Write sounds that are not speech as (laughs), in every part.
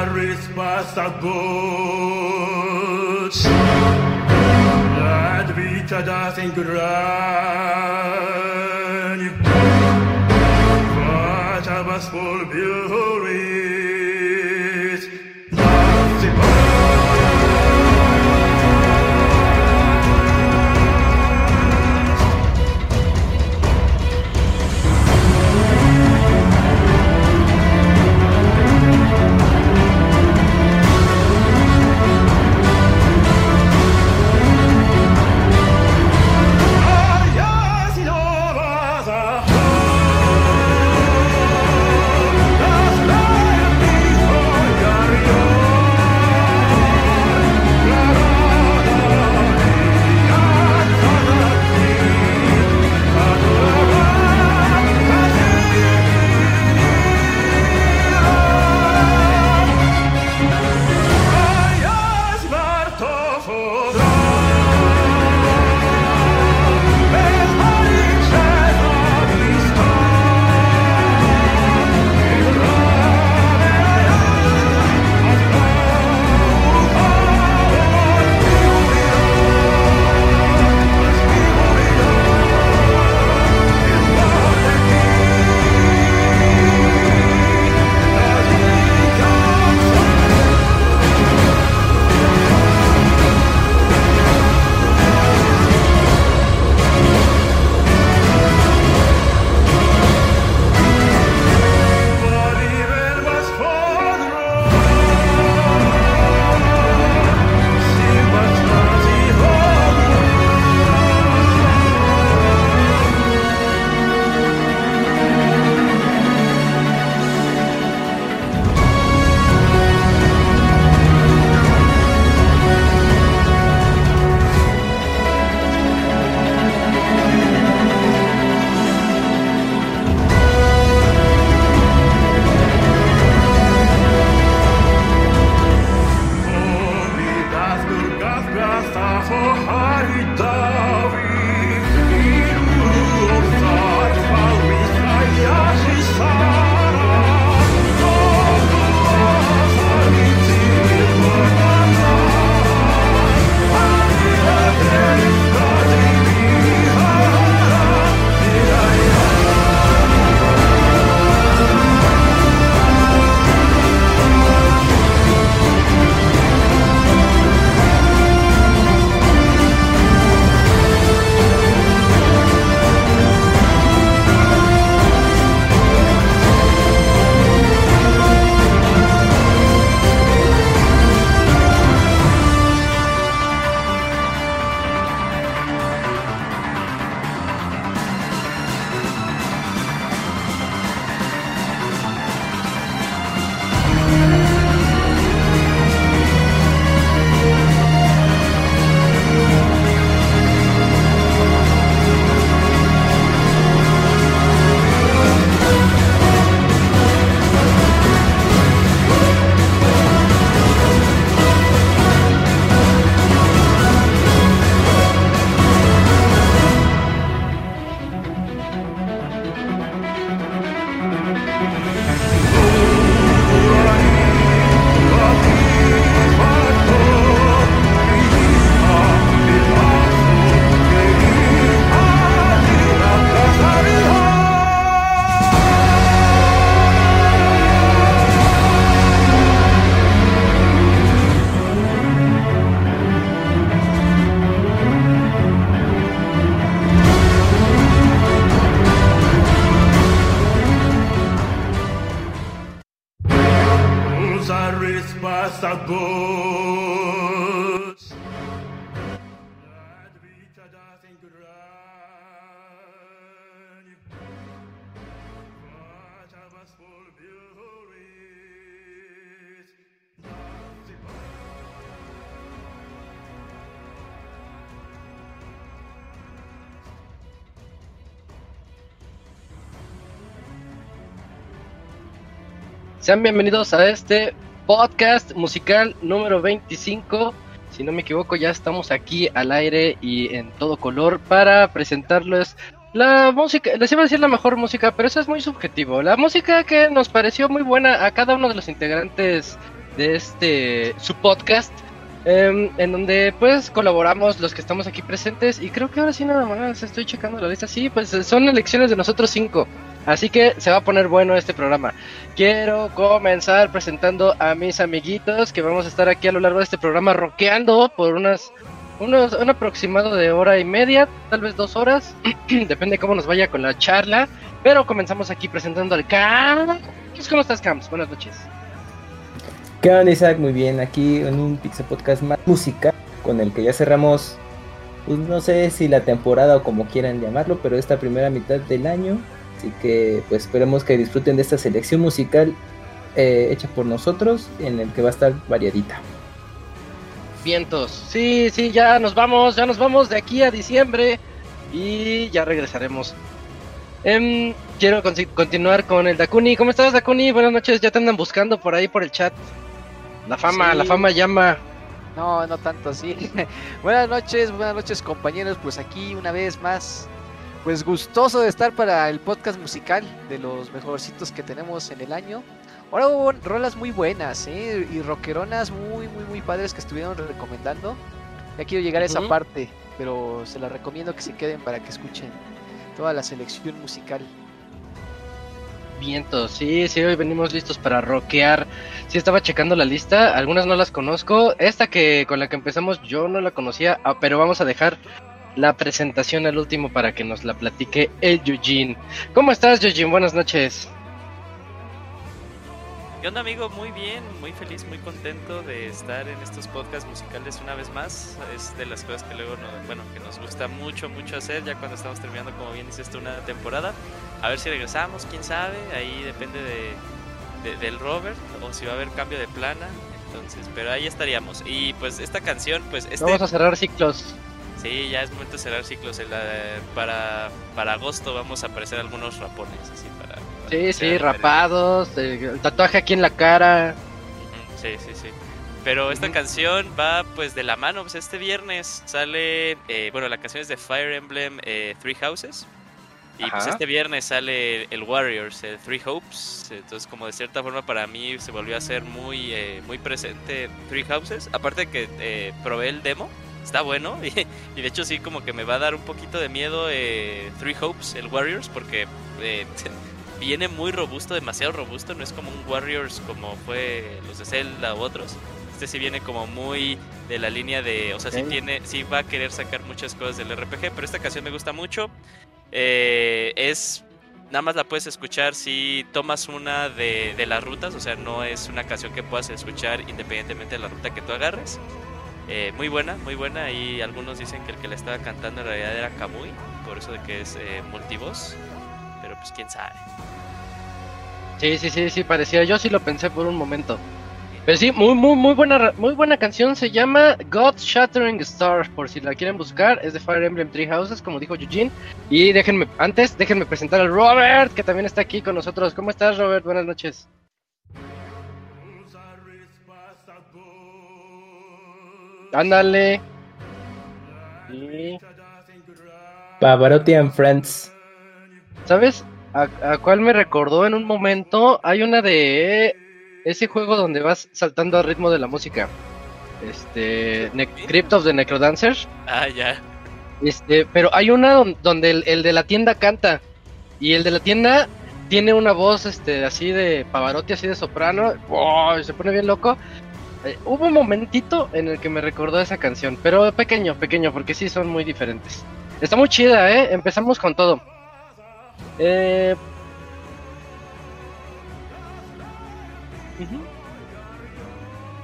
la risposta bus. Ad vita da singular. Bienvenidos a este podcast musical número 25. Si no me equivoco, ya estamos aquí al aire y en todo color para presentarles la música. Les iba a decir la mejor música, pero eso es muy subjetivo. La música que nos pareció muy buena a cada uno de los integrantes de este su podcast, em, en donde pues colaboramos los que estamos aquí presentes y creo que ahora sí nada más estoy checando la lista. Sí, pues son elecciones de nosotros cinco, así que se va a poner bueno este programa. Quiero comenzar presentando a mis amiguitos que vamos a estar aquí a lo largo de este programa rockeando por unas unos, un aproximado de hora y media, tal vez dos horas, (clears throat) depende cómo nos vaya con la charla. Pero comenzamos aquí presentando al Cam. ¿Cómo estás, Cams? Buenas noches. ¿Qué onda, Isaac? Muy bien, aquí en un Pixel Podcast más música, con el que ya cerramos, pues no sé si la temporada o como quieran llamarlo, pero esta primera mitad del año. Así que pues esperemos que disfruten de esta selección musical eh, hecha por nosotros, en el que va a estar variadita. Vientos. Sí, sí, ya nos vamos, ya nos vamos de aquí a diciembre y ya regresaremos. Em, quiero con- continuar con el Dakuni. ¿Cómo estás, Dakuni? Buenas noches. Ya te andan buscando por ahí por el chat. La fama, Sí. la fama llama. No, no tanto así. (laughs) buenas noches, buenas noches compañeros, pues aquí una vez más, pues gustoso de estar para el podcast musical de los mejorcitos que tenemos en el año. Ahora hubo rolas muy buenas, ¿eh? Y rockeronas muy, muy, muy padres que estuvieron recomendando. Ya quiero llegar a esa parte, pero se las recomiendo que se queden para que escuchen toda la selección musical. Vientos, sí, sí, hoy venimos listos para rockear. Sí, estaba checando la lista, algunas no las conozco. Esta que con la que empezamos yo no la conocía, ah, pero vamos a dejar la presentación al último para que nos la platique el Eugene. ¿Cómo estás, Eugene? Buenas noches. ¿Qué onda amigo? Muy bien, muy feliz, muy contento de estar en estos podcasts musicales una vez más. Es de las cosas que luego, nos, bueno, que nos gusta mucho, mucho hacer ya cuando estamos terminando, como bien dices, una temporada. A ver si regresamos, quién sabe, ahí depende de, de- del Robert o si va a haber cambio de plana. Entonces, pero ahí estaríamos. Y pues esta canción, pues este... Vamos a cerrar ciclos. Sí, ya es momento de cerrar ciclos. En la- para, para agosto vamos a aparecer algunos rapones, así Sí, sí, rapados, el tatuaje aquí en la cara. Sí, sí, sí. Pero esta Ujú. canción va pues de la mano. Pues este viernes sale, eh, bueno, la canción es de Fire Emblem eh, Three Houses. Y pues Ajá. este viernes sale el Warriors, el Three Hopes. Entonces como de cierta forma para mí se volvió a ser muy, eh, muy presente Three Houses. Aparte que eh, probé el demo. Está bueno (laughs) y, y de hecho sí como que me va a dar un poquito de miedo eh, Three Hopes, el Warriors, porque eh, (laughs) viene muy robusto, demasiado robusto, no es como un Warriors como fue los de Zelda u otros. Este sí viene como muy de la línea de, o sea, sí tiene, sí va a querer sacar muchas cosas del RPG, pero esta canción me gusta mucho. Eh, es nada más la puedes escuchar si tomas una de, de las rutas, o sea, no es una canción que puedas escuchar independientemente de la ruta que tú agarres. Eh, muy buena, muy buena. Y algunos dicen que el que la estaba cantando en realidad era Kamui, por eso de que es eh, multivoz. Pues quién sabe. Sí, sí, sí, sí, parecía. Yo sí lo pensé por un momento. Pero sí, muy, muy, muy buena, muy buena canción. Se llama God Shattering Star. Por si la quieren buscar, es de Fire Emblem Three Houses, como dijo Eugene. Y déjenme, antes, déjenme presentar al Robert, que también está aquí con nosotros. ¿Cómo estás, Robert? Buenas noches. Ándale. Sí. Pavarotti and Friends. ¿Sabes? ¿A, a cuál me recordó en un momento? Hay una de ese juego donde vas saltando al ritmo de la música. Este. Ne Crypt of the Necrodancer. Ah, ya. Este, pero hay una don- donde el, el de la tienda canta. Y el de la tienda tiene una voz este así de Pavarotti, así de soprano. ¡Wow! Se pone bien loco. Eh, hubo un momentito en el que me recordó esa canción, pero pequeño, pequeño, porque sí son muy diferentes. Está muy chida, ¿eh? Empezamos con todo. Eh...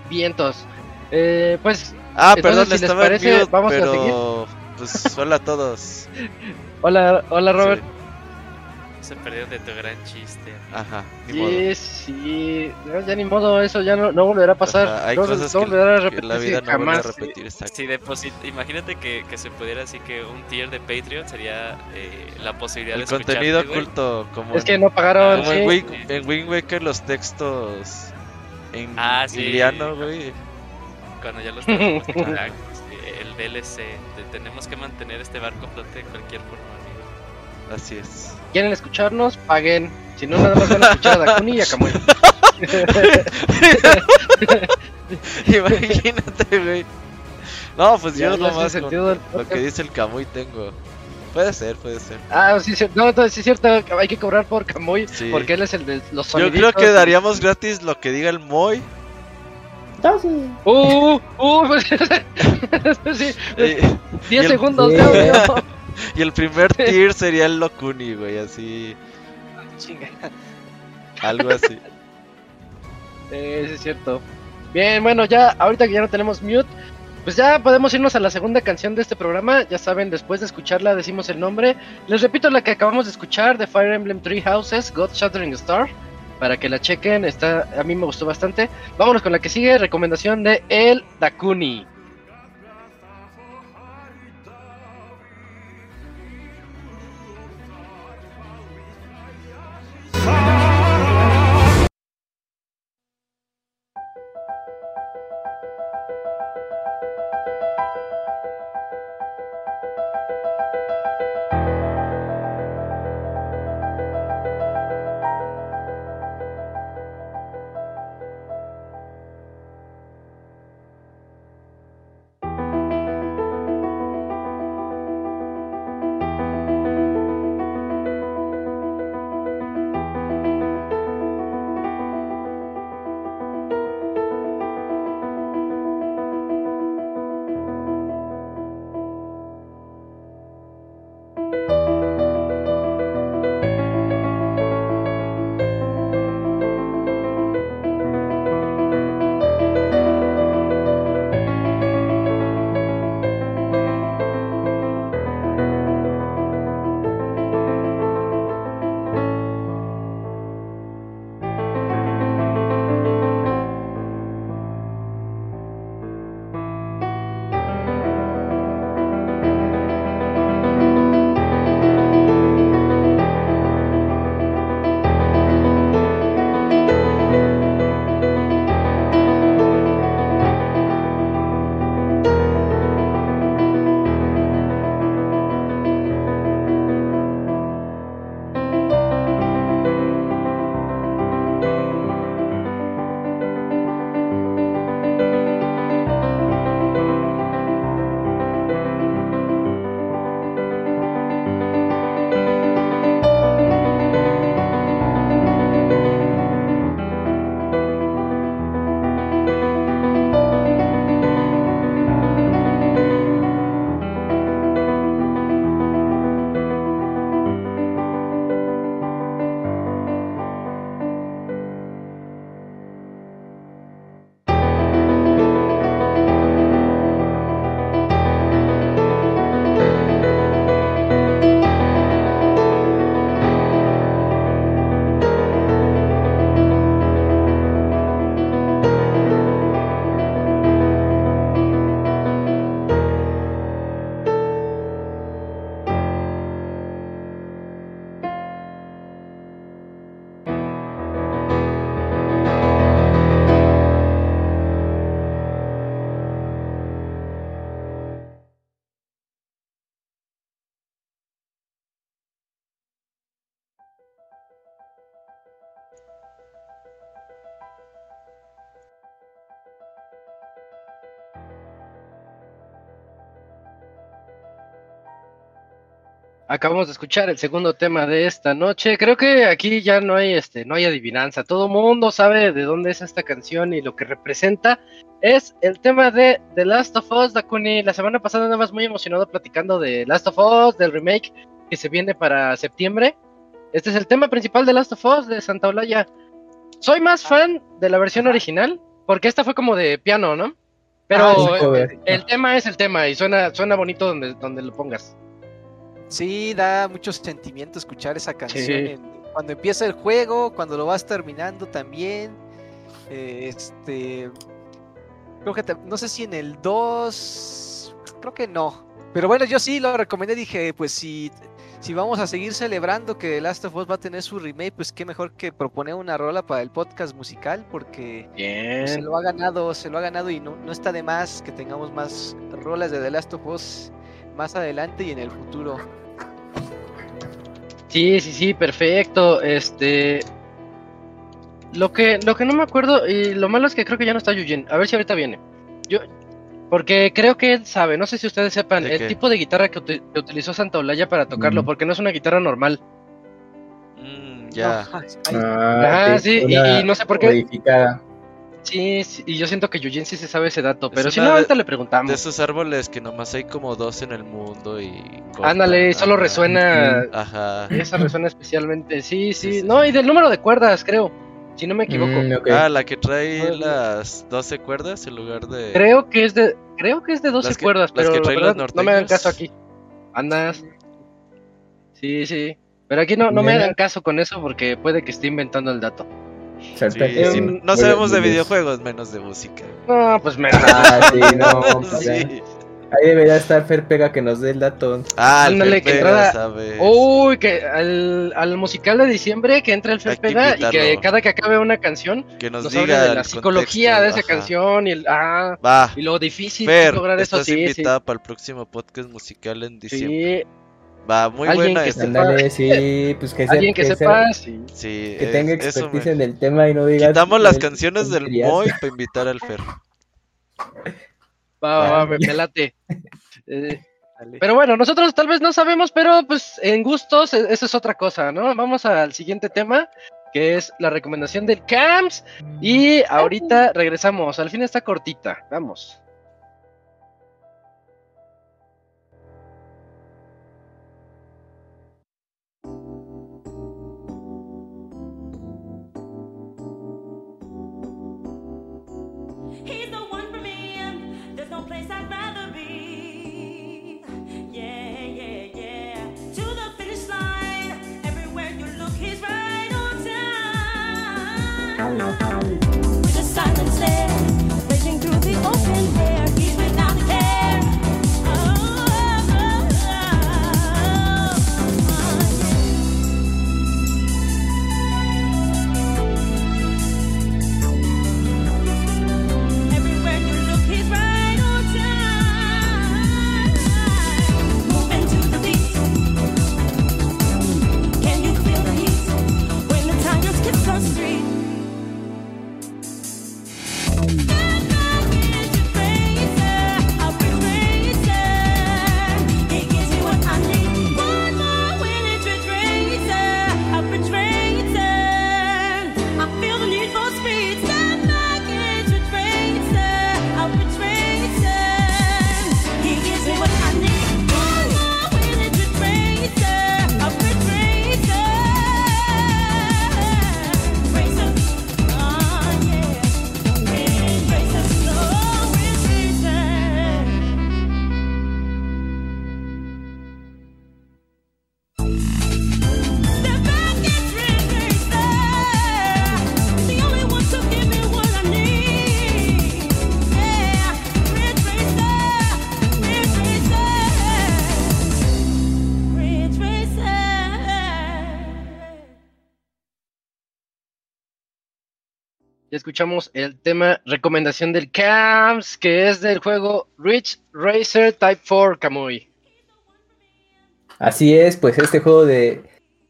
Vientos. Eh, pues, Ah, Entonces, perdón, si les parece, mute, vamos a pero pues hola a todos. (laughs) hola, hola Robert. Se perdió de tu gran chiste. Ajá, ni modo. Sí, sí, ya, ya ni modo, eso ya no, no volverá a pasar. Ajá, hay no, cosas no que, volverá a que repetirse la vida no vuelve a jamás. repetir, exacto. Si deposit imagínate que, que se pudiera así que un tier de Patreon sería eh, la posibilidad El de contenido oculto, como, Es que no pagaron, como sí. en, Wind Waker los textos en Ah, sí. iliano, güey. Cuando ya lo estamos escuchando, el DLC. de- tenemos que mantener este barco flote de cualquier forma, amigo. Así es. ¿Quieren escucharnos? Paguen. Si no, nada más van a escuchar a Dakuni y a Kamui. (laughs) Imagínate, güey. No, pues Ya, yo nomás con sentido el lo que dice el Camuy tengo. Puede ser, puede ser. Ah, sí, sí, no, entonces sí es cierto, hay que cobrar por Camuy, Sí. porque él es el de los Yo soniditos. creo que daríamos gratis lo que diga el Moy. No, sí. Uh, uh, pues, (laughs) sí, eh, 10 y el- segundos de Sí. audio. (laughs) y el primer tier sería el Locuni, güey, así. Chinga. Algo así. (laughs) Eh, sí es cierto. Bien, bueno, ya ahorita que ya no tenemos mute, pues ya podemos irnos a la segunda canción de este programa. Ya saben, después de escucharla decimos el nombre. Les repito la que acabamos de escuchar de Fire Emblem Three Houses, God Shattering Star, para que la chequen. Está, a mí me gustó bastante. Vámonos con la que sigue, recomendación de El Dakuni. Acabamos de escuchar el segundo tema de esta noche. Creo que aquí ya no hay este, no hay adivinanza. Todo mundo sabe de dónde es esta canción y lo que representa. Es el tema de The Last of Us, Dakuni. La semana pasada andabas muy emocionado platicando de Last of Us, del remake que se viene para septiembre. Este es el tema principal de Last of Us de Santa Olaya. Soy más fan de la versión original, porque esta fue como de piano, ¿no? Pero Ah, el, el tema es el tema y suena, suena bonito donde, donde lo pongas. Sí, da mucho sentimiento escuchar esa canción. Sí. en- cuando empieza el juego, cuando lo vas terminando también. eh, este. Creo que no sé si en el 2. Creo que no. Pero bueno, yo sí lo recomendé. Dije, pues si, si vamos a seguir celebrando que The Last of Us va a tener su remake, pues qué mejor que proponer una rola para el podcast musical. Porque Bien. se lo ha ganado, se lo ha ganado y no, no está de más que tengamos más rolas de The Last of Us más adelante y en el futuro. Sí, sí, sí, perfecto. Este. Lo que, lo que no me acuerdo, y lo malo es que creo que ya no está Yujin. A ver si ahorita viene. Yo, porque creo que él sabe, no sé si ustedes sepan, ¿De el qué? tipo de guitarra que, uti- que utilizó Santa Olaya para tocarlo, Ujú. porque no es una guitarra normal. Mm, ya. No, ay, Ah, Ah, sí, y- no sé por qué. modificada. Sí, sí, y yo siento que Yujin sí se sabe ese dato, Es pero si no, de- ahorita le De preguntamos. esos árboles que nomás hay como dos en el mundo y... Ándale, solo ajá. resuena, (laughs) Ajá. esa resuena especialmente. Sí, Sí, sí, sí, no, sí. y del número de cuerdas, creo, si no me equivoco. Mm, ok. Ah, la que trae las 12 cuerdas en lugar de... Creo que es de, creo que es de 12 Las que- cuerdas, las pero que la traen los verdad, no me hagan caso aquí. Andas. Sí, sí. Pero aquí no, no me hagan caso con eso porque puede que esté inventando el dato. Sí, sí, Em, no sabemos de videojuegos, menos de música. No, pues me. Ah, (laughs) sí, no. (laughs) pues. Sí. Ahí debería estar Fer Pega que nos dé el dato. Ah, el que Felpega, entrada- ¿sabes? Uy, que al, al musical de diciembre que entra el que Felpega y que cada que acabe una canción que nos, nos, diga hable de la psicología de esa contexto, ajá. canción y el ah Va, y lo difícil Fer, lograr eso estás sí, sí. invitada para el próximo podcast musical en diciembre. Sí, Va, muy Alguien buena que sí, pues que, sea- alguien que, sepa, sí. Sí, que es- tenga expertise me- en el tema y no diga. Quitamos las canciones del. Moy para invitar al Fer. (laughs) Va, va, va, me, me late. (laughs) Eh, pero bueno, nosotros tal vez no sabemos, pero pues en gustos e- eso es otra cosa, ¿no? Vamos al siguiente tema, que es la recomendación del CAMS. Y ahorita regresamos. Al fin está cortita. Vamos. Escuchamos el tema recomendación del CAMS, que es del juego Rich Racer Type 4 Kamui. Así es, pues este juego de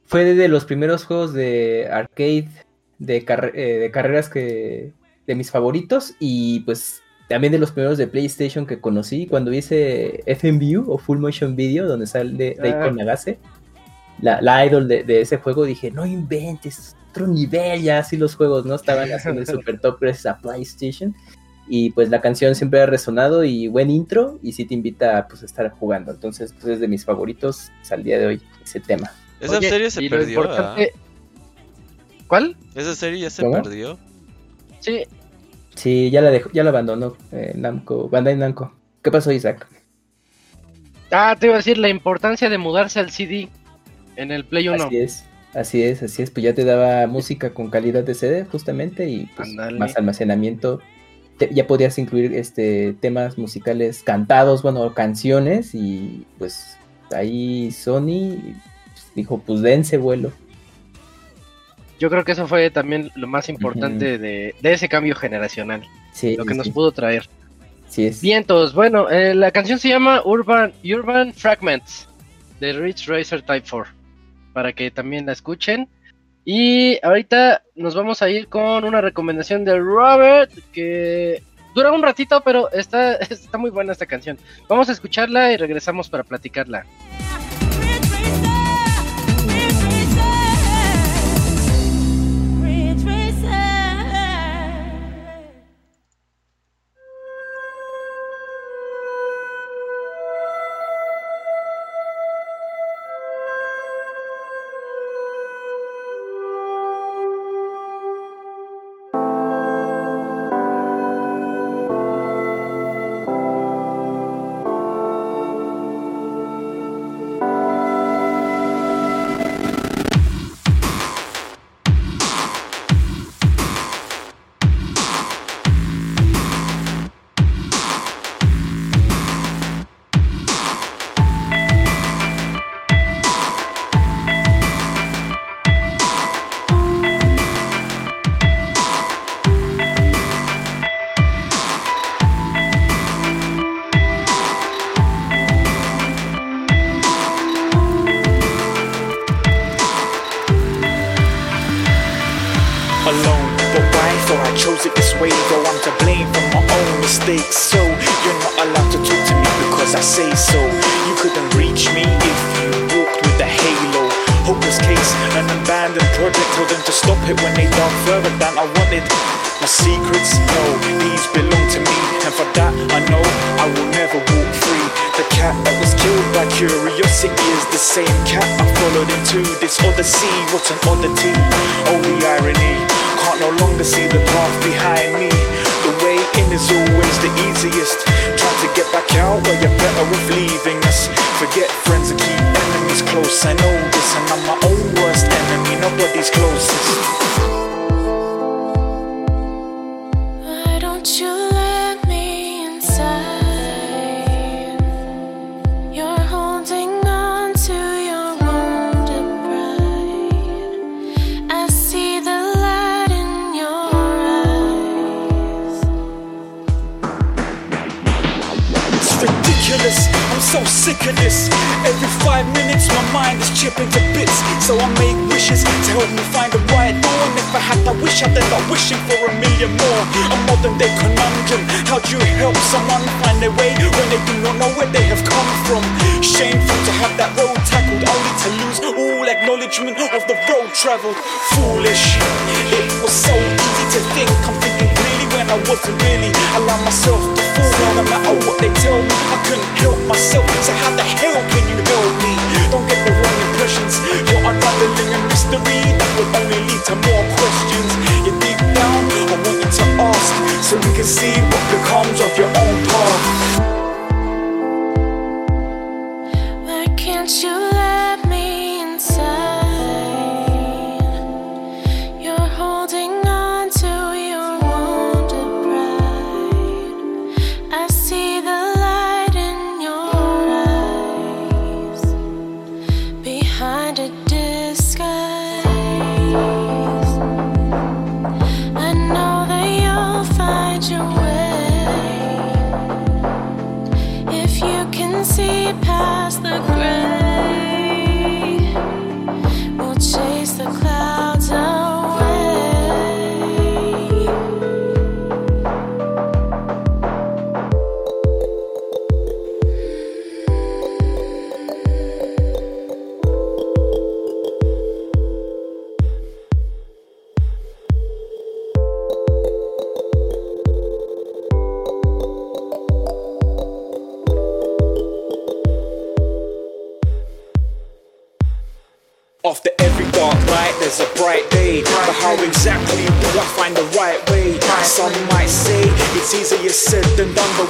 fue de los primeros juegos de arcade de, carre- eh, de carreras que de mis favoritos y pues también de los primeros de PlayStation que conocí cuando hice FMView o Full Motion Video donde sale Reiko Ah. Nagase, la, la idol de, de ese juego dije no inventes otro nivel ya así los juegos no estaban (laughs) haciendo el super top gracias a PlayStation y pues la canción siempre ha resonado y buen intro y sí te invita pues, a estar jugando. Entonces pues es de mis favoritos el día de hoy ese tema. Esa Oye, serie se y perdió, importante- ¿Cuál? Esa serie ya se ¿Cómo? perdió. Sí, Sí, ya la dejó, ya la abandonó eh, Namco, Bandai Namco. ¿Qué pasó Isaac? Ah, te iba a decir la importancia de mudarse al CD en el Play 1. Así es, así es, así es. Pues ya te daba música con calidad de CD justamente y pues, más almacenamiento. Te- ya podías incluir este temas musicales cantados, bueno, canciones y pues ahí Sony pues, dijo pues dense vuelo. Yo creo que eso fue también lo más importante de, de ese cambio generacional, Sí, lo que sí, nos pudo traer. Sí es. Vientos, bueno, eh, la canción se llama Urban, Urban Fragments de Rich Racer Type 4, para que también la escuchen. Y ahorita nos vamos a ir con una recomendación de Robert que dura un ratito, pero está, (laughs) está muy buena esta canción. Vamos a escucharla y regresamos para platicarla.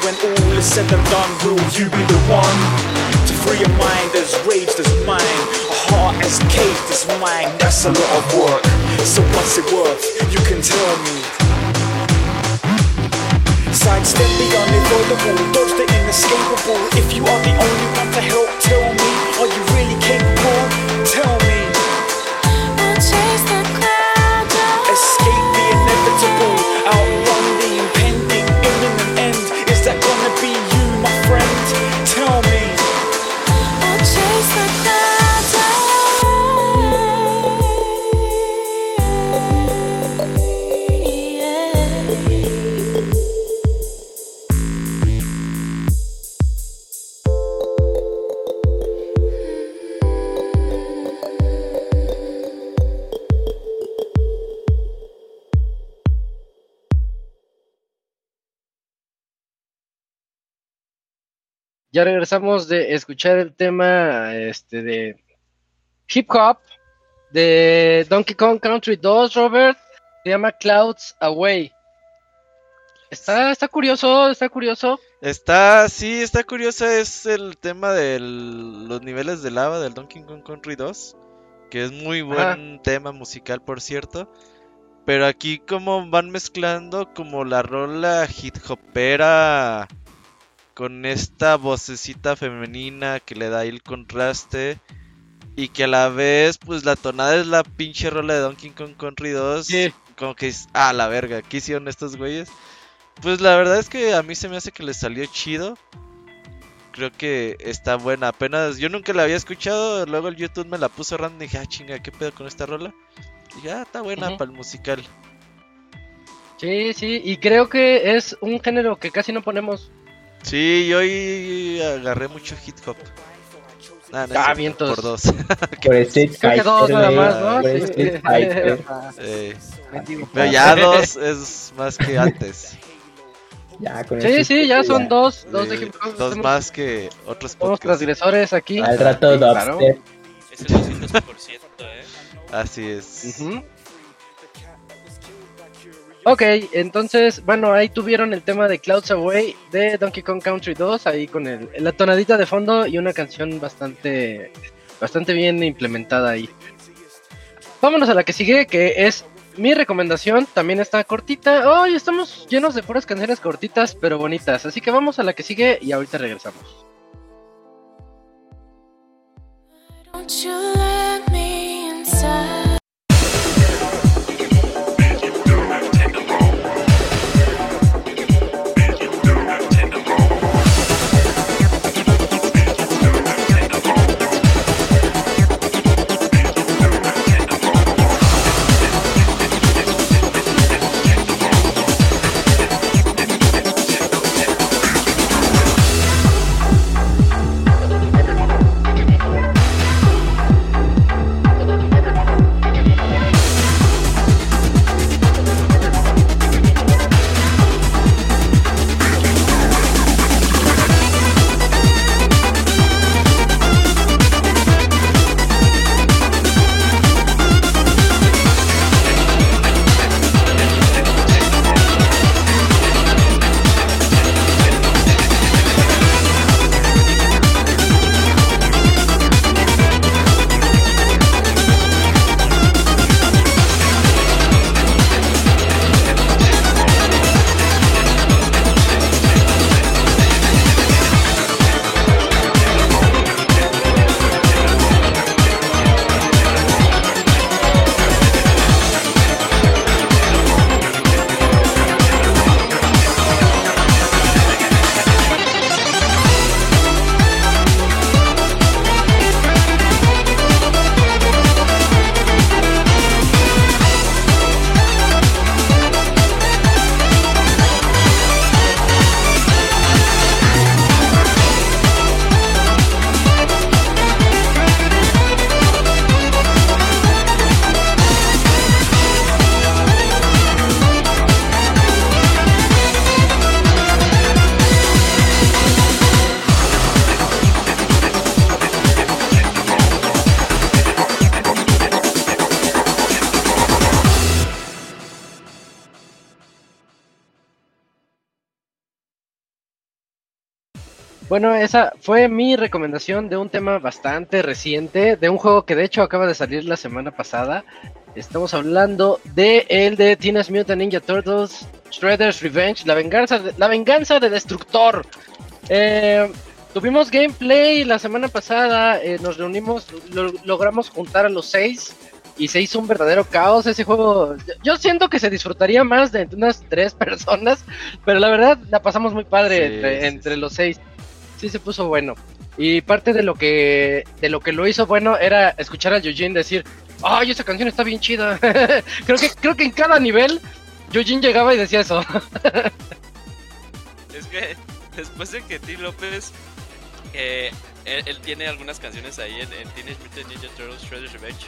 when all is said and done, will you be the one to free your mind? There's rage, there's mine. A heart as caged as mine. That's a lot of work. So what's it worth? You can tell me. Sidestep the unavoidable, dodge the inescapable. If you are the only one to help, tell me, are you really capable? Ya regresamos de escuchar el tema este de hip hop de Donkey Kong Country 2, Robert. Se llama Clouds Away. Está, está curioso, está curioso. Está, sí, está curioso. Es el tema de los niveles de lava del Donkey Kong Country 2. Que es muy buen tema musical, por cierto. Pero aquí como van mezclando como la rola hip hopera con esta vocecita femenina que le da ahí el contraste y que a la vez pues la tonada es la pinche rola de Donkey Kong Country 2. Sí. Como que es, ah, la verga, ¿qué hicieron estos güeyes? Pues la verdad es que a mí se me hace que les salió chido. Creo que está buena. Apenas yo nunca la había escuchado. Luego el YouTube me la puso random y dije, ah, chinga, ¿qué pedo con esta rola? Y dije, ah, está buena para el musical. Sí, sí, y creo que es un género que casi no ponemos. Sí, yo hoy agarré mucho hip hop. Nah, no Ah, vientos. por dos. (laughs) Por Street que dos Fighter, nada más, ¿no? por. Street Fighter. (laughs) Eh, pero ya dos es más que antes. Ya, con Sí, sí, ya Fighter, son dos, dos de Eh, hop. dos más que otros podcasts. transgresores aquí. Al rato Sí, claro. Es el 200%, ¿eh? Así es. Ujú. Ok, entonces, bueno, ahí tuvieron el tema de Clouds Away de Donkey Kong Country 2, ahí con el, la tonadita de fondo y una canción bastante, bastante bien implementada ahí. Vámonos a la que sigue, que es mi recomendación, también está cortita. Hoy estamos llenos de puras canciones cortitas, pero bonitas, así que vamos a la que sigue y ahorita regresamos. Don't you let inside. Bueno, esa fue mi recomendación de un tema bastante reciente, de un juego que de hecho acaba de salir la semana pasada. Estamos hablando de el de Teenage Mutant Ninja Turtles Shredder's Revenge, la venganza de, la venganza de Destructor. Eh, tuvimos gameplay la semana pasada, eh, nos reunimos, lo- logramos juntar a los seis y se hizo un verdadero caos ese juego. Yo- siento que se disfrutaría más de unas tres (laughs) personas, pero la verdad la pasamos muy padre Sí, entre, sí, entre sí. los seis. Sí se puso bueno. Y parte de lo que de lo que lo hizo bueno era escuchar a Eugene decir, "Ay, esa canción está bien chida." (laughs) creo que creo que en cada nivel Eugene llegaba y decía eso. Es que después de que Tim López, eh, él, él tiene algunas canciones ahí en, en Teenage Mutant Ninja Turtles Shredder's Revenge,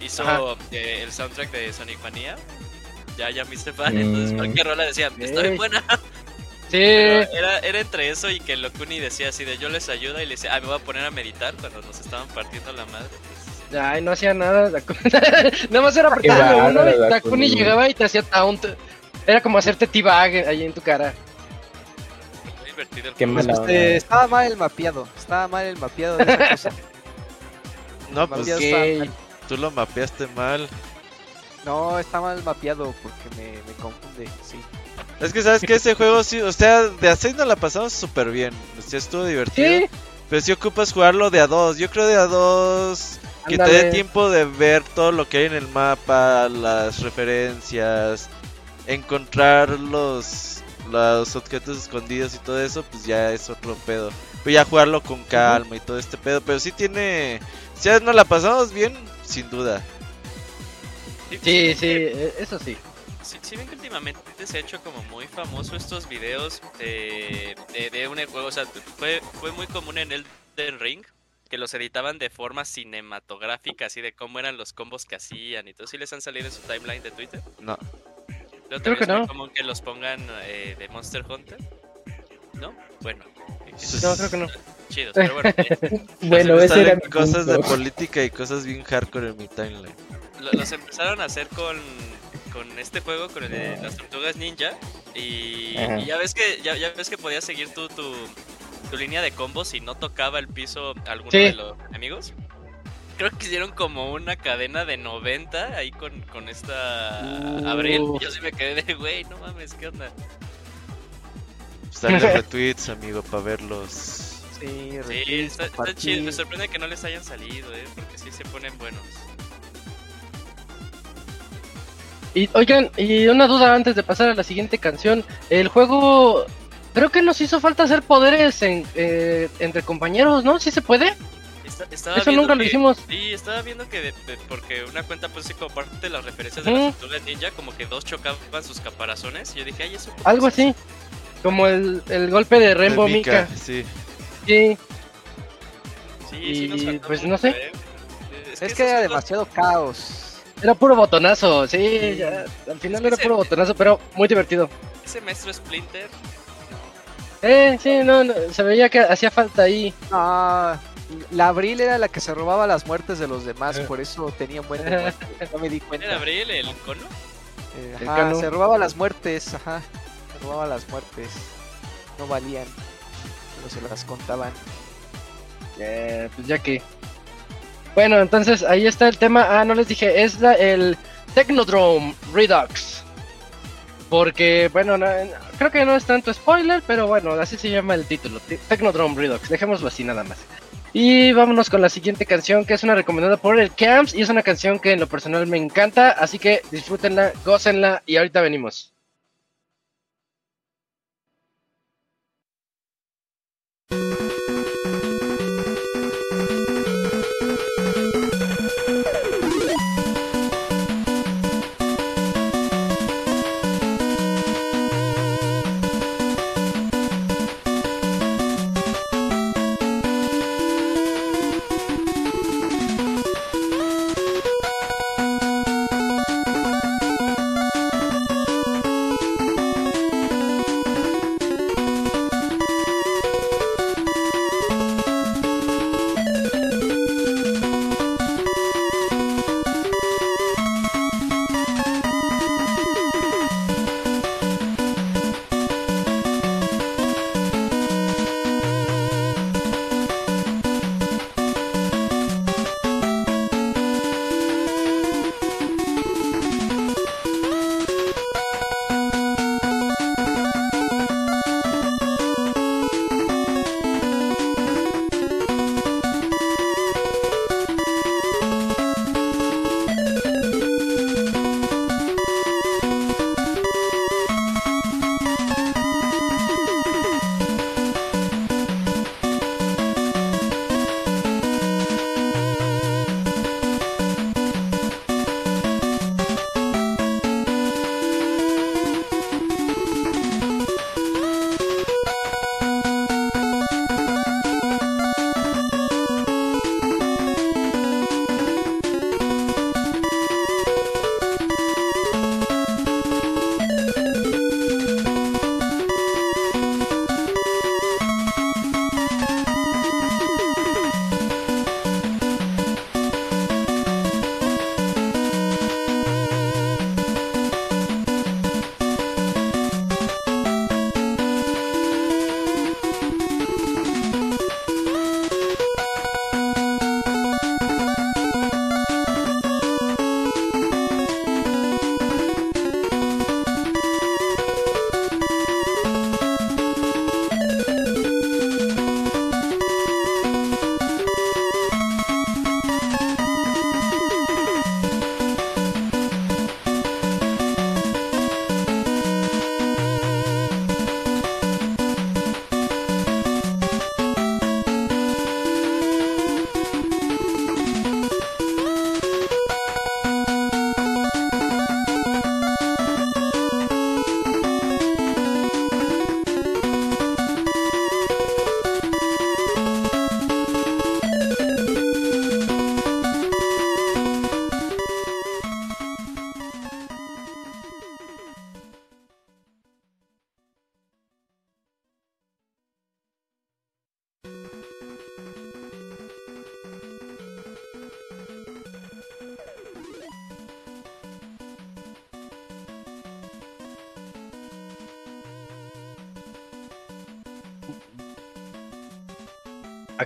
hizo eh, el soundtrack de Sonic Mania. Ya, ya me hice fan, Mm. entonces cualquier rola decía, está bien buena. Sí, Era, era entre eso y que Locuni decía así de yo les ayudo y le decía, ah, me voy a poner a meditar cuando nos estaban partiendo la madre. pues. ay, no hacía nada. (laughs) Nada más era apretarle uno bárbaro, y Dakuni Dakuni. llegaba y te hacía taunt. Era como hacerte t-bag ahí en tu cara. Muy divertido el Qué juego. mala Este, estaba mal el mapeado. Estaba mal el mapeado de esa (laughs) cosa. No, pues Mapeado Ok. estaba mal. tú lo mapeaste mal. No, está mal mapeado porque me, me confunde. Sí. Es que sabes que ese juego sí, o sea, de a 6 nos la pasamos súper bien. O sea, estuvo divertido. Sí, Pero si ocupas jugarlo de a dos. Yo creo de a dos. Que te dé tiempo de ver todo lo que hay en el mapa, las referencias, encontrar los, los objetos escondidos y todo eso, pues ya es otro pedo. Pero ya jugarlo con calma y todo este pedo. Pero sí tiene. Si ya nos la pasamos bien, sin duda. sí, sí, eh, eso sí. Sí, sí ven que últimamente se ha hecho como muy famoso estos videos de, de, de un juego, o sea, fue, fue muy común en Elden Ring que los editaban de forma cinematográfica, así de cómo eran los combos que hacían y todo. ¿Sí les han salido en su timeline de Twitter? No. Creo también que es muy no. común que los pongan eh, de Monster Hunter. ¿No? Bueno. No, creo que no. Chidos, pero bueno. (laughs) eh, Bueno, salen era mi cosas de política y cosas bien hardcore en mi timeline. lo- los empezaron a hacer con, con este juego, con el de las tortugas ninja. Y, y ya ves que ya, ya ves que podías seguir tu, tu, tu línea de combos si no tocaba el piso alguno Sí. de los enemigos. Creo que hicieron como una cadena de 90 ahí con, con esta Uh. Abril. Y Yo sí me quedé de, güey, no mames, ¿qué onda? Dale (laughs) retweets, amigo, para verlos. Sí, está, chido. Me sorprende que no les hayan salido, ¿eh? Porque sí se ponen buenos. Y oigan, y una duda antes de pasar a la siguiente canción. El juego, creo que nos hizo falta hacer poderes en, eh, entre compañeros, ¿no? ¿Sí se puede? Eso nunca lo hicimos. Sí, estaba viendo que de- de- porque una cuenta pues sí como parte de las referencias de Ujú. las ninja, como que dos chocaban sus caparazones. Y yo dije, ay, eso. Algo se hace?". así. Como el, el golpe de Rainbow De Mika. sí. Sí. Sí, sí, nos Y, pues, no sé. ¿eh? Es, que era demasiado caos. Era puro botonazo, sí, ya, al final que era puro botonazo, pero muy divertido. Ese maestro Splinter. Eh, sí, no, no, se veía que hacía falta ahí. No, la Abril era la que se robaba las muertes de los demás, Eh. por eso tenía un buen de muertes. (laughs) No me di cuenta. ¿Era Abril el cono? Eh, ajá, Canu. se robaba las muertes, ajá. Se robaba las muertes. No valían. Se las contaban. Eh, pues ya que. Bueno, entonces ahí está el tema. Ah, no les dije, es el Technodrome Redux. Porque, bueno, no- no- creo que no es tanto spoiler, pero bueno, así se llama el título. Te- Technodrome Redux. Dejémoslo así nada más. Y vámonos con la siguiente canción, que es una recomendada por el Camps. Y es una canción que en lo personal me encanta. Así que disfrútenla, gócenla y ahorita venimos. you.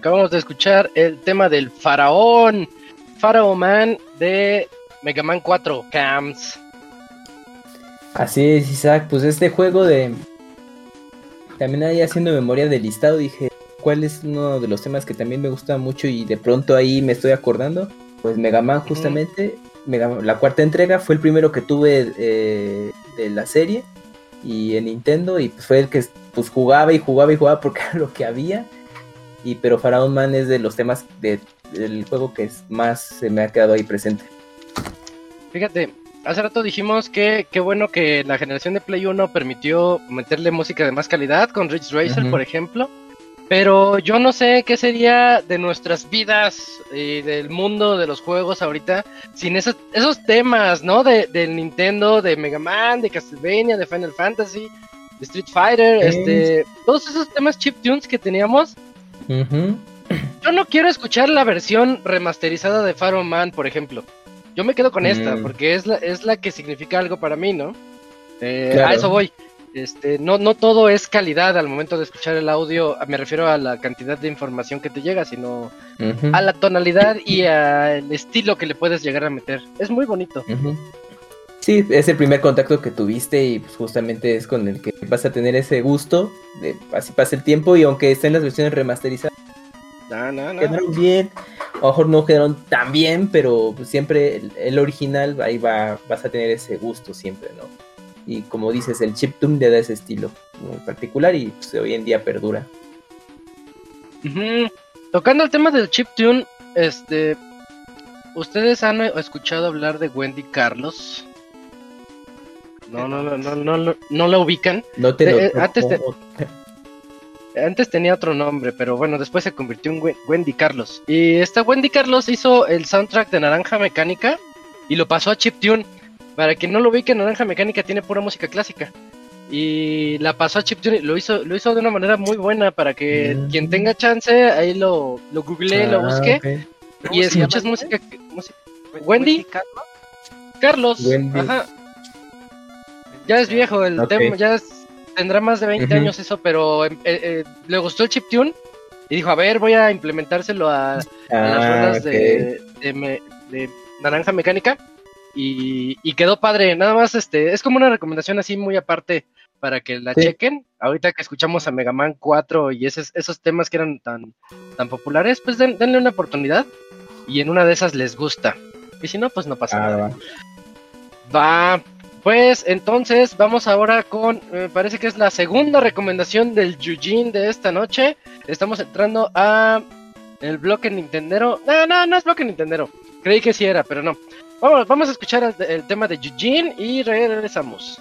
Acabamos de escuchar el tema del faraón, Pharaoh Man de Mega Man 4 Cams. Así es, Isaac. Pues este juego de. También ahí haciendo memoria del listado, dije, ¿cuál es uno de los temas que también me gusta mucho? Y de pronto ahí me estoy acordando. Pues Mega Man, justamente. Mega Man- la cuarta entrega fue el primero que tuve eh, de la serie. Y en Nintendo. Y pues fue el que pues jugaba y jugaba y jugaba porque (laughs) era lo que había. Y pero Pharaoh Man es de los temas de- del juego que es más se me ha quedado ahí presente. Fíjate, hace rato dijimos que qué bueno que la generación de Play 1 permitió meterle música de más calidad con Ridge Racer, por ejemplo. Pero yo no sé qué sería de nuestras vidas y del mundo de los juegos ahorita sin esos, esos temas, ¿no? De, del Nintendo, de Mega Man, de Castlevania, de Final Fantasy, de Street Fighter, este, todos esos temas chiptunes que teníamos. Ujú. Yo no quiero escuchar la versión remasterizada de Pharaoh Man, por ejemplo. Yo me quedo con esta, Mm. porque es la, es la que significa algo para mí, ¿no? Eh, Claro. A eso voy. Este, no, no todo es calidad al momento de escuchar el audio, me refiero a la cantidad de información que te llega, sino a la tonalidad y al estilo que le puedes llegar a meter. Es muy bonito. Sí, es el primer contacto que tuviste y pues, justamente es con el que vas a tener ese gusto. De, así pasa el tiempo y aunque estén las versiones remasterizadas, No, no, no. quedaron bien. A lo mejor no quedaron tan bien, pero pues, siempre el, el original ahí va, vas a tener ese gusto siempre, ¿no? Y como dices, el chiptune le da ese estilo muy particular y pues, hoy en día perdura. Tocando el tema del chiptune, este, ¿ustedes han escuchado hablar de Wendy Carlos? No, no, no, no, no, no, no la ubican. No te lo Eh, eh, antes tenía otro nombre, pero bueno, después se convirtió en Wen- Wendy Carlos. Y esta Wendy Carlos hizo el soundtrack de Naranja Mecánica y lo pasó a chiptune. Para quien no lo ubique, Naranja Mecánica tiene pura música clásica. Y la pasó a chiptune y lo hizo, lo hizo de una manera muy buena para que Mm. quien tenga chance ahí lo, lo googlee, lo Ah, busque ok. ¿Cómo y escuches dice? música, música. Wendy Carlos. Carlos. Wendy. Ajá. Ya es viejo el tema, ya es- tendrá más de 20 Ujú. años eso, pero eh, eh, le gustó el chiptune y dijo, a ver, voy a implementárselo a, a las Ah, ruedas de, de me- de Naranja Mecánica y, y quedó padre. Nada más, este, es como una recomendación así muy aparte para que la Sí. chequen. Ahorita que escuchamos a Mega Man 4 y esos, esos temas que eran tan, tan populares, pues den- denle una oportunidad y en una de esas les gusta. Y si no, pues no pasa Ah, nada. va. Va, pues entonces vamos ahora con, me parece que es la segunda recomendación del Yujin de esta noche. Estamos entrando a el bloque Nintendero. No, no, no es bloque Nintendero. Creí que sí era, pero no. Vamos, vamos a escuchar el, el tema de Yujin y regresamos.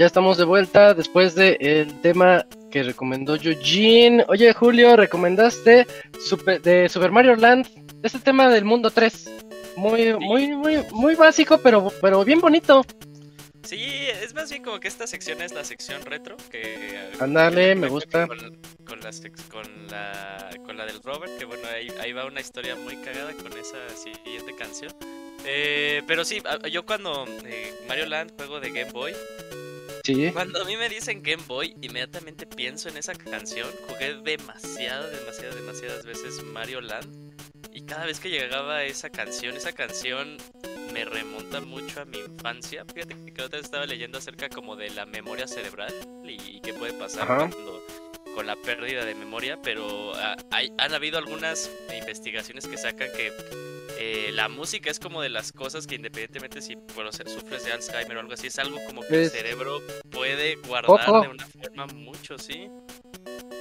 Ya estamos de vuelta después del el tema que recomendó Eugene. Oye, Julio, recomendaste Super- de Super Mario Land este tema del mundo 3. Muy, muy, muy, muy básico, pero, pero bien bonito. Sí, es más bien como que esta sección es la sección retro. que Ándale, me gusta. Con, con la, con, la, con la del Robert, que bueno, ahí, ahí va una historia muy cagada con esa siguiente canción. Eh, pero sí, yo cuando eh, Mario Land juego de Game Boy, Sí. cuando a mí me dicen Game Boy, inmediatamente pienso en esa canción. Jugué demasiado, demasiadas, demasiadas veces Mario Land. Y cada vez que llegaba esa canción, esa canción me remonta mucho a mi infancia. Fíjate que otra vez estaba leyendo acerca como de la memoria cerebral y qué puede pasar Ajá. cuando con la pérdida de memoria, pero ah, hay, han habido algunas investigaciones que sacan que eh, la música es como de las cosas que independientemente si bueno, sufres de Alzheimer o algo así, es algo como que el Es- cerebro puede guardar Coco. de una forma mucho, ¿sí?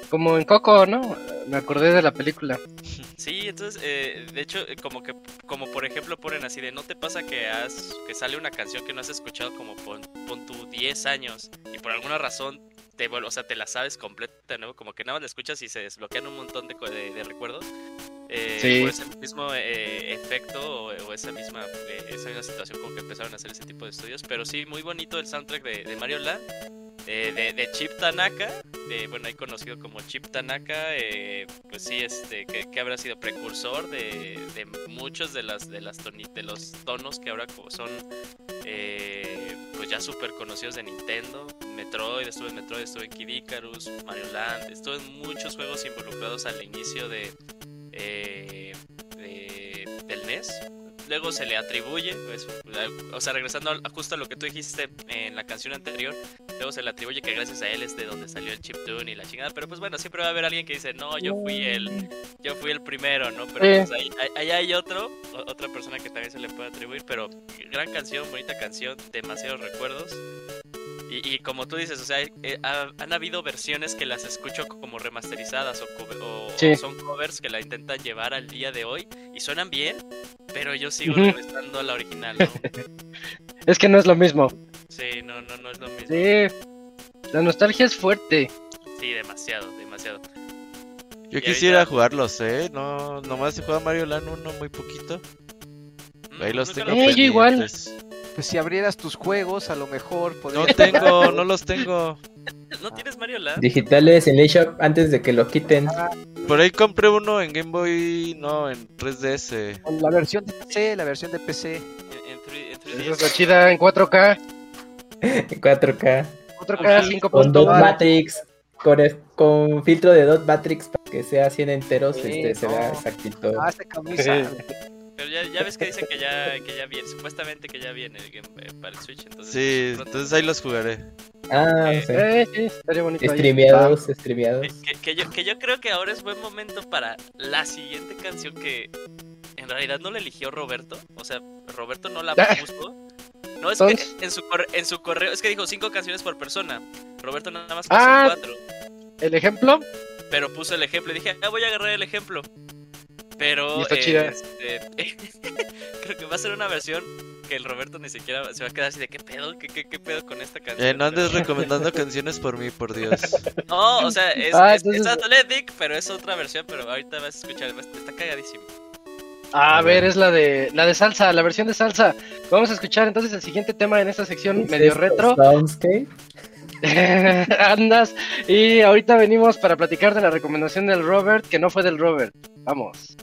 Como en Coco, ¿no? Me acordé de la película. (laughs) Sí, entonces, eh, de hecho, eh, como que, como por ejemplo ponen así de, ¿no te pasa que has, que sale una canción que no has escuchado como pon, pon tu 10 años y por alguna razón te o sea, te la sabes completa nuevo, como que nada más la escuchas y se desbloquean un montón de, de, de recuerdos? Eh, Sí. Por ese mismo eh, efecto o, o esa misma, eh, esa misma situación como que empezaron a hacer ese tipo de estudios, pero sí, muy bonito el soundtrack de, de Mario Land. eh, de, de Chip Tanaka, de, bueno, ahí conocido como Chip Tanaka, eh, pues sí, este, que, que habrá sido precursor de, muchos de las de las toni- de los tonos que ahora son eh, ya súper conocidos de Nintendo. Metroid, estuve en Metroid, estuve en Kid Icarus, Mario Land, estuve en muchos juegos involucrados al inicio de, eh, de- del NES. Luego se le atribuye, pues, o sea, regresando a- justo a lo que tú dijiste en la canción anterior, luego se le atribuye que gracias a él es de donde salió el chiptune y la chingada, pero pues bueno, siempre va a haber alguien que dice, no, yo fui el, yo fui el primero, ¿no? Pero pues ahí, ahí- hay otro, otra persona que también se le puede atribuir, pero gran canción, bonita canción, demasiados recuerdos. Y, y como tú dices, o sea, eh, ha- han habido versiones que las escucho como remasterizadas o, cover- o- Sí. o son covers que la intentan llevar al día de hoy y suenan bien, pero yo sigo regresando a la original, ¿no? (laughs) Es que no es lo mismo. Sí, no, no, no es lo mismo. Sí. La nostalgia es fuerte. Sí, demasiado, demasiado. Yo Y quisiera ahorita- jugarlos, ¿eh? No, nomás se juega Mario Land 1 muy poquito. Ahí Mm, los nunca tengo Eh, yo igual. Pues si abrieras tus juegos, a lo mejor No podrías tengo, (laughs) no los tengo. (laughs) ¿No tienes Mario Land? Digitales en eShop antes de que lo quiten. Por ahí compré uno en Game Boy, no, en 3DS. La versión de PC, la versión de PC. En, en 3- en 3DS. Esa es la chida en 4K. (laughs) En 4K. 4K, Sí, 5 Con Dot. Matrix. Con, es- con filtro de Dot Matrix para que sea 100 enteros, Sí, este, se no. vea exactito. Ah, esta camisa. Pero ya, ya ves que dicen que ya, que ya viene, supuestamente que ya viene el game, eh, para el Switch, entonces... Sí, pronto- entonces ahí los jugaré. Ah, Eh, sí. Eh, sí, estaría bonito. ahí. Streameados, streameados. Que, que- que yo, que yo creo que ahora es buen momento para la siguiente canción que en realidad no la eligió Roberto. O sea, Roberto no la (laughs) puso. No, es que en su, corre- en su correo, es que dijo cinco canciones por persona. Roberto nada más puso Ah. cuatro. El ejemplo, Pero puso el ejemplo y dije, ah, voy a agarrar el ejemplo. Pero Y está eh, chida. este, (laughs) creo que va a ser una versión que el Roberto ni siquiera se va a quedar así de qué pedo, qué, qué, qué pedo con esta canción. Eh, no andes Pero- recomendando canciones por mí, por Dios. (laughs) No, o sea, es, Ah, es, entonces- es Athletic, pero es otra versión, pero ahorita vas a escuchar, está cagadísimo. a ver, es la de la de salsa, la versión de salsa. Vamos a escuchar entonces el siguiente tema en esta sección ¿Es medio esto retro. Soundscape? (laughs) Andas. Y ahorita venimos para platicar de la recomendación del Robert, que no fue del Robert. Vamos.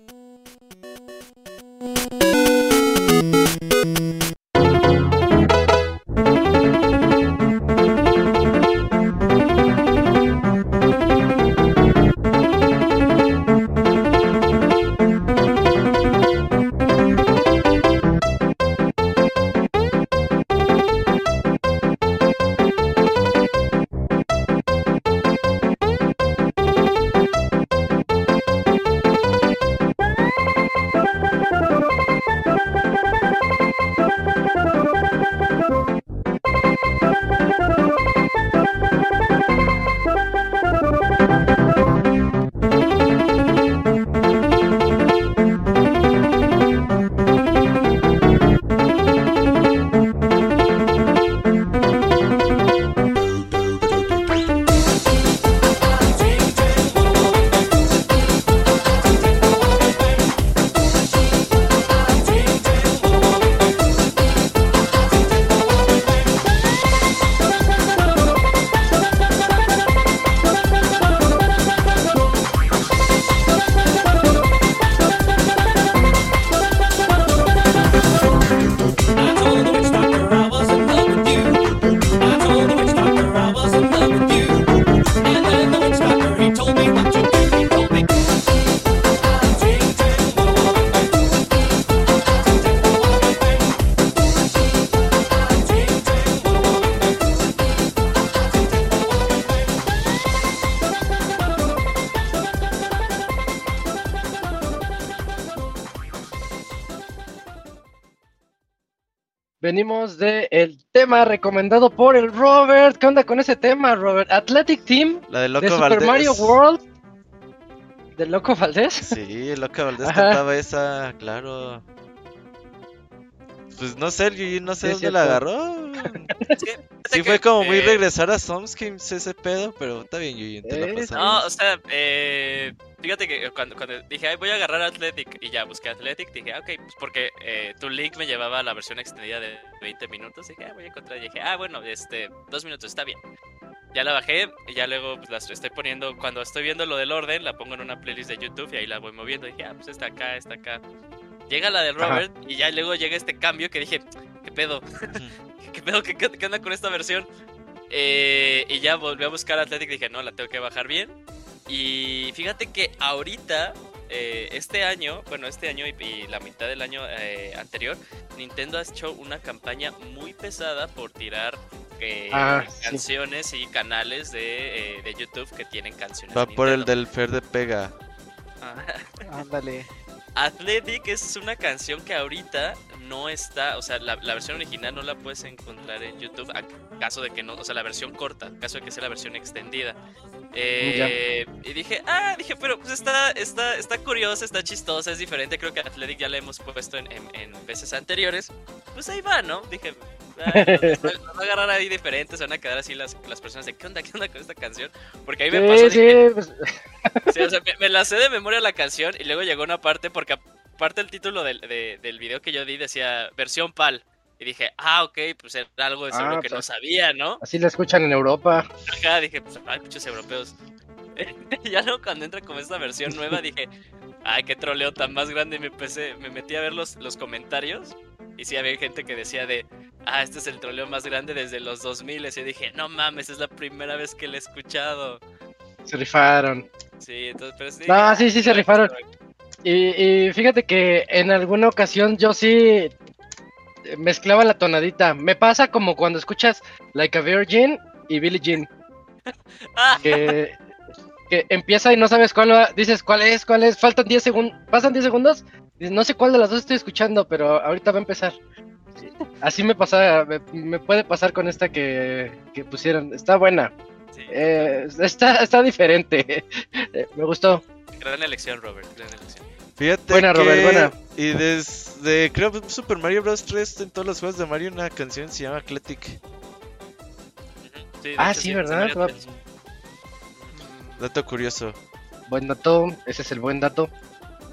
Venimos de el tema recomendado por el Robert. ¿Qué onda con ese tema, Robert? Athletic Team La de de Loco Super Valdés. Mario World. ¿De Loco Valdés? Sí, el Loco Valdés Ajá. cantaba esa, claro. Pues no sé, yo no sé Sí, dónde la agarró. Es que- Sí que, fue como muy eh, regresar a Somskims ese pedo, pero está bien, Yuyin, te la Eh, pasas. No, o sea, eh, fíjate que cuando, cuando dije, Ay, voy a agarrar Athletic y ya busqué Athletic, dije, ah, ok, pues porque eh, tu link me llevaba a la versión extendida de 20 minutos. Dije, ah, voy a encontrar. Y dije, ah, bueno, este, dos minutos, está bien. Ya la bajé y ya luego pues, la estoy poniendo. Cuando estoy viendo lo del orden, la pongo en una playlist de YouTube y ahí la voy moviendo. dije, ah, pues está acá, está acá. Llega la del Ajá. Robert y ya luego llega este cambio que dije, ¿qué pedo? (laughs) ¿Qué pedo? ¿Qué, qué, qué onda con esta versión? Eh, y ya volví a buscar Athletic y dije, no, la tengo que bajar bien. Y fíjate que ahorita, eh, este año, bueno, este año y, y la mitad del año eh, anterior, Nintendo ha hecho una campaña muy pesada por tirar eh, Ah, sí. canciones y canales de, eh, de YouTube que tienen canciones. Va de por el del Fer de Pega. Ah. Athletic es una canción que ahorita no está, o sea, la, versión original no la puedes encontrar en YouTube, a caso de que no, o sea, la versión corta, caso de que sea la versión extendida. Eh, y dije, ah, dije, pero pues está, está, está curiosa, está chistosa, es diferente, creo que Athletic ya la hemos puesto en, en- en veces anteriores. Pues ahí va, ¿no? Dije, ah, nos, va a agarrar ahí diferentes, se van a quedar así las, las personas de, ¿qué onda, qué onda con esta canción? Porque ahí me pasó, Sí, dije, pues, (laughs) Sí, o sea, me, me la sé de memoria la canción y luego llegó una parte porque aparte el título del, de- del video que yo di decía versión PAL. Y dije, ah, ok, pues era algo de seguro Ah, que pues, no sabía, ¿no? así la escuchan en Europa. Acá dije, pues hay muchos europeos. Y (laughs) ya luego cuando entra como esta versión nueva dije, ay, qué troleo tan más grande. Y me empecé, me metí a ver los, los comentarios. Y sí había gente que decía de, ah, este es el troleo más grande desde los 2000. Y dije, no mames, es la primera vez que lo he escuchado. Se rifaron. Sí, entonces, pero sí. No, sí, sí se rifaron. Y, y fíjate que en alguna ocasión yo sí mezclaba la tonadita. Me pasa como cuando escuchas Like a Virgin y Billie Jean. Ah, Que, que empieza y no sabes cuál va. Dices, ¿cuál es? ¿Cuál es? Faltan 10 segundos. Pasan 10 segundos. Dices, no sé cuál de las dos estoy escuchando, pero ahorita va a empezar. Así me pasa, me, me puede pasar con esta que, que pusieron. Está buena. sí. Eh, está, está diferente. (laughs) Me gustó. Gran elección, Robert, gran elección. Fíjate Buena, que... Robert, buena. Y desde, creo, Super Mario Bros. 3, en todos los juegos de Mario, una canción se llama Athletic. Sí, Ah, hecho, sí, ¿verdad? Va-. Dato curioso. Buen dato, ese es el buen dato.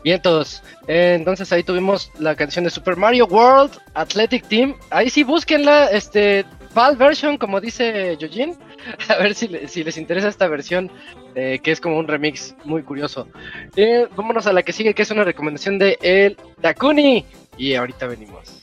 Bien, todos. Eh, entonces ahí tuvimos la canción de Super Mario World Athletic Team. Ahí sí búsquenla, este, PAL version, como dice Yojin. (laughs) A ver si, si les interesa esta versión, eh, que es como un remix muy curioso. Eh, vámonos a la que sigue, que es una recomendación de el Dakuni. Y ahorita venimos.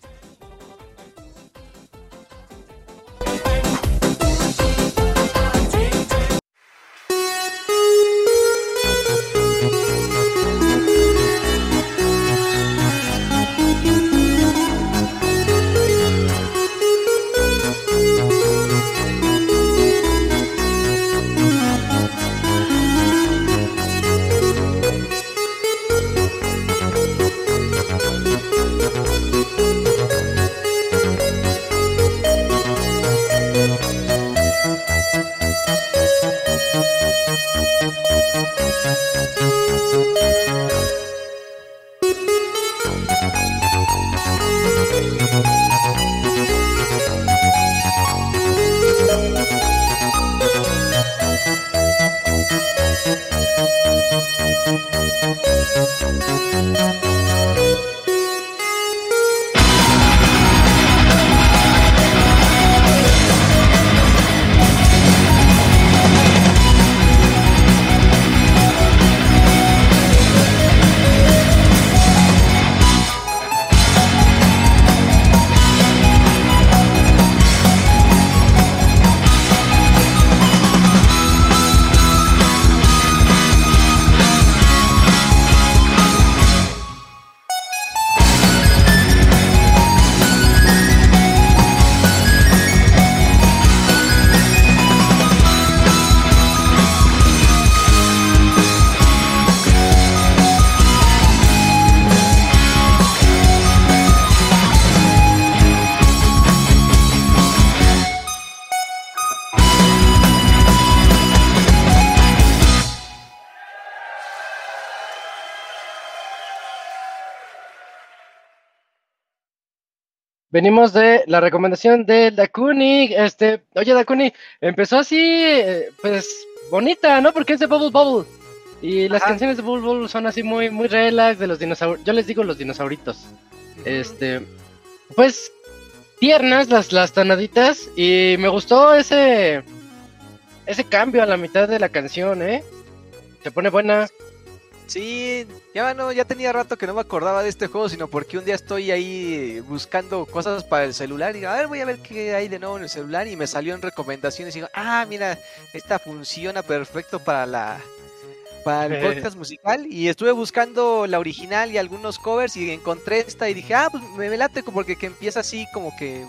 Venimos de la recomendación de Dakuni. Este, oye, Dakuni, empezó así, eh, pues bonita, ¿no? Porque es de Bubble Bubble. Y las Ajá. canciones de Bubble Bubble son así muy, muy relax de los dinosaurios. Yo les digo los dinosauritos. Este, pues tiernas las, las tonaditas. Y me gustó ese, ese cambio a la mitad de la canción, ¿eh? Se pone buena. Sí, ya no, ya tenía rato que no me acordaba de este juego, sino porque un día estoy ahí buscando cosas para el celular y digo, a ver, voy a ver qué hay de nuevo en el celular y me salió en recomendaciones y digo, ah, mira, esta funciona perfecto para la para el (laughs) podcast musical y estuve buscando la original y algunos covers y encontré esta y dije, ah, pues me, me late porque que empieza así como que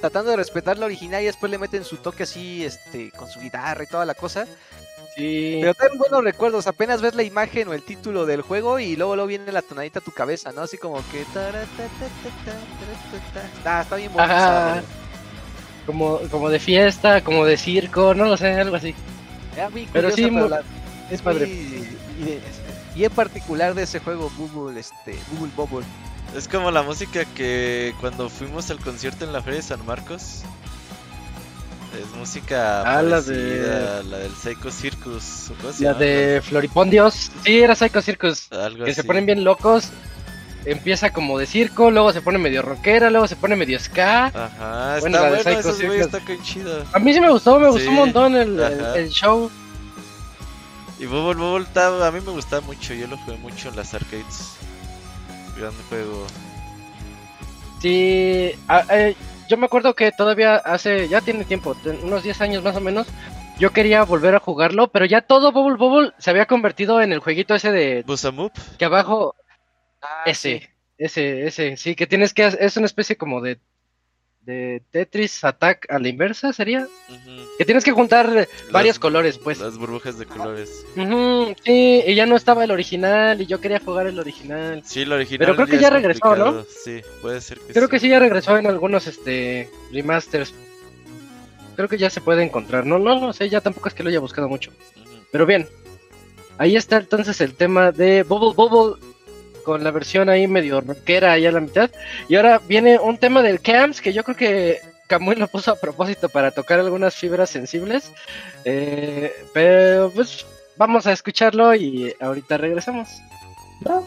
tratando de respetar la original y después le meten su toque así, este, con su guitarra y toda la cosa. Sí. Pero traen buenos recuerdos, apenas ves la imagen o el título del juego y luego, luego viene la tonadita a tu cabeza, ¿no? Así como que... Ah, está bien bonito. Ajá. Como, como de fiesta, como de circo, no lo sé, algo así. rola. Era muy Pero sí, la- es padre. muy- y, en particular de ese juego, Bubble, este, Bubble Bubble. Es como la música que cuando fuimos al concierto en la Feria de San Marcos. Es música Ah, la parecida, la del Psycho Circus. ¿cómo se La de Floripondios. Sí, era Psycho Circus. Algo Que se ponen bien locos. Empieza como de circo, luego se pone medio rockera, luego se pone medio ska. Ajá, Bueno, está la de bueno, Psycho Circus. está chido. A mí sí me gustó, me gustó un montón el, el- show. Y Bubble Bubble a mí me gustaba mucho, yo lo jugué mucho en las arcades. Gran juego. Sí, a- eh, yo me acuerdo que todavía hace, ya tiene tiempo, unos 10 años más o menos, yo quería volver a jugarlo, pero ya todo Bubble Bubble se había convertido en el jueguito ese de Busamup. que abajo, Ah, ese, sí. ese, ese, sí, que tienes que, hacer- es una especie como de, de Tetris Attack a la inversa, sería, que tienes que juntar varios colores, pues. Las burbujas de colores. Sí, y ya no estaba el original, y yo quería jugar el original. Sí, el original. Pero creo que ya regresó, ¿no? Sí, puede ser que Creo sí. que sí ya regresó en algunos este remasters. Creo que ya se puede encontrar. No, no, no sé, ya tampoco es que lo haya buscado mucho. Pero bien. Ahí está entonces el tema de Bubble Bubble con la versión ahí medio rockera ahí a la mitad. Y ahora viene un tema del Camps que yo creo que Camuy lo puso a propósito para tocar algunas fibras sensibles. Eh, pero pues vamos a escucharlo y ahorita regresamos. Ah,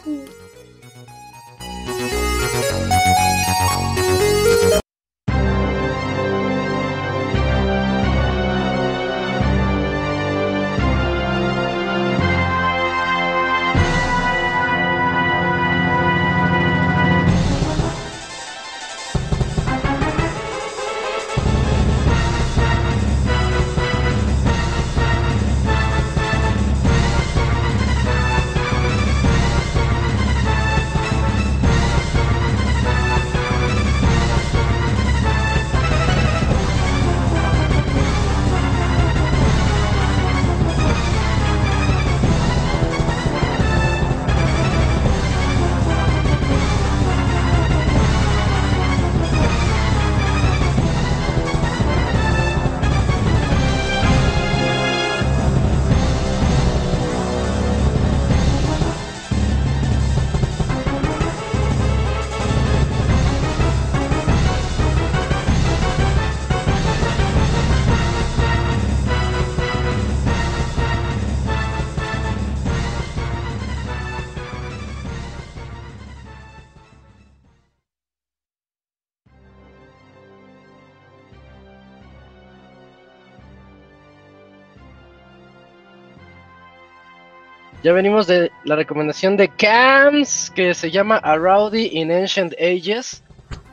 Ya venimos de la recomendación de Cams, que se llama A Rowdy in Ancient Ages,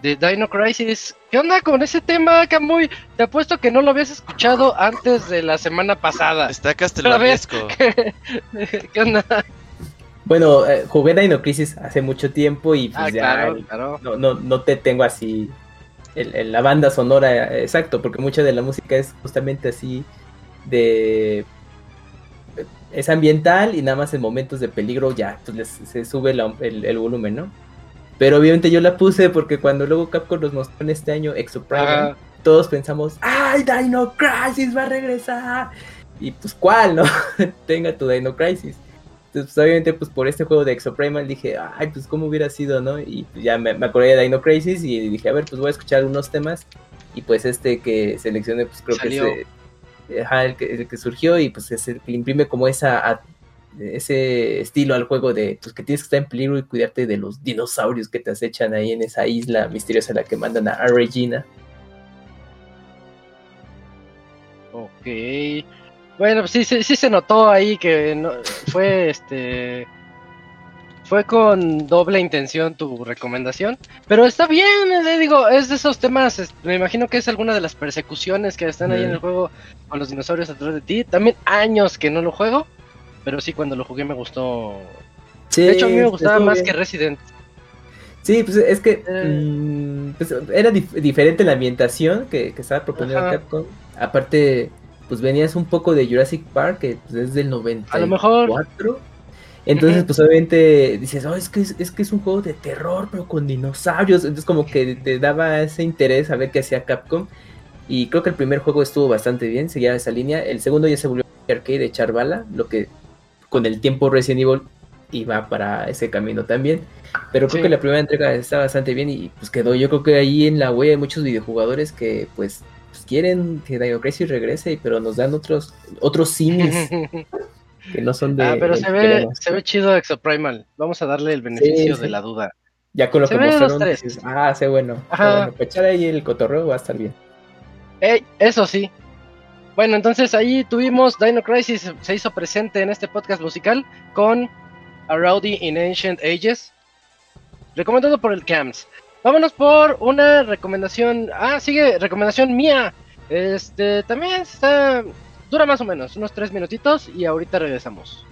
de Dino Crisis. ¿Qué onda con ese tema, Camuy? Te apuesto que no lo habías escuchado antes de la semana pasada. Está castelaniesco. (laughs) ¿Qué onda? Bueno, eh, jugué Dino Crisis hace mucho tiempo y pues Ah, ya claro, claro. no, no, no te tengo así el- el- la banda sonora eh, exacto, porque mucha de la música es justamente así de es ambiental y nada más en momentos de peligro ya pues, les- se sube la- el, el volumen, ¿no? Pero obviamente yo la puse porque cuando luego Capcom nos mostró en este año Exoprimal, Ajá. todos pensamos, ¡ay, Dino Crisis va a regresar! Y pues, ¿cuál, no? (laughs) Tenga tu Dino Crisis. Entonces, pues, obviamente, pues por este juego de Exoprimal dije, ay, pues cómo hubiera sido, ¿no? Y pues, ya me, me acordé de Dino Crisis y dije, a ver, pues voy a escuchar unos temas. Y pues este que seleccioné, pues creo Salió. que es eh, el, que, surgió y pues es el que imprime como esa ese estilo al juego de pues que tienes que estar en peligro y cuidarte de los dinosaurios que te acechan ahí en esa isla misteriosa a la que mandan a, Regina. Ok. Bueno, sí, sí, sí se notó ahí que no, fue este. Fue con doble intención tu recomendación. Pero está bien, le digo, es de esos temas. es- me imagino que es alguna de las persecuciones que están ahí en el juego con los dinosaurios atrás de ti. También años que no lo juego. Pero sí, cuando lo jugué me gustó. Sí, De hecho, a mí me gustaba más bien. que Resident. Sí, pues es que Eh. mm, pues, era dif- diferente la ambientación que, que estaba proponiendo Ajá. Capcom. Aparte, pues venías un poco de Jurassic Park, que pues, es del 94. A lo mejor. Entonces, pues obviamente dices, oh, es que es, es que es un juego de terror, pero con dinosaurios. Entonces, como que te daba ese interés a ver qué hacía Capcom. Y creo que el primer juego estuvo bastante bien, seguía esa línea. El segundo ya se volvió arcade de echar bala, lo que con el tiempo Resident Evil iba para ese camino también. Pero creo Sí. que la primera entrega está bastante bien y pues quedó yo creo que ahí en la huella de muchos videojugadores que pues, pues, quieren que Dino Crisis regrese, pero nos dan otros otros (laughs) simis (laughs) que no son de... ah, pero se ve, se ve chido Exoprimal. Vamos a darle el beneficio sí. de la duda. Ya con lo Se que mostraron, tres. dices, ah, sé bueno. Ajá. bueno. Para echar ahí el cotorreo va a estar bien. Ey, eso sí. Bueno, entonces ahí tuvimos Dino Crisis, se hizo presente en este podcast musical con A Rowdy in Ancient Ages, recomendado por el CAMS. Vámonos por una recomendación. Ah, sigue, recomendación mía. Este también está. Dura más o menos, unos tres minutitos y ahorita regresamos.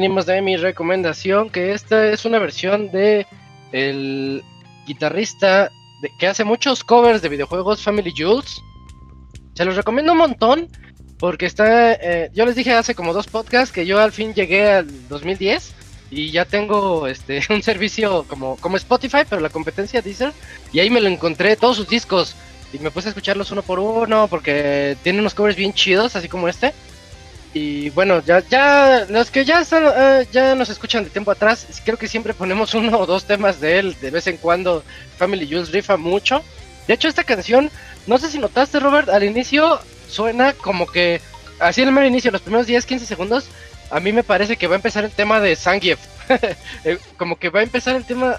Venimos de mi recomendación, que esta es una versión de el guitarrista que hace muchos covers de videojuegos, Family Jules. Se los recomiendo un montón, porque está, eh, yo les dije hace como dos podcasts que yo al fin llegué al 2010 y ya tengo este (laughs) un servicio como, como Spotify, pero la competencia Deezer, y ahí me lo encontré, todos sus discos, y me puse a escucharlos uno por uno, porque tiene unos covers bien chidos, así como este. Y bueno, ya, ya, los que ya están, eh, ya nos escuchan de tiempo atrás, creo que siempre ponemos (laughs) uno o dos temas de él, de vez en cuando Family Jules rifa mucho. De hecho, esta canción, no sé si notaste, Robert, al inicio suena como que, así en el mero inicio, los primeros 10, 15 segundos, a mí me parece que va a empezar el tema de Zangief. (laughs) Eh, como que va a empezar el tema,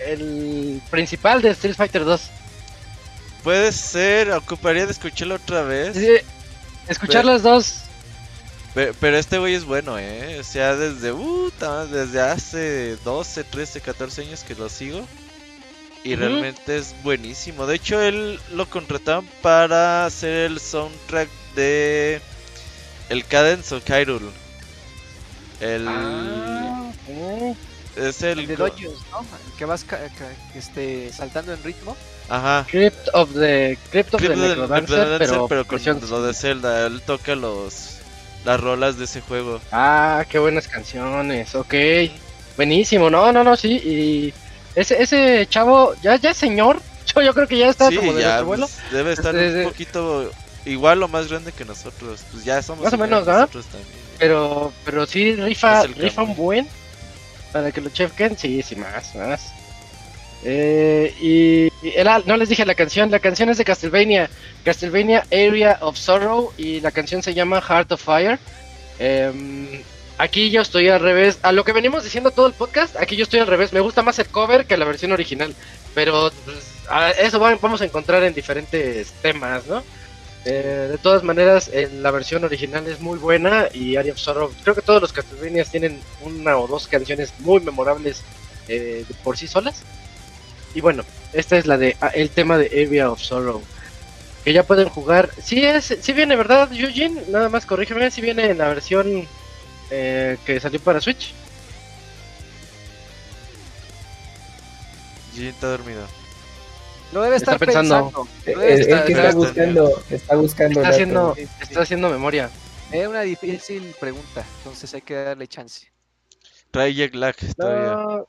el principal de Street Fighter 2. Puede ser, ocuparía de escucharlo otra vez. Sí, escuchar Pero- las dos. Pe- Pero este güey es bueno, ¿eh? O sea, desde, uh, desde hace 12, 13, 14 años que lo sigo. Y realmente es buenísimo. De hecho, él lo contrataron para hacer el soundtrack de el Cadence of Hyrule. El... Ah. Es el... El de Dodgers, ¿no? El que vas ca- ca- este, saltando en ritmo. Ajá. Crypt of the Crypt of Crypt the of the Necrodancer, Necrodancer, pero, pero con versión- lo de Zelda. Él toca los las rolas de ese juego. Ah, qué buenas canciones, ok. Buenísimo, no, no, no, sí. Y ese, ese chavo, ya, ya señor. (laughs) Yo, yo creo que ya está Sí, como de ya, nuestro abuelo. pues, debe estar Desde- un poquito igual o más grande que nosotros. Pues ya somos Más o menos, también. Pero, pero sí rifa, rifa un buen. Para que lo chequen, sí, sí, más, más. Eh, y, era- no les dije la canción, la canción es de Castlevania, Castlevania Area of Sorrow y la canción se llama Heart of Fire. Em, aquí yo estoy al revés, a lo que venimos diciendo todo el podcast, aquí yo estoy al revés, me gusta más el cover que la versión original, pero pues, eso va- vamos a encontrar en diferentes temas, ¿no? Eh, de todas maneras, la versión original es muy buena y Area of Sorrow, creo que todos los Castlevanias tienen una o dos canciones muy memorables eh, por sí solas. Y bueno, esta es la de ah, el tema de Area of Sorrow. Que ya pueden jugar. Sí es, sí viene, ¿verdad, Eugene? Nada más corrígeme, si viene en la versión eh, que salió para Switch. Jin está dormido. Lo debe Está estar pensando. el estar que está está- buscando, está buscando. Está haciendo, está haciendo memoria. Es una difícil pregunta, entonces hay que darle chance. Trae jet lag todavía. No,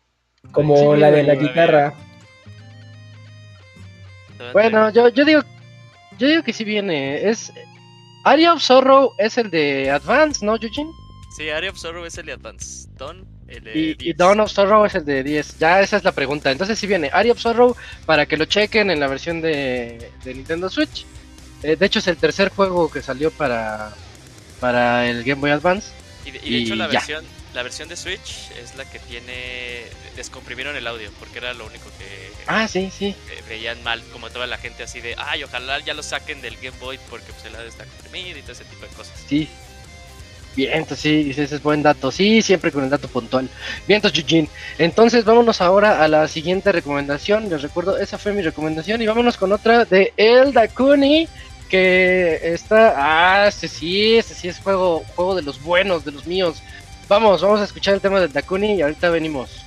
Como Sí, la de la guitarra. Bueno, yo, yo digo, yo digo que sí viene. Es Area of Sorrow es el de Advance, ¿no, Eugene? Sí, Area of Sorrow es el de Advance. Dawn, el de Y, y 10. Dawn of Sorrow es el de 10. Ya esa es la pregunta. Entonces sí viene Area of Sorrow para que lo chequen en la versión de, de Nintendo Switch. Eh, de hecho es el tercer juego que salió para para el Game Boy Advance. Y de, y de hecho y la ya. versión, la versión de Switch es la que tiene... Descomprimieron el audio porque era lo único que Ah, sí, sí. eh, veían mal como toda la gente así de... Ay, ojalá ya lo saquen del Game Boy porque pues el audio está comprimido y todo ese tipo de cosas. Sí. Bien, entonces sí, ese es buen dato. Sí, siempre con el dato puntual. Bien, entonces, Eugene. Entonces, vámonos ahora a la siguiente recomendación. Les recuerdo, esa fue mi recomendación. Y vámonos con otra de El Dakuni. Que está. Ah, este sí, este sí es juego, juego de los buenos, de los míos. Vamos, vamos a escuchar el tema del Dakuni y ahorita venimos.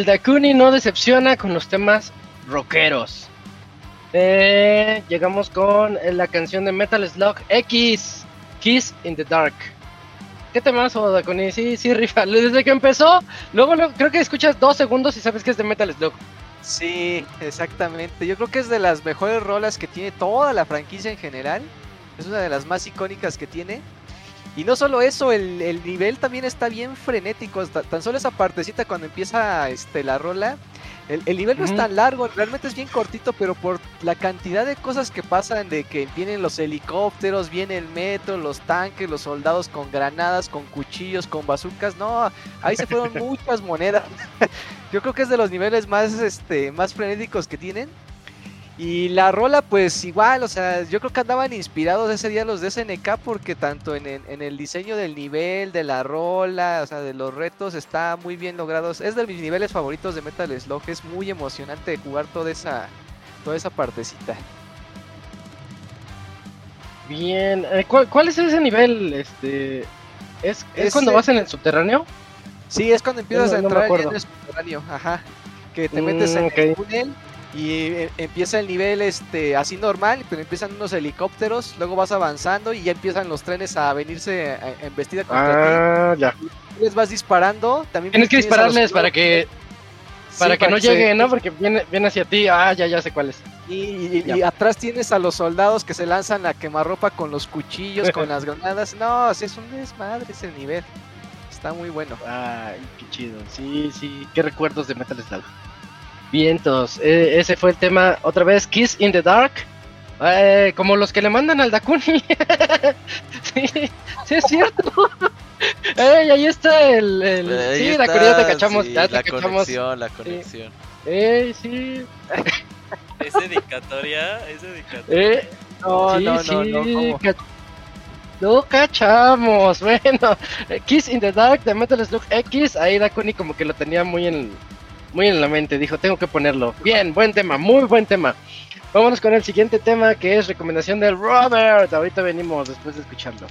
El Dakuni no decepciona con los temas rockeros. Eh, llegamos con eh, la canción de Metal Slug X, Kiss in the Dark. ¿Qué temazo, Dakuni? Sí, sí, rifa. Desde que empezó, luego, creo que escuchas dos segundos y sabes que es de Metal Slug. Sí, exactamente. Yo creo que es de las mejores rolas que tiene toda la franquicia en general. Es una de las más icónicas que tiene. Y no solo eso, el, el nivel también está bien frenético. ta- Tan solo esa partecita cuando empieza este, la rola. El, el nivel no es tan largo, realmente es bien cortito, pero por la cantidad de cosas que pasan, de que vienen los helicópteros, viene el metro, los tanques, los soldados con granadas, con cuchillos, con bazucas, no, ahí se fueron (laughs) muchas monedas. (laughs) Yo creo que es de los niveles más, este, más frenéticos que tienen. Y la rola, pues igual, o sea, yo creo que andaban inspirados ese día los de SNK porque tanto en, el- en el diseño del nivel, de la rola, o sea, de los retos, está muy bien logrados. Es de mis niveles favoritos de Metal Slug, es muy emocionante jugar toda esa, toda esa partecita. Bien, eh, ¿cuál, cuál es ese nivel? Este, ¿Es, es Es cuando vas en el subterráneo? Sí, es cuando empiezas no- a no entrar acuerdo. en el subterráneo, ajá. Que te metes en Mm, el túnel y eh, empieza el nivel este así normal, pero empiezan unos helicópteros, luego vas avanzando y ya empiezan los trenes a venirse a- a embestida contra Ah, ya. Les vas disparando, también Tienes que los dispararles para que Sí, para que no se- llegue, ¿no? Porque viene, viene hacia ti. Ah, ya, ya sé cuál es. Y, y- Ya. y atrás tienes a los soldados que se lanzan a quemarropa con los cuchillos, con (laughs) las granadas. No, es un desmadre ese nivel. Está muy bueno. Ay, qué chido. Sí, sí. Qué recuerdos de Metal Slug. Vientos. eh, ese fue el tema. Otra vez, Kiss in the Dark. Eh, como los que le mandan al Dakuni. (laughs) sí, sí, es cierto. (laughs) Ey, ahí está el. el- Ahí sí, está, Dakuni, ya te cachamos. sí, ya te la cachamos. conexión, la conexión. Ey, sí. Es dedicatoria, es dedicatoria. Eh, No, sí, no, no, sí, no, Lo cachamos, (laughs) bueno. eh, Kiss in the Dark de Metal Slug X, ahí Dakuni como que lo tenía muy en, muy en la mente, dijo, tengo que ponerlo. Bien, buen tema, muy buen tema. Vámonos con el siguiente tema que es recomendación del Robert. Ahorita venimos después de escucharlo.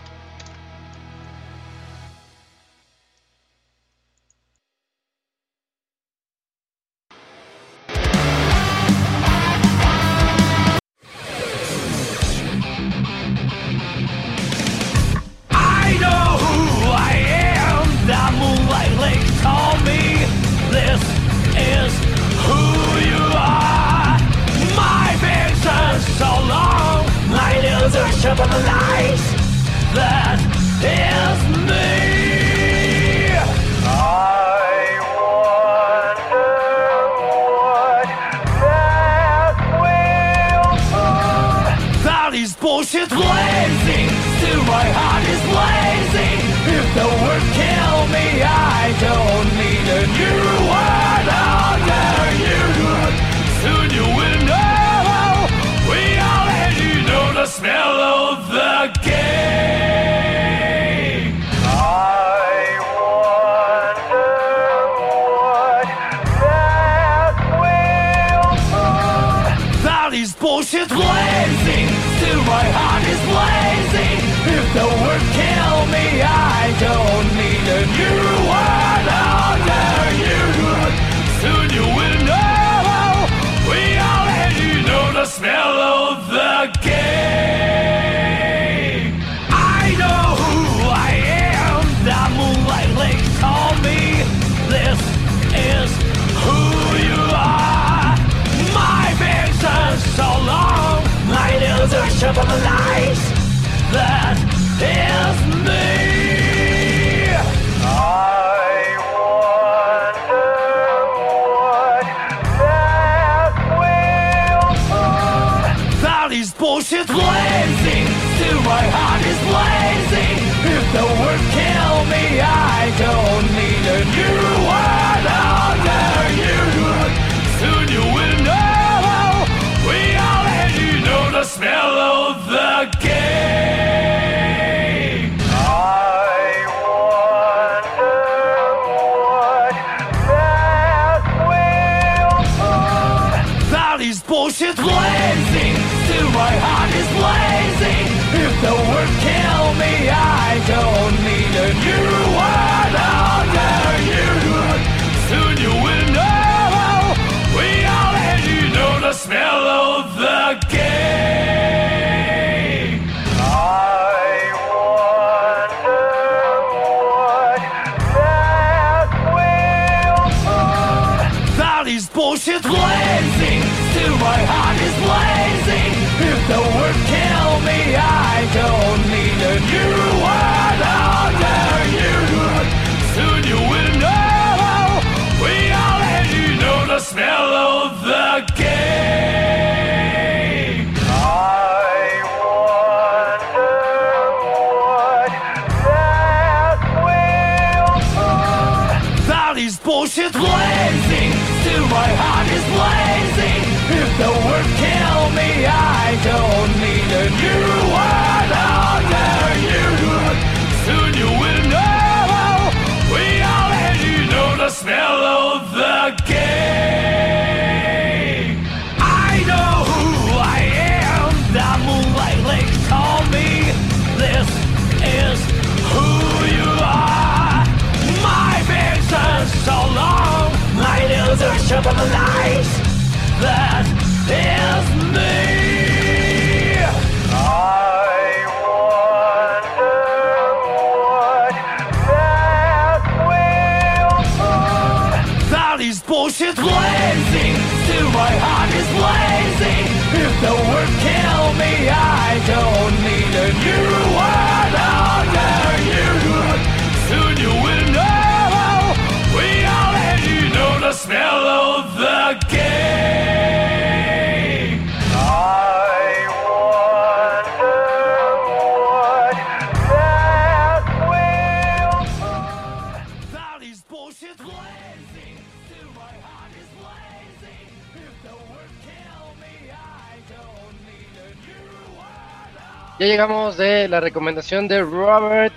La recomendación de Robert,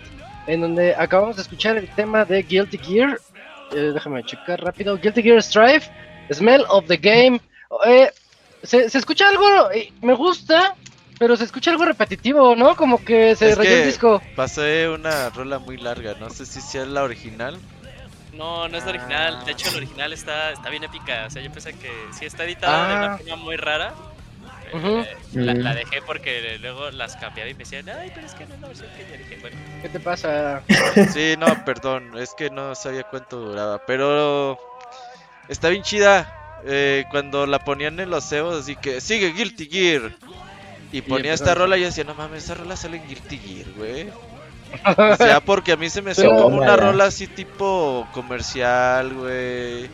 en donde acabamos de escuchar el tema de Guilty Gear. Eh, déjame checar rápido. Guilty Gear Strife, Smell of the Game. Eh, se, se escucha algo, eh, me gusta, pero se escucha algo repetitivo, ¿no? Como que se rayó el disco. pasé una rola muy larga, no sé si sea la original. No, no es la original. De hecho, la original está, está bien épica. O sea, yo pensé que sí está editada de Ah. una forma muy rara. Eh, la, la dejé porque luego las cambiaba y me decían, ay, pero es que no es la versión que yo dije. Bueno, ¿Qué te pasa? (laughs) Sí, no, perdón, es que no sabía cuánto duraba, pero está bien chida. eh, cuando la ponían en los cebos, así que sigue Guilty Gear. Y ponía esta rola y yo decía, no mames, esa rola sale en Guilty Gear, güey. (laughs) O sea, porque a mí se me Pero- como una rola así tipo comercial, güey.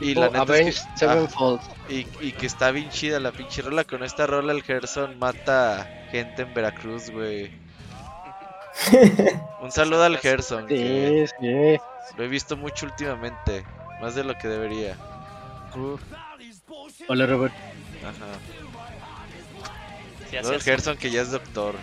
Y la neta Avenged es que, ah, Sevenfold. y, y que está bien chida la pinche rola. Con esta rola el Gerson mata gente en Veracruz, güey. (laughs) Un saludo al Gerson, que Sí, sí. lo he visto mucho últimamente. Más de lo que debería. Hola, Robert. Ajá. sí, así el. Gerson que ya es doctor.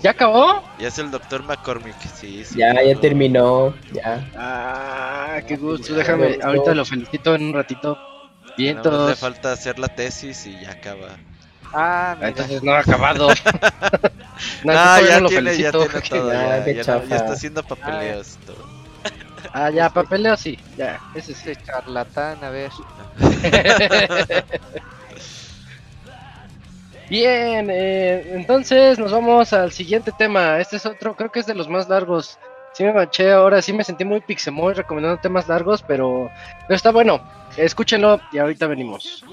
¿Ya acabó? Ya es el doctor McCormick, sí, sí. Ya, ya terminó. Ya. Ah, qué gusto. Ya, Déjame, doctor. ahorita lo felicito en un ratito. Bien, más le todos. falta hacer la tesis y ya acaba. Ah, Ah, mira. Entonces (laughs) no ha acabado. (laughs) no, Ah, ya no lo tiene, ya felicito. tiene todo. Ya, Ya, ya no- ya está haciendo papeleos. todo. Ah, ya, papeleo sí. Ya, ese sí. Este charlatán, a ver. (laughs) Bien, eh, entonces nos vamos al siguiente tema. Este es otro, creo que es de los más largos. Sí me manché, ahora sí me sentí muy pixemoy recomendando temas largos, pero, pero está bueno. Escúchenlo y ahorita venimos.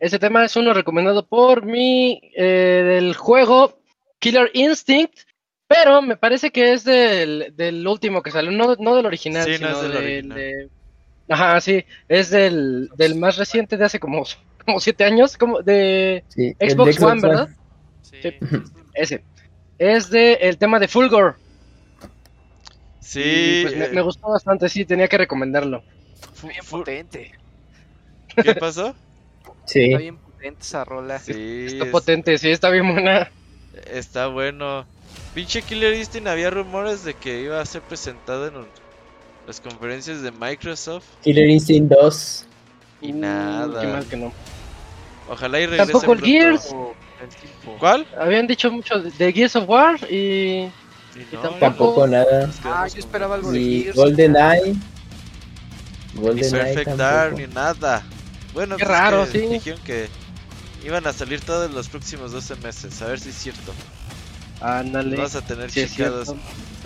Ese tema es uno recomendado por mí eh, del juego Killer Instinct, pero me parece que es del, del último que salió, no, no del original, Sí, no sino es del del- original. de- Ajá, sí, es del, del más reciente de hace como, como siete años, como de Sí, Xbox, de One, ¿verdad? Sí. Sí. Ese. Es de el tema de Fulgor. Sí, y, pues, me, eh, me gustó bastante, sí, tenía que recomendarlo. fu- Bien potente. ¿Qué pasó? Sí. Está bien potente esa rola. Sí, (laughs) Está es- potente, sí, está bien buena. está bueno. Pinche Killer Instinct, había rumores de que iba a ser presentado en un- las conferencias de Microsoft Killer Instinct 2. y Uh, nada. Qué mal que no. Ojalá y regrese Tampoco el pronto. Gears. ¿Cuál? Habían dicho mucho de, Gears of War y Y tampoco- Tampoco nada. Ah, yo esperaba algo de Gears. GoldenEye. Ni GoldenEye Perfect Dark, ni nada. Bueno, Qué pues es raro, que sí. Dijeron que iban a salir todos los próximos 12 meses. A ver si es cierto. ándale. Vamos a tener Sí, checados.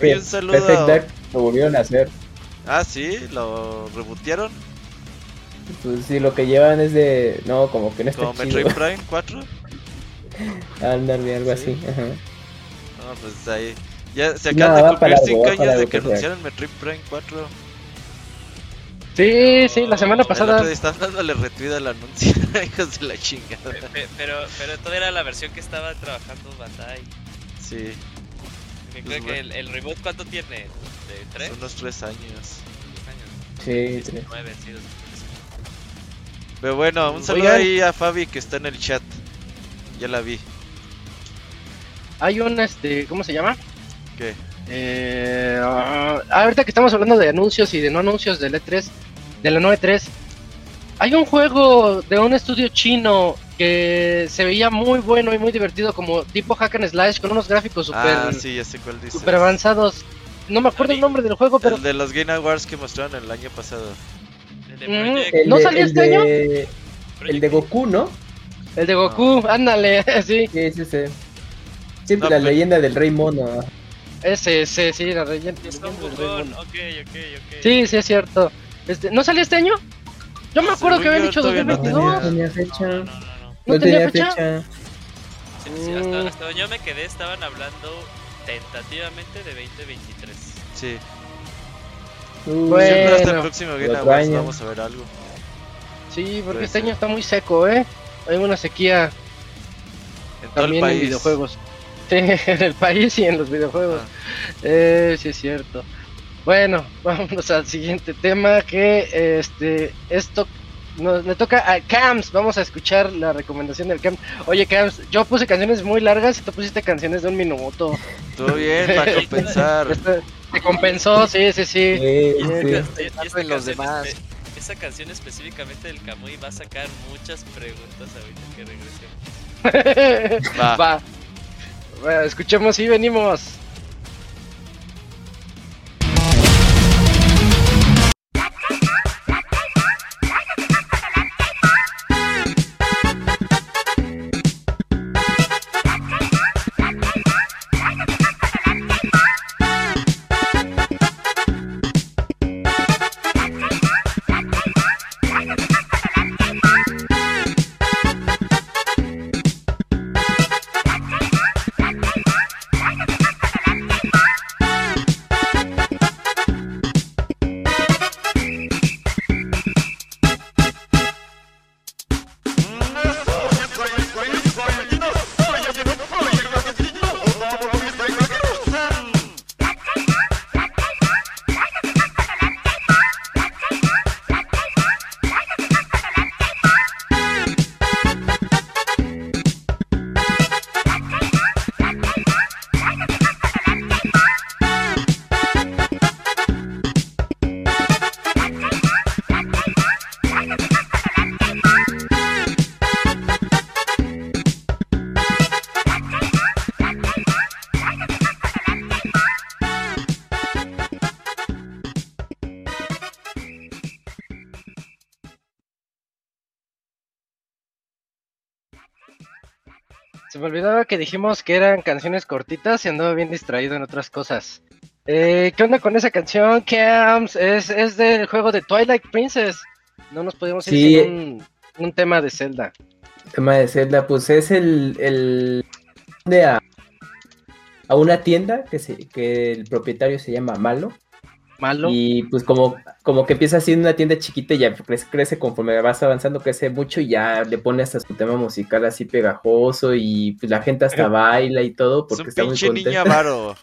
Oye, un Perfect saludo. Dark lo volvieron a hacer. Ah, sí, lo rebotearon. Pues sí, lo que llevan es de. No, como que no está Como chido. Metroid (laughs) Prime 4. Ándale, algo Sí. así. Ajá. No, pues ahí. Ya se No, acaban va de para cumplir largo, 5 va para años de que anunciaron Metroid Prime 4. Sí, sí, la semana pasada. estaban dándole retweet al anuncio. (laughs) Hijos de la chingada. Pe- pe- Pero, pero todavía era la versión que estaba trabajando Bandai. Sí, Me Pues creo que bueno. el, el reboot, ¿cuánto tiene? ¿De tres? hace unos 3 años. años? Sí, sí. 19, sí, 2013. Pero bueno, un saludo Oigan. ahí a Fabi que está en el chat. Ya la vi. Hay un, este, ¿cómo se llama? ¿Qué? Eh, ah, ahorita que estamos hablando de anuncios y de no anuncios del E3, de la 93, hay un juego de un estudio chino que se veía muy bueno y muy divertido, como tipo hack and slash, con unos gráficos super, ah, sí, ya sé cuál dice. super avanzados. No me acuerdo el nombre del juego, pero El de los Game Awards que mostraron el año pasado. El de Mm, Project- El ¿No de, salió el este año? Project El de Goku, ¿no? el de Goku, ándale, (laughs) sí, Sí, sí, sí. Siempre No, la pero- leyenda del rey mono. Ese, ese, sí, la leyenda. Es un leyenda del bujón, Rey Mono. ok, ok, ok. Sí, sí, es cierto. Este, ¿No salió este año? Yo me acuerdo Según que habían dicho todavía no 2022. No tenía fecha. no, no, no. No, ¿No tenía, fecha. Sí, sí, hasta, hasta donde yo me quedé estaban hablando tentativamente de 2023. Sí. Uh, Bueno. Siempre hasta el próximo Game Awards año. vamos a ver algo. Sí, porque Puede este ser. año está muy seco, ¿eh? Hay una sequía En todo el también en país. videojuegos. Sí, (laughs) en el país y en los videojuegos. Ah, Eh, sí, es cierto. Bueno, (laughs) vámonos al siguiente tema que este esto nos le toca a Cams. Vamos a escuchar la recomendación del Cams. Oye, Cams, yo puse canciones muy largas y tú pusiste canciones de un minuto. Todo bien, para (laughs) compensar. Te compensó, sí, sí, sí. los demás. Esa canción específicamente del Kamui va a sacar muchas preguntas ahorita que regresemos. Va. Va. Bueno, escuchemos y venimos. Me olvidaba que dijimos que eran canciones cortitas y andaba bien distraído en otras cosas. Eh, ¿Qué onda con esa canción, Cams? Es, es del juego de Twilight Princess. No nos podíamos ir Sí. sin un, un tema de Zelda. tema de Zelda, pues es el, el de a, a una tienda que se, que el propietario se llama Malo. Malo. Y pues como, como que empieza siendo una tienda chiquita y ya crece, crece conforme vas avanzando, crece mucho y ya le pone hasta su tema musical así pegajoso y pues la gente hasta baila y todo Es porque un está muy contenta. avaro.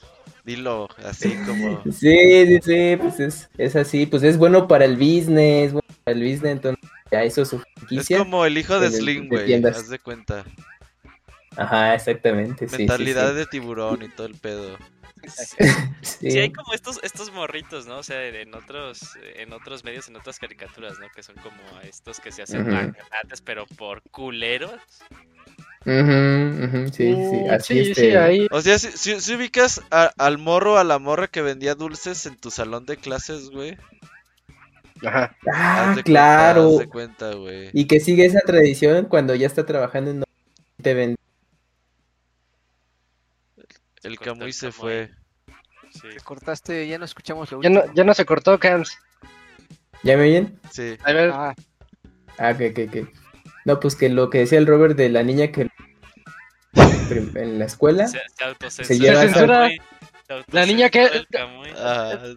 Dilo, así como. (laughs) Sí, sí, sí, pues es, es así, pues es bueno para el business, bueno para el business, entonces ya hizo su Es como el hijo de en de güey. tiendas. Haz de cuenta. Ajá, exactamente, sí, sí, Mentalidad sí. de tiburón y todo el pedo. (laughs) Sí. Sí, hay como estos, estos morritos, ¿no? O sea, en otros, en otros medios, en otras caricaturas, ¿no? Que son como estos que se hacen Ujú. magnates, pero por culeros. Ujú, ujú, sí, sí, Mm, así sí, este, sí, ahí. O sea, si, si- si ubicas a- al morro a la morra que vendía dulces en tu salón de clases, güey. Ajá. Ah, Haz de claro. Cuenta, haz de cuenta, güey. Y que sigue esa tradición cuando ya está trabajando en te ven- El Camuy se fue. Sí. Te cortaste, ya no escuchamos lo Ya último. no, ya no se cortó, Cams. ¿Ya me oyen? Sí. A ver, Ah, Ah, que, que, que. No, pues que lo que decía el Robert de la niña que en la escuela. Se, se autocensura. Se lleva se La niña que-. Ah, (laughs)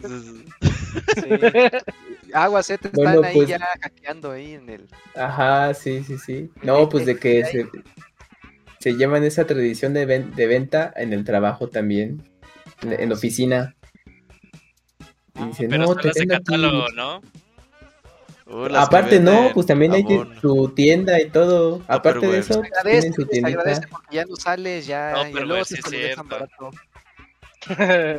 sí. Aguas, eh, te están Bueno, ahí pues- ya hackeando ahí en el. Ajá, sí, sí, sí. No, pues de que se, se llevan esa tradición de, ven- de venta en el trabajo también, en, en oficina. Y dicen, Pero no, te hace vendo aquí". catálogo, ¿no? Uh, Aparte, no, pues también hay su tienda y todo. Aparte de eso, Se pues, agradece, tienen su agradece porque ya no sales, ya. No, y pero, luego güey, te sí te es cierto.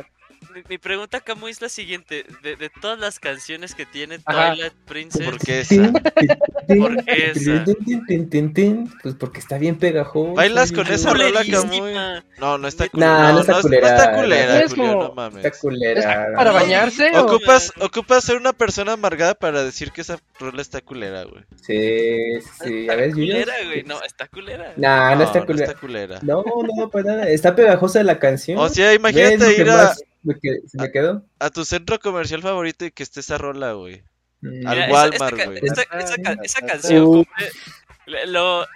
(laughs) Mi, mi pregunta, Camuy, es la siguiente. De, de todas las canciones que tiene Ajá. Twilight Princess, ¿Por qué esa? (laughs) ¿Por qué esa? tin, tin, tin, tin, tin. Pues porque está bien pegajoso. ¿Bailas con esa rola, culerísima. No, no está Nah, culera. no está no, culera. está culera, Es Julio, como- no mames. Está culera. ¿Para ¿no? bañarse? o- Ocupas, ocupas ser una persona amargada para decir que esa rola está culera, güey. Sí, sí, a Está ver, Julio. culera, güey. No, está culera. Nah, no, está No culera. está culera. No, no, para nada. Está pegajosa la canción. O sea, ¿Ves imagínate ir a, más me se me quedó? a tu centro comercial favorito y que esté esa rola, güey. Mm. Al Mira, Walmart, güey. esa- esa canción Uh. cumple lo,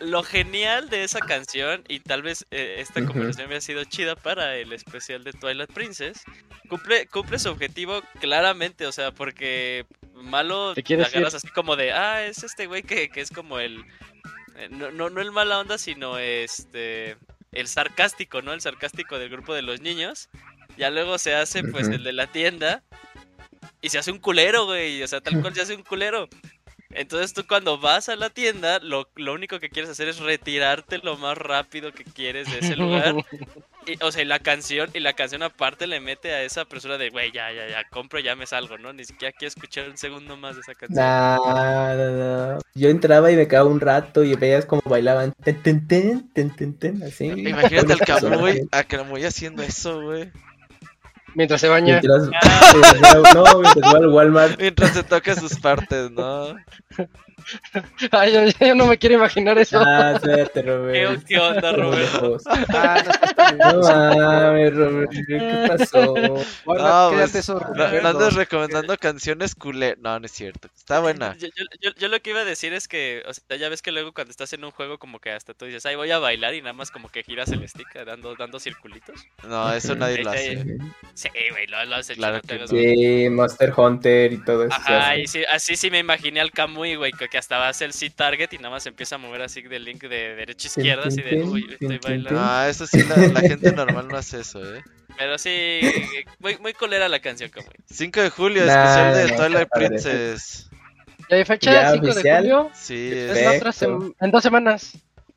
lo genial de esa canción y tal vez eh, esta conversación había sido chida para el especial de Twilight Princess. Cumple, cumple su objetivo claramente, o sea, porque malo ¿Te te agarras ir? así como de, ah, es este güey que, que es como el... eh, No, no, no el mala onda, sino este... El sarcástico, ¿no? El sarcástico del grupo de los niños. Ya luego se hace, pues, el de la tienda. Y se hace un culero, güey. O sea, tal cual se hace un culero. Entonces tú cuando vas a la tienda, lo, lo único que quieres hacer es retirarte lo más rápido que quieres de ese (laughs) lugar. Y, o sea, y la canción, y la canción aparte le mete a esa apresura de, güey, ya, ya, ya, compro, ya me salgo, ¿no? Ni siquiera quiero escuchar un segundo más de esa canción. Nah, no, no. Yo entraba y me quedaba un rato y veías como bailaban. Ten, ten, ten, ten, ten, ten, así. Imagínate al Camuy, a Camuy haciendo eso, güey. Mientras se baña. Mientras, (laughs) mientras- no, mientras va al Walmart. Mientras se toca sus partes, ¿no? (laughs) (laughs) Ay, yo, yo no me quiero imaginar eso. Ah, espérate, ¿Qué, Robert. qué onda, Roberto? lejos. Ah, no mames, Robert. ¿Qué pasó? Guarda, No, quédate pues, eso, No, andes recomendando canciones culé. No, no es cierto. Está buena. Yo, yo- yo- yo lo que iba a decir es que, o sea, ya ves que luego cuando estás en un juego como que hasta tú dices, ay, voy a bailar y nada más como que giras el stick dando, dando circulitos. No, eso nadie lo hace. Sí, güey, lo, lo has hecho. Claro que. Sí, Monster Hunter y todo eso. Ajá, y sí, así sí me imaginé al Kamui, güey, que, que hasta va a hacer el C-Target y nada más empieza a mover así del link de derecha a izquierda, así de, uy, estoy bailando. No, eso sí, la, la gente normal no hace eso, ¿eh? Pero sí, muy, muy colera la canción, Kamui. 5 de julio, Nah, especial de no, Twilight. Princess. ¿Ya hay fecha? Ya, 5 de julio. Sí, Es es- la otra Perfecto. sem- en dos semanas.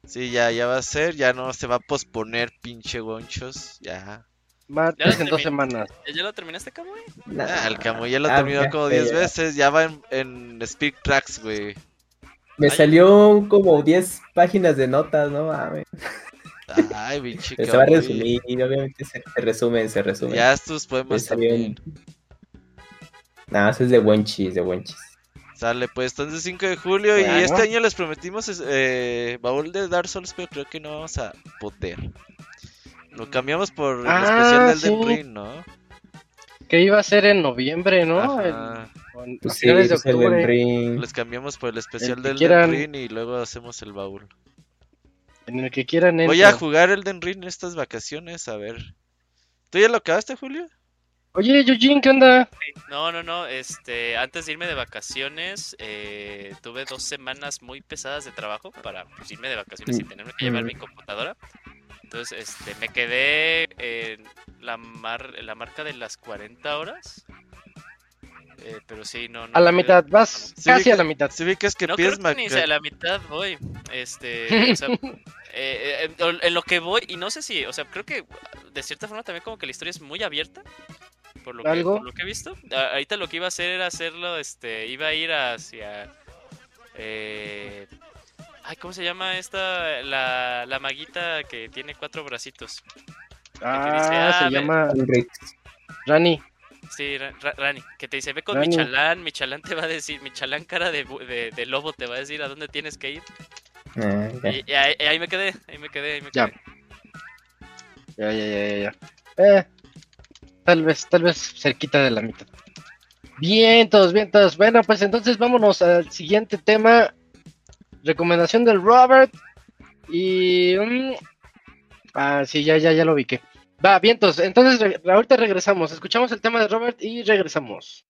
sí, ya, ya va a ser. Ya no se va a posponer, pinche gonchos. Ya. Martes Ya en dos semanas. ¿Ya, lo terminaste? Nah. Ah, el Camuy ya lo Ah, terminó como ya, 10 ya. veces. Ya va en, en Speak Tracks, güey. Me Ay. salió como 10 páginas de notas, ¿no? mames. Ay, pinche (laughs) Se va a resumir, obviamente se, se resumen, se resumen. Ya tus poemas también. No, eso es de buen chis, de buen chis. Sale, pues entonces 5 de julio. Y este año les prometimos eh, baúl de Dark Souls, pero creo que no vamos a poder. Lo cambiamos por el Ah, especial del sí. Ring, ¿no? Que iba a ser en noviembre, ¿no? El-. Con- Pues sí, finales de el octubre. Les cambiamos por el especial que del quieran. Ring y luego hacemos el baúl. En el que quieran Voy a jugar el Den Ring estas vacaciones, a ver. ¿Tú ya lo acabaste, Julio? Oye, Eugene, ¿qué onda? No, no, no. Este, antes de irme de vacaciones, eh, tuve dos semanas muy pesadas de trabajo para pues, irme de vacaciones sin tener que llevar Mm. mi computadora. Entonces, este, me quedé en la, mar, en la marca de las 40 horas. Eh, pero sí, no, no. A la mitad, vas casi vi a la mitad. Si vi que es que no pides creo que ni Maca- a la mitad voy. Este, (laughs) o sea, eh, en- en lo que voy, y no sé si, o sea, creo que de cierta forma también como que la historia es muy abierta. Por lo, que, ¿Algo? por lo que he visto. A- ahorita lo que iba a hacer era hacerlo, este, iba a ir hacia... Eh, ay, ¿cómo se llama esta? La, la maguita que tiene cuatro bracitos. Ah, dice, ah, se ve- llama Rick. Rani. Sí, Ra- Ra- Rani, que te dice, ve con Rani. Michalán, Michalán te va a decir, Michalán cara de, de, de lobo te va a decir a dónde tienes que ir. Ah. Y, y ahí, me quedé, ahí me quedé, ahí me Ya. quedé. Ya, ya, ya, ya, ya. Eh, tal vez, tal vez cerquita de la mitad. Vientos, vientos. Bueno, pues entonces vámonos al siguiente tema. Recomendación del Robert. Y. mm, ah, sí, ya, ya, ya lo ubiqué. Va, vientos. Entonces, re- ahorita regresamos. Escuchamos el tema de Robert y regresamos.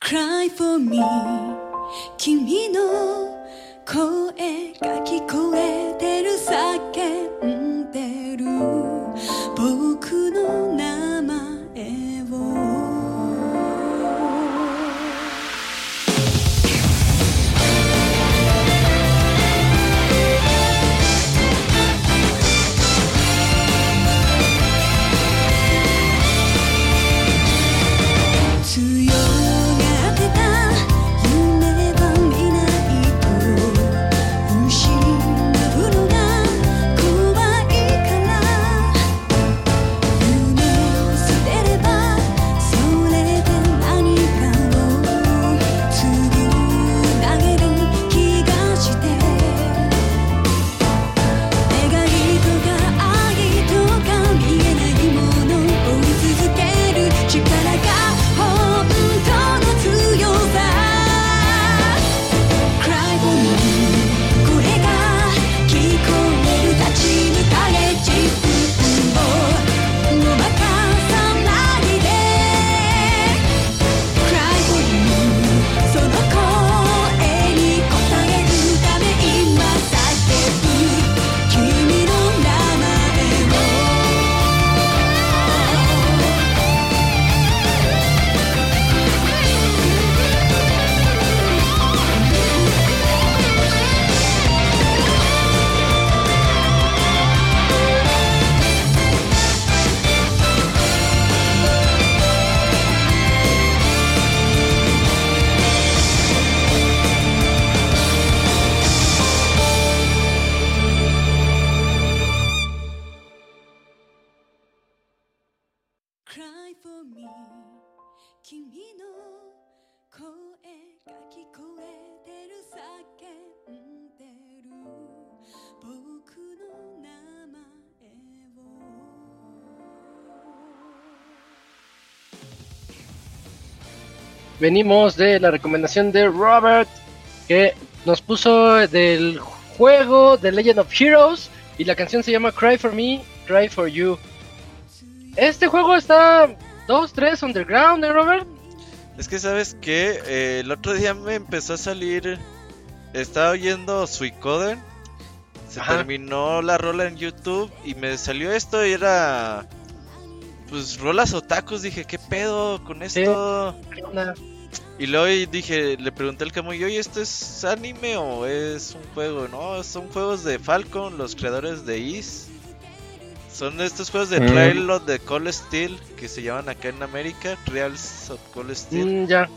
Cry for me 君の声が聞こえてる叫んでる僕の名 Venimos de la recomendación de Robert, que nos puso del juego de Legend of Heroes. Y la canción se llama Cry for Me, Cry for You. Este juego está 2-3 underground, ¿eh, Robert? Es que sabes que el otro día me empezó a salir. Estaba oyendo Suicoden. Se Ajá. terminó la rola en YouTube y me salió esto y era. Pues rolas otakus. Dije, ¿qué pedo con Sí. esto? ¿Qué onda? Y luego dije, le pregunté al Camuy, oye, ¿esto es anime o es un juego? No, son juegos de Falcon, los creadores de Is. Son estos juegos de Mm. Trail of the Cold Steel que se llaman acá en América, Trials of Cold Steel. Mm, ya.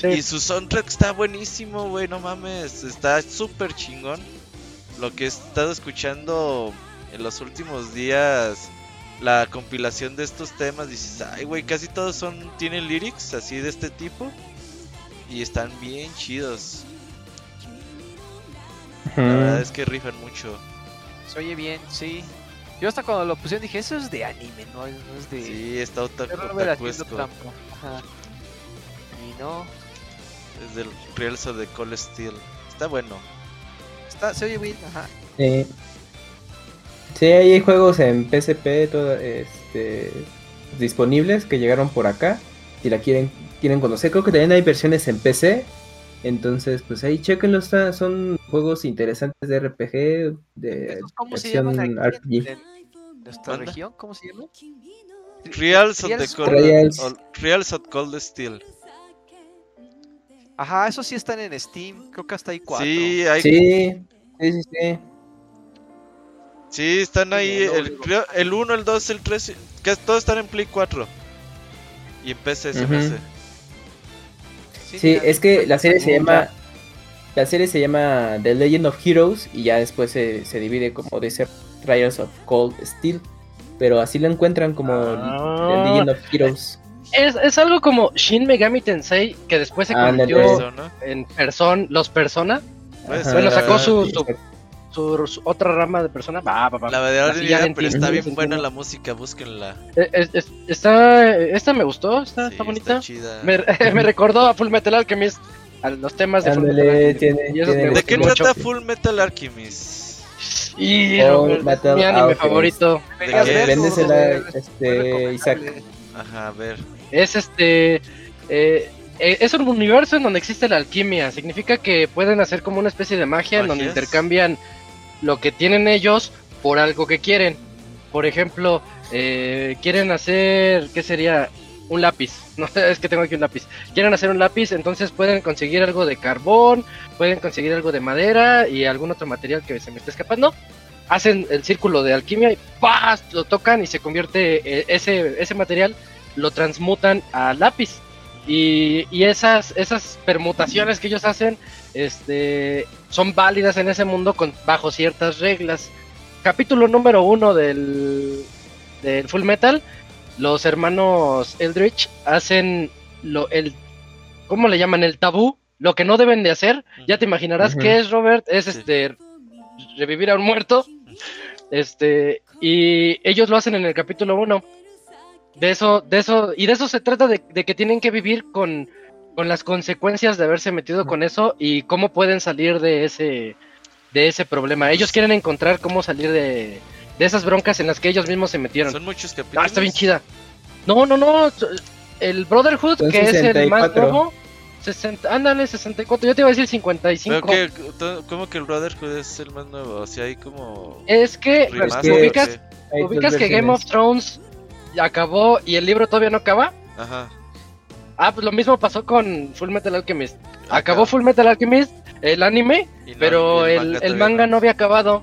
Sí. Y su soundtrack está buenísimo, güey, no mames, está súper chingón. Lo que he estado escuchando en los últimos días, la compilación de estos temas, dices, ay, güey, casi todos son tienen lyrics así de este tipo y están bien chidos. La verdad es que rifan mucho. Se oye bien, sí. Yo hasta cuando lo pusieron dije, eso es de anime, no, no es de... Sí, está otaku. Ajá. Y no, Es del of the Cold Steel. Está bueno. está, se oye bien, ajá. Sí. Sí, ahí hay juegos en PSP todo, este, disponibles que llegaron por acá. Si la quieren quieren conocer, creo que también hay versiones en PC. Entonces, pues ahí chequenlo, está, son juegos interesantes de RPG, de ¿Estos ¿Cómo se versión llaman aquí RPG. en nuestra ¿Manda? región? ¿Cómo se llama? Reals of the Reals- Cold Reals. o- Reals of Cold Steel. Ajá, esos sí están en Steam, creo que hasta hay cuatro. Sí, hay, Sí, sí, sí, sí. sí, están ahí. El, digo. creo- el 1, el 2, el 3. Que todos están en Play 4. Y en PC se me hace. Sí, es que la serie se llama. La serie se llama The Legend of Heroes y ya después se, se divide como dice Trials of Cold Steel. Pero así lo encuentran como Ah. The Legend of Heroes. Es, es algo como Shin Megami Tensei, que después se convirtió Eso, ¿no? en person, los Persona. Bueno, sacó su, su- su otra rama de Persona. Va, va, va. La verdad, ya pero entiendo. está bien buena la música, búsquenla. Eh, es- es- está, esta me gustó, está, Sí, está bonita. chida. Me, (laughs) me recordó a Full Metal Alchemist, a los temas de Full Ándale, Metal Alchemist. tiene- y ¿De qué mucho. trata Full Metal Alchemist? Y Full Robert, es Metal mi anime Alchemist. favorito. Véndesela, este, Isaac. Ajá, a ver. Es este. eh, eh, es un universo en donde existe la alquimia. Significa que pueden hacer como una especie de magia en donde intercambian lo que tienen ellos por algo que quieren. Por ejemplo, eh, quieren hacer. ¿Qué sería? Un lápiz. (laughs) No es que tengo aquí un lápiz. Quieren hacer un lápiz, entonces pueden conseguir algo de carbón, pueden conseguir algo de madera y algún otro material que se me esté escapando. Hacen el círculo de alquimia y ¡paz! lo tocan y se convierte eh, ese, ese material lo transmutan a lápiz. Y, y esas, esas permutaciones que ellos hacen este, son válidas en ese mundo con, bajo ciertas reglas. Capítulo número uno del, del Full Metal, los hermanos Eldritch hacen lo, el, ¿cómo le llaman? El tabú, lo que no deben de hacer. Ya te imaginarás qué es, Robert, es Sí. este revivir a un muerto. Este, y ellos lo hacen en el capítulo 1. De eso, de eso, y de eso se trata de, de que tienen que vivir con, con las consecuencias de haberse metido con eso y cómo pueden salir de ese, de ese problema. Ellos quieren encontrar cómo salir de, de esas broncas en las que ellos mismos se metieron. Son muchos capítulos. Ah, está bien chida. No, no, no. El Brotherhood, Son que es el más 64. nuevo. 60, ándale, 64. Yo te iba a decir 55. Pero que, ¿cómo que el Brotherhood es el más nuevo? O sea, hay como. Es que, remaster, que- ubicas, ubicas que Game of. Thrones acabó y el libro todavía no acaba. Ajá. Ah, pues lo mismo pasó con Full Metal Alchemist. Ah, Acabó. Full Metal Alchemist, el anime, no- pero el, el manga no había acabado.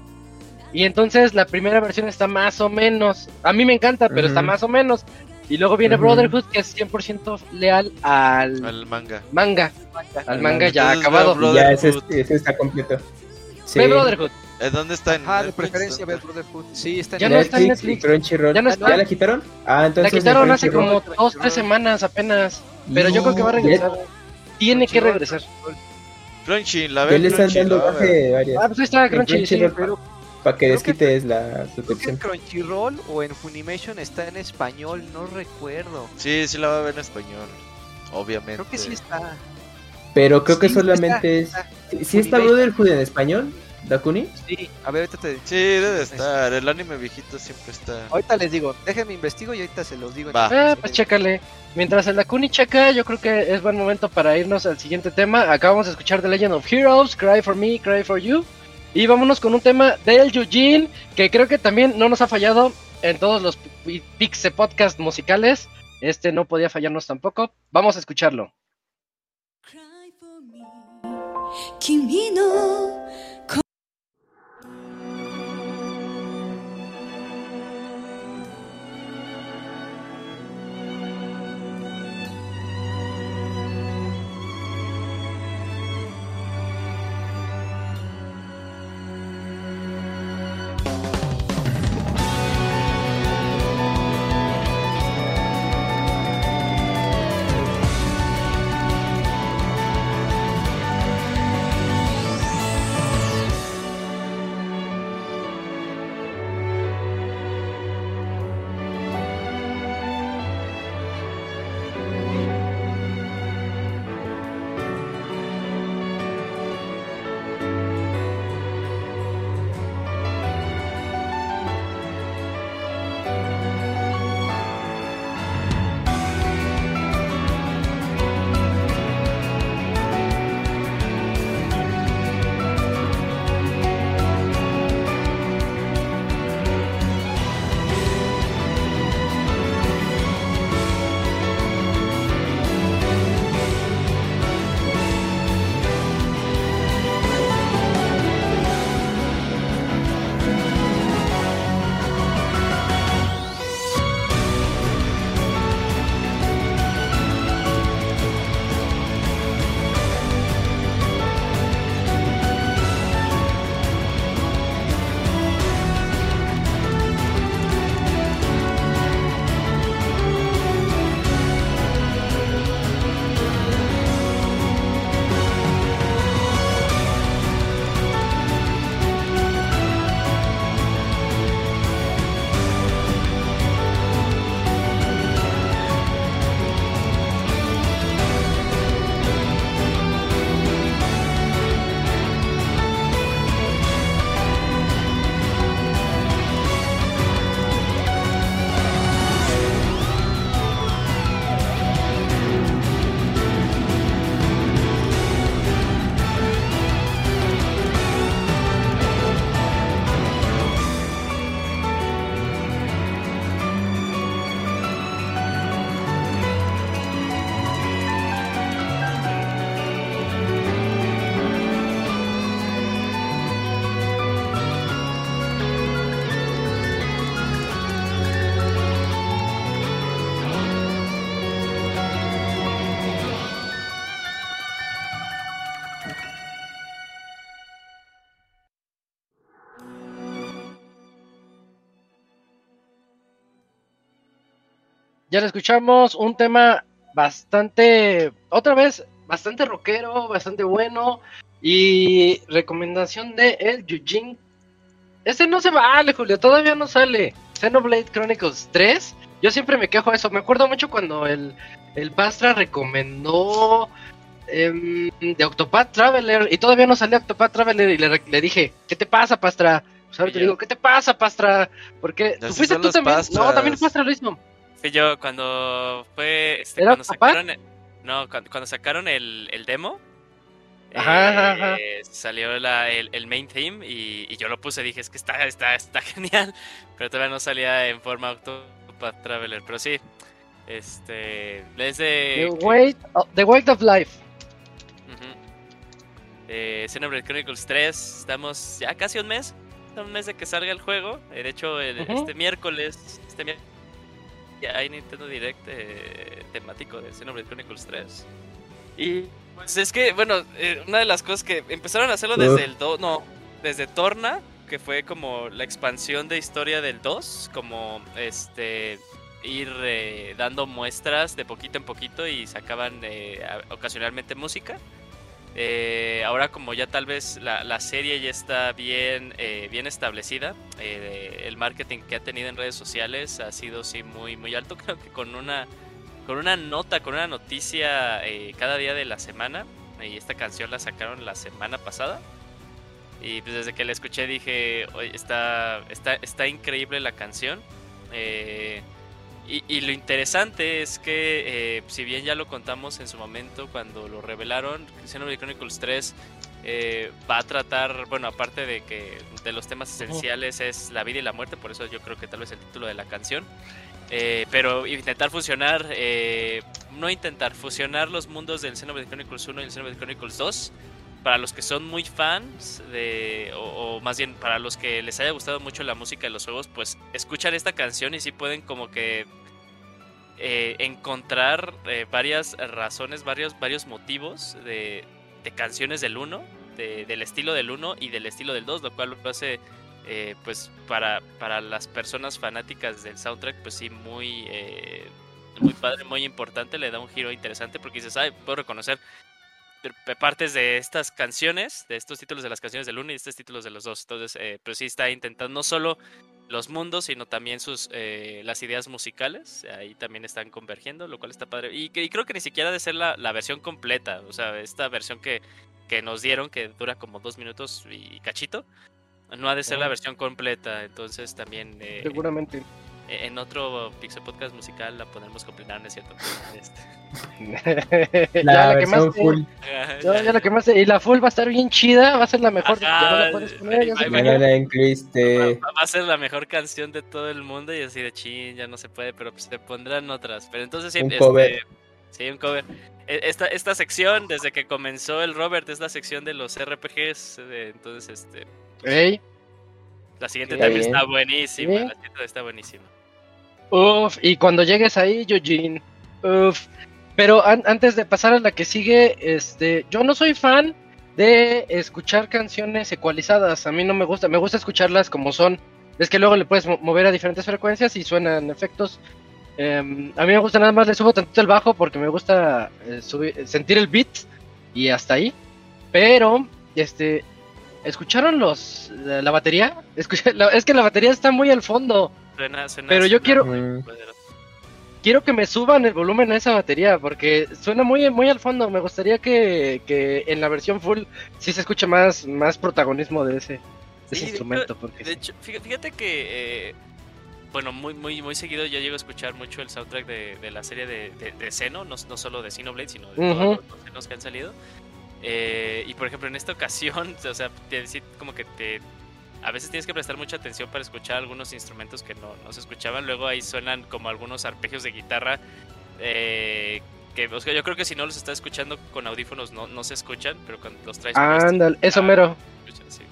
Y entonces la primera versión está más o menos. A mí me encanta, pero está más o menos. Y luego viene. Brotherhood, que es 100% leal al Al manga. manga. Al manga ya Entonces, acabado. ya ese, está completo. Sí. Ve Brotherhood. ¿Eh, ¿Dónde está? ¿En Ajá, de Netflix? preferencia. Brotherhood. Sí, está en Ya no está en Netflix Netflix. Crunchyroll. Ya no ¿Ya, está. la quitaron? Ah, entonces. La en quitaron hace como dos, tres semanas apenas. Pero yo creo que va a No, regresar. Tiene que regresar. Crunchy, la Ya ve le están Crunchy, dando baje varias. Ah, pues ahí está En Crunchy, sí. Crunchyroll pero- Para que que- desquites la que en suscripción. Crunchyroll o en Funimation está en español, no recuerdo. Sí, sí la va a ver en español. Obviamente. Creo que sí está. Pero creo que Sí, solamente está, es. ¿Sí está Brotherhood en español? ¿Dakuni? Sí, a ver, ahorita te Sí, debe estar. El anime viejito siempre está. Ahorita les digo, déjenme investigo y ahorita se los digo. Va. Ah, pues chécale. Mientras el Dakuni checa, yo creo que es buen momento para irnos al siguiente tema. Acabamos de escuchar The Legend of Heroes, Cry for Me, Cry for You. Y vámonos con un tema del Eugene, que creo que también no nos ha fallado en todos los pi- Pixe Podcast musicales. Este no podía fallarnos tampoco. Vamos a escucharlo. Cry for me ya lo escuchamos, un tema bastante, otra vez, bastante rockero, bastante bueno. Y recomendación de el Eugene. Este no se vale, Julio, todavía no sale. Xenoblade Chronicles 3. Yo siempre me quejo de eso. Me acuerdo mucho cuando el, el Pastra recomendó em, de Octopath Traveler y todavía no salía Octopath Traveler y le, le dije, ¿qué te pasa, Pastra? Pues ahora te digo, ¿qué te pasa, Pastra? Porque tú fuiste tú también. No, también Pastra lo hizo. Fui yo cuando fue. Este, ¿Era cuando sacaron. no, cuando, cuando sacaron el, el demo. Ajá, ajá, ajá. eh, Salió la- el, el main theme y, y yo lo puse. Dije, es que está, está, está (laughs) genial. Pero todavía no salía en forma Octopath Traveler. Pero sí. Este. Es de. The Weight, of- The Weight of Life. Eh, Xenoblade Chronicles 3, estamos ya casi un mes, un mes de que salga el juego. Eh, de hecho, el- este miércoles, este miércoles hay Nintendo Direct eh, temático de Xenoblade Chronicles 3. Y pues es que, bueno, eh, una de las cosas que empezaron a hacerlo desde el 2, no, desde Torna, que fue como la expansión de historia del 2, como este ir eh, dando muestras de poquito en poquito y sacaban eh, ocasionalmente música. Eh, ahora como ya tal vez la, serie ya está bien, eh, bien establecida, eh, el marketing que ha tenido en redes sociales ha sido sí muy, muy alto. (laughs) Creo que con una, con una nota, con una noticia cada día de la semana. Y esta canción la sacaron la semana pasada. Y pues desde que la escuché dije, "Oye, está, está, está increíble la canción. Y, y lo interesante es que, eh, si bien ya lo contamos en su momento cuando lo revelaron, Xenoblade Chronicles 3 eh, va a tratar, bueno, aparte de que de los temas esenciales es la vida y la muerte, por eso yo creo que tal vez el título de la canción. Eh, pero intentar fusionar, eh, no intentar, fusionar los mundos del Xenoblade Chronicles 1 y el Xenoblade Chronicles 2. Para los que son muy fans de, o, más bien para los que les haya gustado mucho la música de los juegos, pues escuchan esta canción y sí pueden como que eh, encontrar eh, varias razones, varios, varios motivos de, de canciones del 1, de- del estilo del 1 y del estilo del 2, lo cual lo hace, eh, pues, para, para las personas fanáticas del soundtrack, pues sí, muy, eh, muy padre, muy importante, le da un giro interesante porque dices, ay, puedo reconocer partes de estas canciones, de estos títulos de las canciones del 1 y de estos títulos de los dos. Entonces, eh, pues sí está intentando no solo los mundos, sino también sus eh, las ideas musicales. Ahí también están convergiendo, lo cual está padre. Y, y creo que ni siquiera ha de ser la, la versión completa. O sea, esta versión que, que nos dieron, que dura como dos minutos y cachito, no ha de ser la Oh. versión completa. Entonces también eh, Seguramente. En otro Pixel Podcast musical la podremos completar, ¿no es cierto? Este, (laughs) ya La. Ya, ya la quemaste. Y la full va a estar bien chida. Va a ser la mejor. ya la puedes poner. ya se. Va va a ser la mejor canción de todo el mundo y así de chin, ya no se puede, pero pues se pondrán otras. Pero entonces sí, Un este, cover. sí, un cover. E- Esta, esta sección, desde que comenzó el Robert, es la sección de los RPGs. eh, Entonces, este, Ey, la siguiente Está también bien. está buenísima. Sí. La siguiente está buenísima. Uf, y cuando llegues ahí, Eugene. Uf. Pero an- antes de pasar a la que sigue, este, yo no soy fan de escuchar canciones ecualizadas. A mí no me gusta, me gusta escucharlas como son. Es que luego le puedes mo- mover a diferentes frecuencias y suenan efectos. Em, a mí me gusta nada más, le subo tantito el bajo porque me gusta eh, subir- sentir el beat y hasta ahí. Pero, este, ¿escucharon los la, batería? (laughs) Es que la batería está muy al fondo. Suena- suena- Pero yo suena quiero- muy Mm. quiero que me suban el volumen a esa batería porque suena muy, muy al fondo. Me gustaría que, que en la versión full sí se escuche más, más protagonismo de ese, de ese de instrumento. hecho- Porque De hecho, fíjate, que, eh, bueno, muy, muy, muy seguido yo llego a escuchar mucho el soundtrack de, de la serie de, de, de Xeno, no, no solo de Xenoblade, sino de todos los- Xenos que han salido. Eh, y por ejemplo, en esta ocasión, (laughs) o sea, te, como que te. A veces tienes que prestar mucha atención para escuchar algunos instrumentos que no, no se escuchaban. Luego ahí suenan como algunos arpegios de guitarra. eh, que o sea, yo creo que si no los estás escuchando con audífonos no, no se escuchan, pero cuando los traes puestos, ándale, eso ah, mero. escuchan, sí.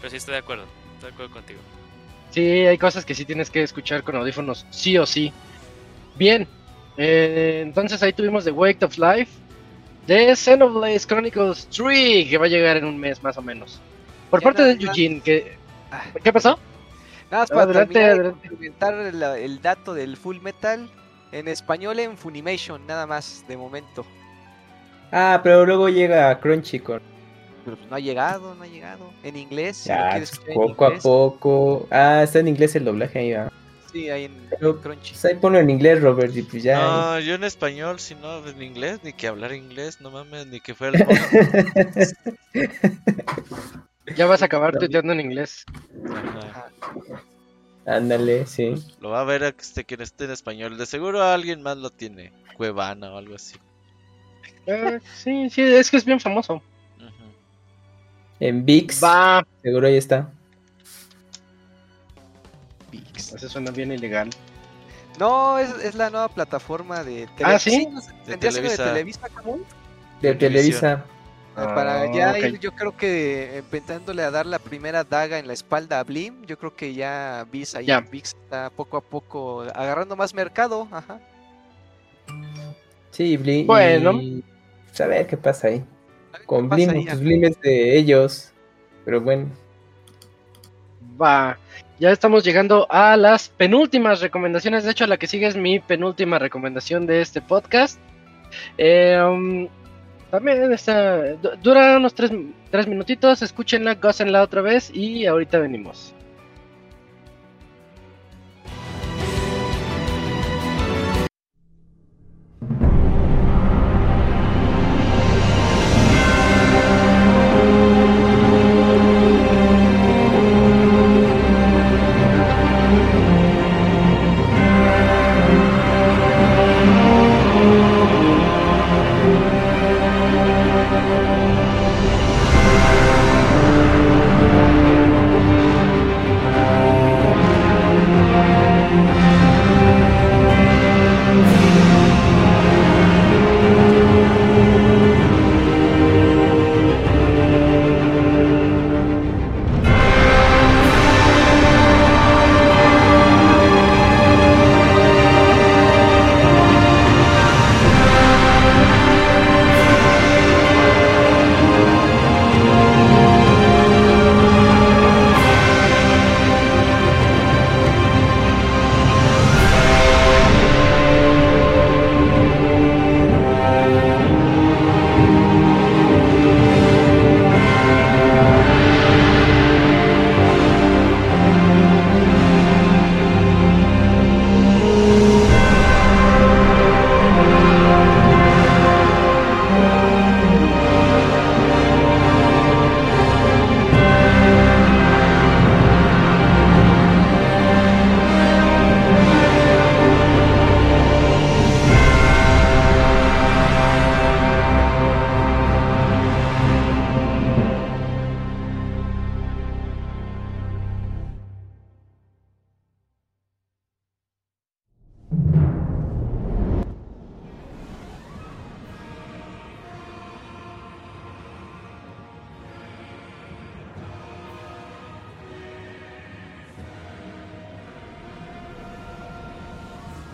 Pero sí estoy de acuerdo, estoy de acuerdo contigo. Sí, hay cosas que sí tienes que escuchar con audífonos, sí o sí. Bien, eh, entonces ahí tuvimos The Wake of Life de Xenoblade Chronicles 3 que va a llegar en un mes más o menos. Por Ya parte nada de más. Eugene, que... Ah, ¿qué pasó? Nada más para Adelante, terminar de adelante. el, el dato del Full Metal. En español en Funimation, nada más, de momento. Ah, pero luego llega Crunchy con. Pero pues no ha llegado, no ha llegado. En inglés, si lo escuchar en poco a inglés, poco. Ah, está en inglés el doblaje ahí, va. Sí, ahí en Pero, Crunchy. Pues ahí ponlo en inglés, Robert, y pues ya. No, yo en español, si no, en inglés, ni que hablar inglés, no mames, ni que fuera el. (laughs) (laughs) Ya vas a acabar tuiteando en inglés. Ajá. Ándale, sí. Lo va a ver este, quien esté en español. De seguro alguien más lo tiene. Cuevana o algo así. Eh, sí, sí, es que es bien famoso. En VIX, Va. seguro ahí está. Vix. Eso suena bien ilegal. No, es, es la nueva plataforma de Ah, ¿sí? no sé, ¿Tendría que ser de Televisa. Televisa común? De Televisión. Televisa. Eh, Para Ah, ya ir, yo creo que empezándole a dar la primera daga en la espalda a Blim, yo creo que ya Viz ahí, Ya. Vix está poco a poco agarrando más mercado, ajá. Sí, Blim. Bueno. Y... a ver qué pasa ahí. Ver Con Blim, ahí, pues. Blim es de ellos. Pero bueno. Va. Ya estamos llegando a las penúltimas recomendaciones. De hecho, la que sigue es mi penúltima recomendación de este podcast. Eh, um, también está, du- dura unos tres, tres minutitos. Escúchenla, gócenla otra vez y ahorita venimos.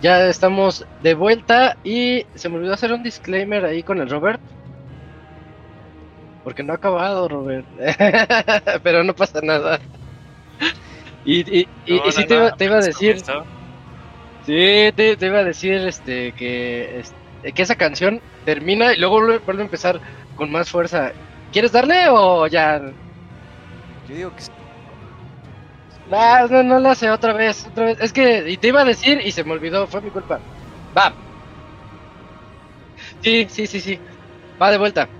Ya estamos de vuelta y se me olvidó hacer un disclaimer ahí con el Robert. Porque no ha acabado, Robert. (laughs) Pero no pasa nada. Y, y, y, No, y sí no, te, iba- no, te iba a decir, sí, te, te iba a decir este que, este, que esa canción termina y luego vuelve, vuelve a empezar con más fuerza. ¿Quieres darle o ya? Yo digo que sí. No, no, no la hace otra vez, otra vez. Es que y te iba a decir y se me olvidó, fue mi culpa. Va. Sí, sí, sí, sí. Va de vuelta.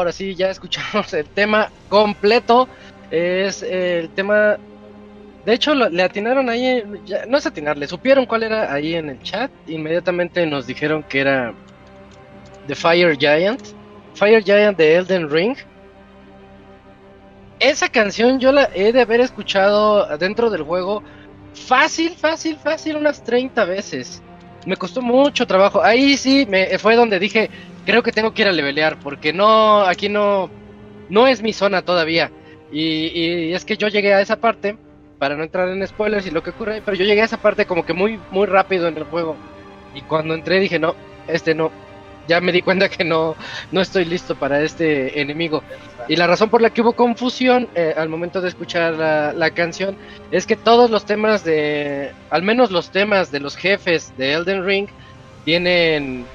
Ahora sí, ya escuchamos el tema completo. Es el tema. De hecho, le atinaron ahí. ya- no es atinar, le supieron cuál era ahí en el chat. Inmediatamente nos dijeron que era The Fire Giant. Fire Giant de Elden Ring. Esa canción yo la he de haber escuchado dentro del juego fácil, fácil, fácil unas 30 veces. Me costó mucho trabajo. Ahí sí me fue donde dije, creo que tengo que ir a levelear porque no aquí no no es mi zona todavía. Y, y es que yo llegué a esa parte para no entrar en spoilers y lo que ocurre, pero yo llegué a esa parte como que muy muy rápido en el juego. Y cuando entré dije, "No, este no." Ya me di cuenta que no no estoy listo para este enemigo. Y la razón por la que hubo confusión eh, al momento de escuchar la, la canción es que todos los temas de, al menos los temas de los jefes de Elden Ring, tienen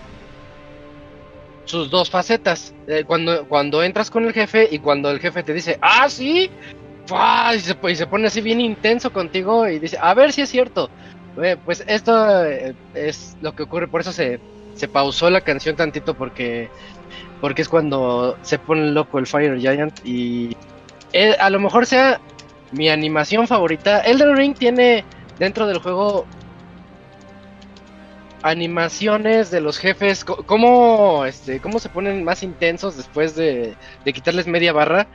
sus dos facetas. Eh, cuando, cuando entras con el jefe y cuando el jefe te dice, ah, sí, y se, y se pone así bien intenso contigo y dice, a ver si es cierto. Eh, pues esto eh, es lo que ocurre, por eso se, se pausó la canción tantito porque porque es cuando se pone loco el Fire Giant y a lo mejor sea mi animación favorita. Elden Ring tiene dentro del juego animaciones de los jefes, cómo, este, cómo se ponen más intensos después de, de quitarles media barra.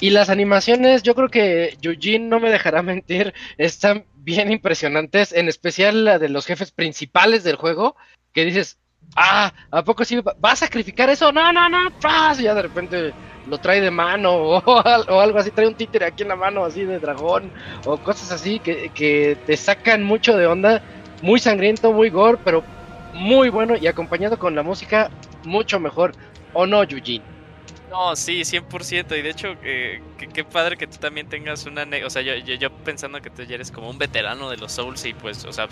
Y las animaciones, yo creo que Eugene no me dejará (laughs) mentir, están bien impresionantes, en especial la de los jefes principales del juego, que dices, ah, ¿a poco sí va a sacrificar eso? No, no, no, ¡pras! y ya de repente lo trae de mano (laughs) o, o algo así, trae un títere aquí en la mano así de dragón o cosas así que, que te sacan mucho de onda, muy sangriento, muy gore, pero muy bueno y acompañado con la música mucho mejor, ¿o no, Eugene? No, sí, 100%. Y de hecho, eh, que- qué padre que tú también tengas una... O sea, yo, yo, yo pensando que tú ya eres como un veterano de los Souls y pues, o sea,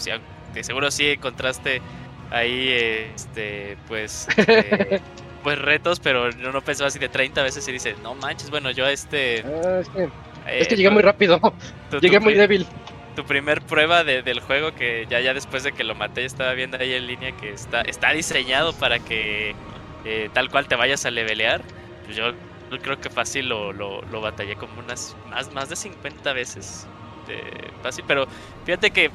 de seguro sí encontraste ahí, este, pues... eh, (laughs) pues retos, pero yo no pensaba así de 30 veces y dice, no manches, bueno, yo este... Ah, es que, eh, es que llegué muy rápido, tu- llegué muy débil. Tu primer prueba de- del juego que ya ya después de que lo maté estaba viendo ahí en línea que está está diseñado para que eh, tal cual te vayas a levelear pues yo, creo que fácil lo, lo, lo batallé como unas más más de 50 veces eh, fácil pero fíjate que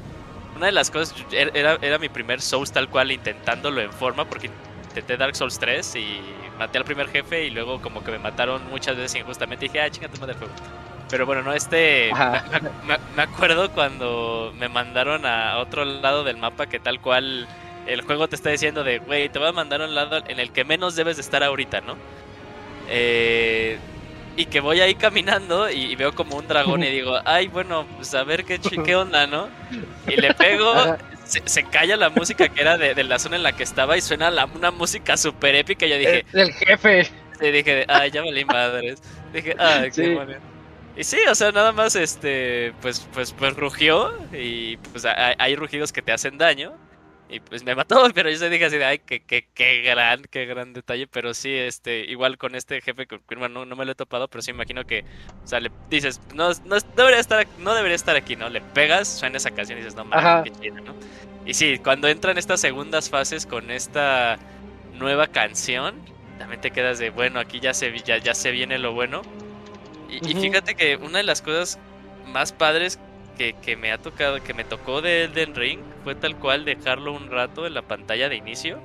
una de las cosas er- era, era mi primer Souls tal cual intentándolo en forma porque intenté Dark Souls 3 y maté al primer jefe y luego como que me mataron muchas veces injustamente y dije ah chingate madre el juego pero bueno, no, este. Me, me- me acuerdo cuando me mandaron a otro lado del mapa que tal cual el juego te está diciendo de, güey, te voy a mandar a un lado en el que menos debes de estar ahorita, ¿no? Eh, y que voy ahí caminando y, y veo como un dragón y (laughs) digo, ay, bueno, pues a ver qué, qué (laughs) onda, ¿no? Y le pego, se, se calla la música que era de, de la zona en la que estaba y suena la- una música súper épica. Y yo dije, el jefe. Sí, dije, ay, ya valí madres. Dije, ay, qué Sí. manera. Y sí, o sea, nada más, este, pues, pues, pues rugió y pues hay, hay rugidos que te hacen daño y pues me mató, (laughs) pero yo se dije así de, ay, qué, qué, qué gran, qué gran detalle, pero sí, este, igual con este jefe que bueno, no, no me lo he topado, pero sí imagino que, o sea, le dices, no, no debería estar, no debería estar aquí, ¿no? Le pegas, suena esa canción y dices, no mames, qué chida, ¿no? Y sí, cuando entran estas segundas fases con esta nueva canción, también te quedas de, bueno, aquí ya se, ya, ya se viene lo bueno. Y, fíjate que una de las cosas más padres que, que me ha tocado, que me tocó de Elden Ring, fue tal cual dejarlo un rato en la pantalla de inicio.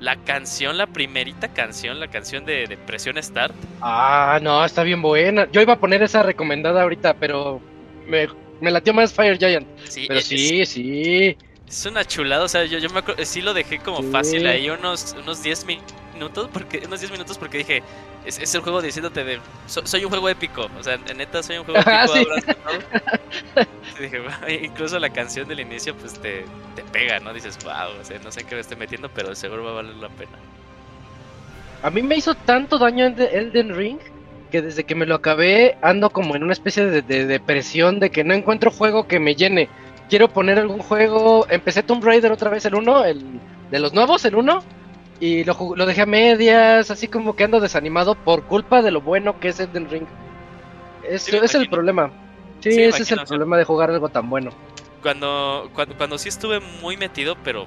La canción, la primerita canción, la canción de, de Presión Start. Ah, no, está bien buena. Yo iba a poner esa recomendada ahorita, pero me, me latió más Fire Giant. Sí, Pero es- sí, sí. Es una chulada, o sea, yo, yo me acuerdo, sí lo dejé como Sí. fácil ahí unos, unos 10 minutos, porque, unos 10 minutos porque dije, es, es el juego diciéndote de, "So- soy un juego épico, o sea, en neta soy un juego épico, sí. todo". (laughs) Y dije, "Wow", incluso la canción del inicio pues te, te pega, ¿no? Dices, wow, o sea, no sé en qué me estoy metiendo, pero seguro va a valer la pena. A mí me hizo tanto daño en Elden Ring que desde que me lo acabé ando como en una especie de, de depresión de que no encuentro juego que me llene. Quiero poner algún juego. Empecé Tomb Raider otra vez, el 1, el de los nuevos, el 1. Y lo, lo dejé a medias, así como que ando desanimado por culpa de lo bueno que es Elden Ring. Es, Sí, me es el problema. Sí, ese es el o sea- problema de jugar algo tan bueno. Cuando, cuando, cuando sí estuve muy metido, pero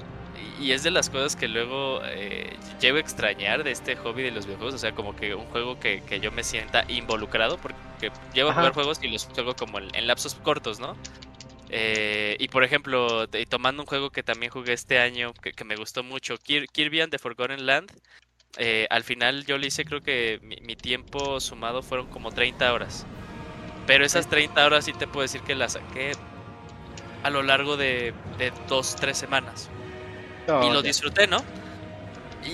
y es de las cosas que luego eh, llego a extrañar de este hobby de los videojuegos. O sea, como que un juego que, que yo me sienta involucrado, porque llevo a jugar juegos y los juego como en, en lapsos cortos, ¿no? Eh, y por ejemplo, de- tomando un juego que también jugué este año, que, que me gustó mucho, Kir- Kirby and the Forgotten Land. eh, al final yo le hice, creo que mi, mi tiempo sumado fueron como 30 horas. Pero esas 30 horas sí te puedo decir que las saqué a lo largo de, de dos, tres semanas No, y lo disfruté, ¿no?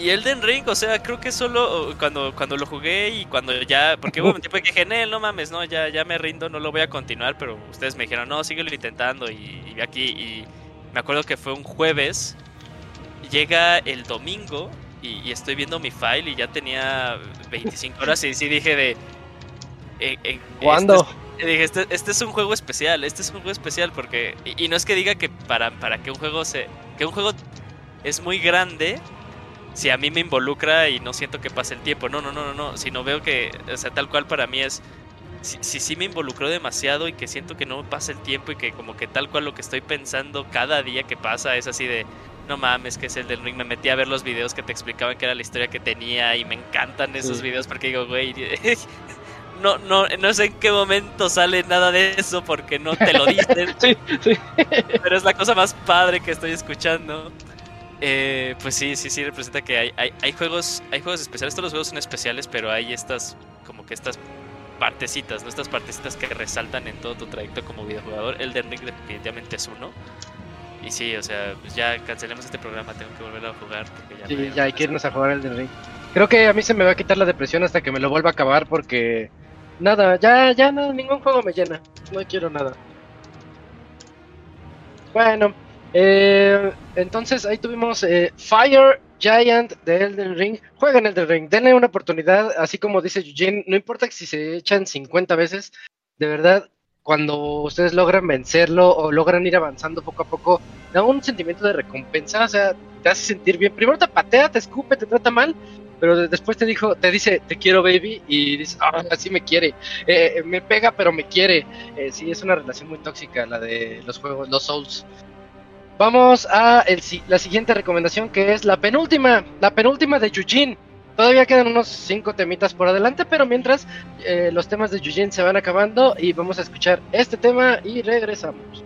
Y Elden Ring, o sea, creo que solo cuando, cuando lo jugué y cuando ya, porque hubo un tiempo que dije, "Nel, no mames, no, ya, ya me rindo, no lo voy a continuar, pero ustedes me dijeron, no, síguelo intentando y, y aquí, y me acuerdo que fue un jueves, llega el domingo y, y estoy viendo mi file y ya tenía 25 horas y sí dije de... eh, eh, ¿Cuándo? este es- dije, este, este es un juego especial, este es un juego especial porque... Y, y no es que diga que para, para que un juego se... Que un juego es muy grande si a mí me involucra y no siento que pase el tiempo. No, no, no, no, no. Si no veo que, o sea, tal cual para mí es, si, si sí me involucró demasiado y que siento que no me pasa el tiempo y que como que tal cual lo que estoy pensando cada día que pasa es así de, no mames, que es el del ring. Me metí a ver los videos que te explicaban que era la historia que tenía y me encantan esos Sí. videos porque digo, güey, (laughs) no, no, no sé en qué momento sale nada de eso porque no te lo dicen. (laughs) Sí, sí. pero es la cosa más padre que estoy escuchando. Eh, pues sí, sí, sí representa que hay, hay, hay juegos, hay juegos especiales, todos los juegos son especiales, pero hay estas, como que estas partecitas, ¿no? Estas partecitas que resaltan en todo tu trayecto como videojugador. Elden Ring definitivamente es uno. Y sí, o sea, pues ya cancelemos este programa, tengo que volver a jugar porque ya, Sí, me- ya hay que irnos a jugar el del ring. Creo que a mí se me va a quitar la depresión hasta que me lo vuelva a acabar porque nada, ya, ya nada, ningún juego me llena. No quiero nada. Bueno, eh, entonces ahí tuvimos eh, Fire Giant de Elden Ring. Jueguen Elden Ring, denle una oportunidad, así como dice Eugene, no importa si se echan 50 veces, de verdad, cuando ustedes logran vencerlo o logran ir avanzando poco a poco, da un sentimiento de recompensa, o sea, te hace sentir bien. Primero te patea, te escupe, te trata mal, pero de- después te dijo, te dice, te quiero baby, y dices, ah, así me quiere, Eh, me pega pero me quiere. Eh, sí, es una relación muy tóxica la de los juegos, los Souls. Vamos a la siguiente recomendación que es la penúltima, la penúltima de Eugene. Todavía quedan unos cinco temitas por adelante, pero mientras eh, los temas de Eugene se van acabando y vamos a escuchar este tema y regresamos.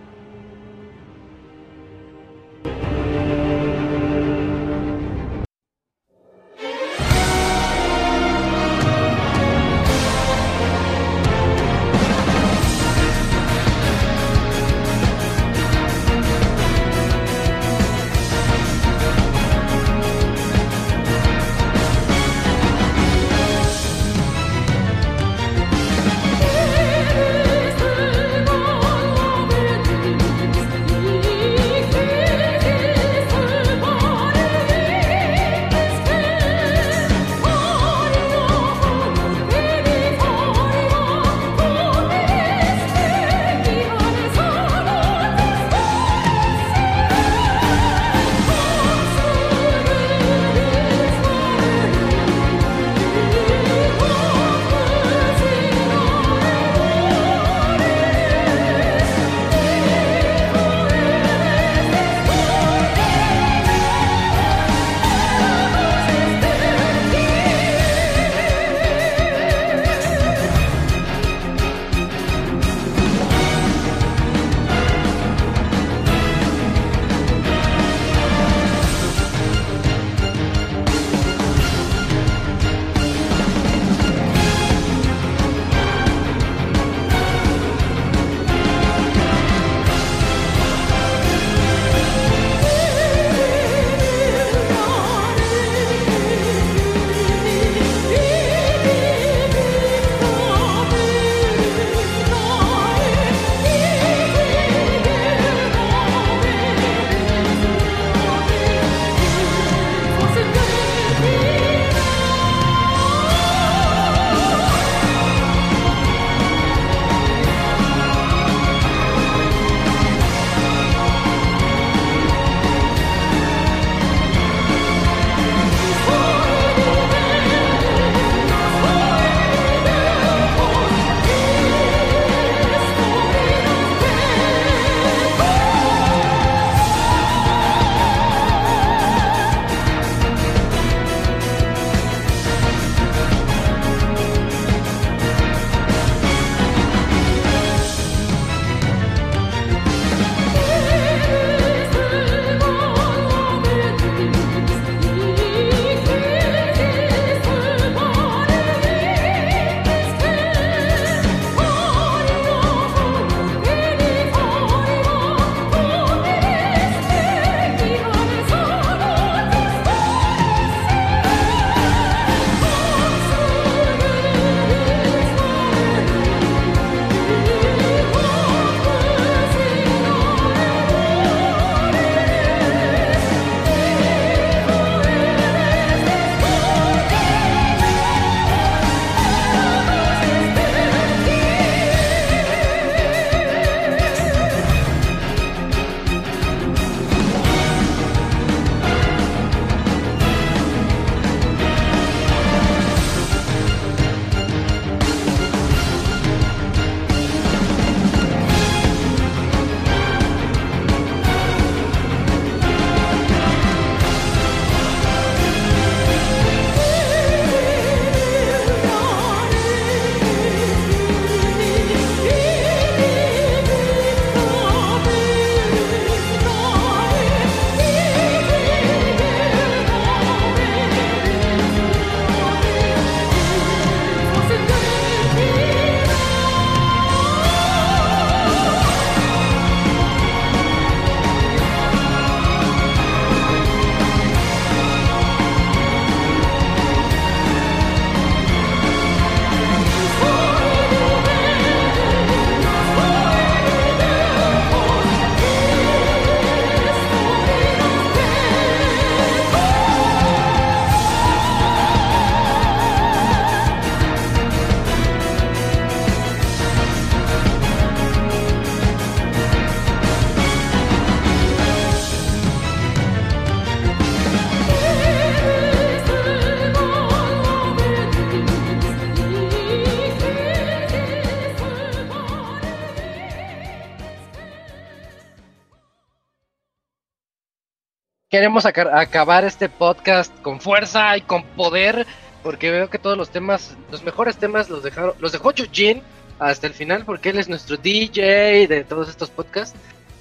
Queremos aca- acabar este podcast con fuerza y con poder, porque veo que todos los temas, los mejores temas los dejaron, los dejó Yujin hasta el final, porque él es nuestro DJ de todos estos podcasts.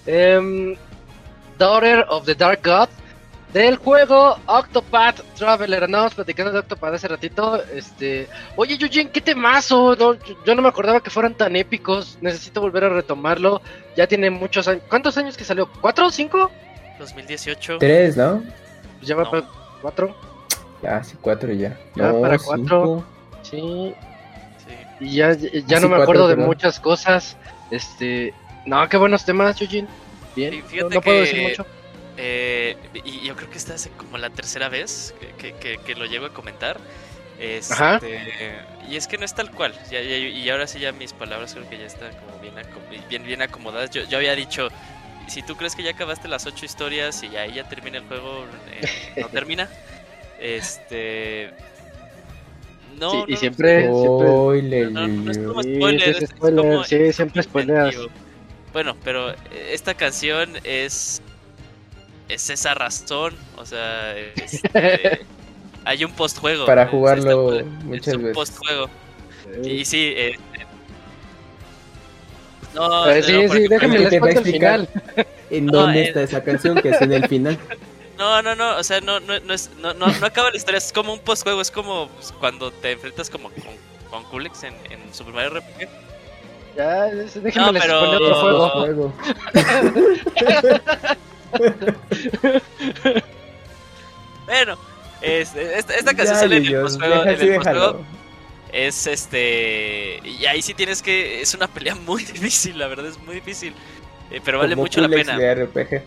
Em, Daughter of the Dark God del juego Octopath Traveler. Andábamos platicando de Octopath hace ratito. Este, oye, Yujin, qué temazo. No, yo no me acordaba que fueran tan épicos. Necesito volver a retomarlo. Ya tiene muchos años. ¿Cuántos años que salió? ¿Cuatro o cinco? 2018. Tres, ¿no? Ya va No. para cuatro. Ah, sí, cuatro ya. Ya, no, para cinco. cuatro. Sí. Sí. Y ya, ya Ah, no me acuerdo cuatro, de muchas cosas. Este, no, qué buenos temas, Yujin. Bien. Y No, fíjate no puedo que- decir mucho. Eh, y yo creo que esta es como la tercera vez que, que- que- que lo llego a comentar. Este, Ajá. Y es que no es tal cual. Ya- ya- y ahora sí ya mis palabras creo que ya están como bien, bien, bien acomodadas. Yo, yo había dicho, si tú crees que ya acabaste las ocho historias y ahí ya termina el juego, eh, (laughs) no termina. Este... No, Sí, y no, siempre- Spoiler, no, no es como spoiler, sí, es- es es spoiler, como- sí, es siempre spoileas. Bueno, pero eh, esta canción es es esa razón, o sea, este, (laughs) hay un postjuego Para es jugarlo esta- muchas es un veces. postjuego y sí, eh, no, no, sí, porque, sí, por déjame les va a explicar. ¿En No, dónde está esa canción que es en el final? (laughs) No, no, no, o sea, no, no, no, es, no, no, no acaba la historia, es como un postjuego, es como pues, cuando te enfrentas como con, con Kulix en, en Super Mario RPG. Ya, es- déjenme No, pero- otro juego. (laughs) Juego. Bueno, es- esta, esta Ya, canción sale en el Yuyu, postjuego, deja en el déjalo. postjuego es este y ahí sí tienes que es una pelea (laughs) muy difícil la verdad es muy difícil eh, pero vale Como mucho la pena de RPG.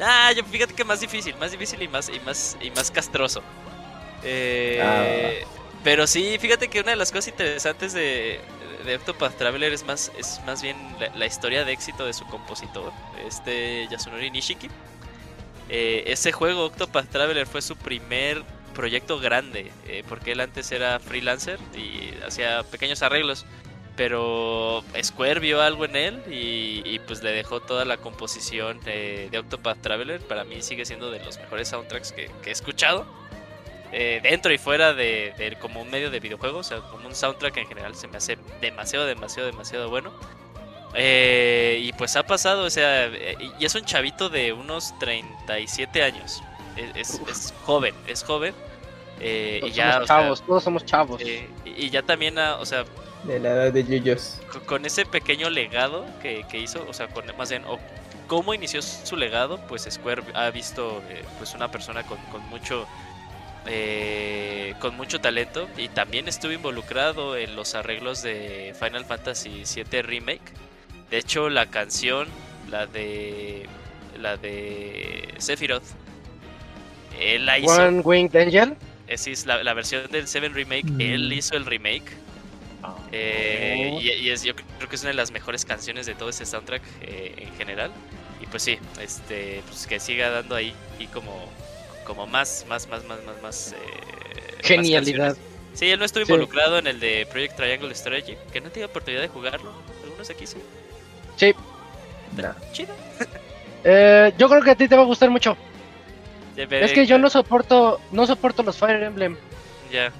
ah yo fíjate que más difícil más difícil y más y más y más castroso Eh, Ah. pero sí fíjate que una de las cosas interesantes de de Octopath Traveler es más es más bien la, la historia de éxito de su compositor este Yasunori Nishiki eh, ese juego Octopath Traveler fue su primer proyecto grande, eh, porque él antes era freelancer y hacía pequeños arreglos, pero Square vio algo en él y, y, pues le dejó toda la composición de Octopath Traveler. Para mí sigue siendo de los mejores soundtracks que, que he escuchado. eh, dentro y fuera de, de como un medio de videojuegos, o sea, como un soundtrack en general se me hace demasiado, demasiado, demasiado bueno. Eh, y pues ha pasado, o sea, eh, y es un chavito de unos 37 años. Es, es- joven, es joven. eh, y Todos ya, somos sea, chavos, todos somos chavos. eh, y y ya también, ah, o sea, De la edad de Yuyos. co- con ese pequeño legado que, que hizo, o sea, con, más bien, o cómo inició su legado, pues Square ha visto eh, pues una persona con, con mucho eh, con mucho talento y también estuvo involucrado en los arreglos de Final Fantasy VII Remake. De hecho, la canción, la de la de Sephiroth, él la hizo. One Winged Angel. Esa es la, la versión del 7 Remake. Mm. Él hizo el remake. Eh, Oh. y, y es, yo creo que es una de las mejores canciones de todo este soundtrack eh, en general. Y pues sí, este, pues que siga dando ahí y como, como más, más, más, más, más, más. eh, más Genialidad. canciones. Sí, él no estuvo Sí. involucrado en el de Project Triangle Strategy, que no tiene oportunidad de jugarlo. Algunos aquí sí. Sí. No. Chido. (laughs) Eh, yo creo que a ti te va a gustar mucho. Es que yo no soporto, no soporto los Fire Emblem. Ya.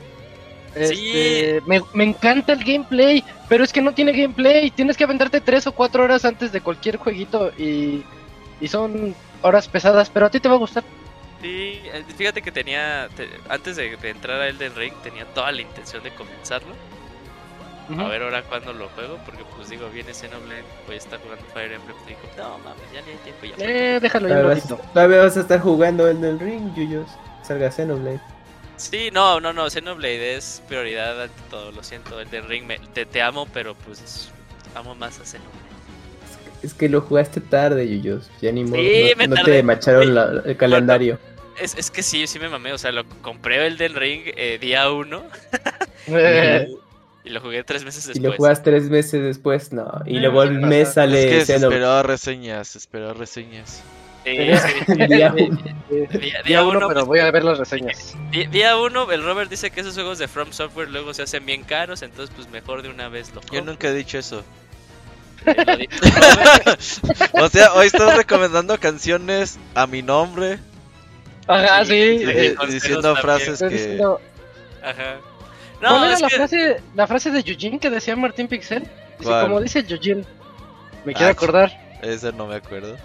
Este, me, me encanta el gameplay, pero es que no tiene gameplay. Tienes que aventarte tres o cuatro horas antes de cualquier jueguito y, y son horas pesadas, pero a ti te va a gustar. Sí, eh, fíjate que tenía, te- antes de, de entrar a Elden Ring, tenía toda la intención de comenzarlo. A ver ahora cuándo lo juego, porque pues digo, viene Xenoblade, voy a estar jugando Fire Emblem. Y digo, no mames, ya ni hay tiempo. Ya Eh, déjalo Todavía vas, todavía vas a estar jugando en el ring, Yuyos. Salga Xenoblade. Sí, no, no, no, Xenoblade es prioridad ante todo, lo siento, Elden Ring, me- te, te amo, pero pues amo más a Xenoblade. Es que lo jugaste tarde, Yuyos. Ya ni modo. Sí, no te macharon la- el calendario. Es, es que sí, sí me mamé, o sea, lo compré Elden Ring eh, día uno Eh, (laughs) y lo jugué tres meses Y después. lo jugas tres meses después, no. Y Ah, luego ¿qué el pasa? mes Es sale que se Xenoblade. esperó reseñas, se esperó reseñas. Día uno. Día, día día uno, uno, pero pues, voy a ver las reseñas. Día 1, el Robert dice que esos juegos de From Software luego se hacen bien caros, entonces pues mejor de una vez lo Yo compro. nunca he dicho eso. (laughs) O sea, hoy estás recomendando canciones a mi nombre. Ajá, sí. Sí, eh, diciendo frases que... diciendo- Ajá. ¿Cuál era es la, que... frase, la frase de Eugene que decía Martín Pixel? Dice, como dice Eugene. Me quiero Ah, acordar. Ese no me acuerdo.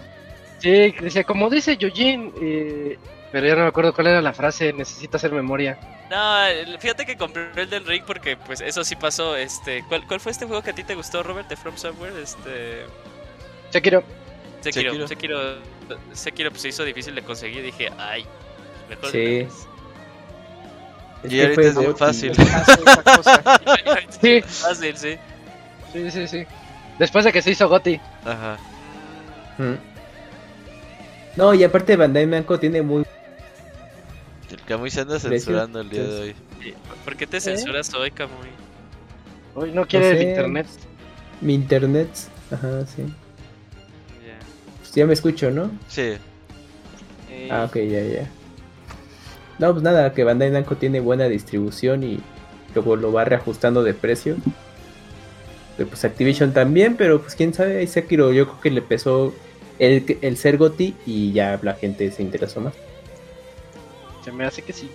Sí, decía, como dice Eugene. eh, pero ya no me acuerdo cuál era la frase. Necesito hacer memoria. No, fíjate que compré el del Ring porque pues eso sí pasó. Este, ¿cuál, ¿Cuál fue este juego que a ti te gustó, Robert, de From Software? Este, Sekiro. Sekiro. Sekiro. Sekiro, Sekiro, pues se hizo difícil de conseguir. Dije, ay, mejor. Sí. de una vez". Es Y que ahorita es bien fácil. (laughs) Sí. Fácil, sí. Sí, sí, sí. Después de que se hizo Gotti. Ajá. Mm. No, y aparte Bandai Namco tiene muy... El Camuy se anda censurando el día de hoy. ¿Por qué te censuras hoy, Camuy? Hoy no quiere el sé. internet. Mi internet. Ajá, sí. Ya. Pues ya me escucho, ¿no? Sí. Eh, Ah, ok, ya, ya. No, pues nada, que Bandai Namco tiene buena distribución y luego lo va reajustando de precio. Pero pues Activision también, pero pues quién sabe, ahí Sekiro yo creo que le pesó el, el ser Goti y ya la gente se interesó más. Se me hace que sí.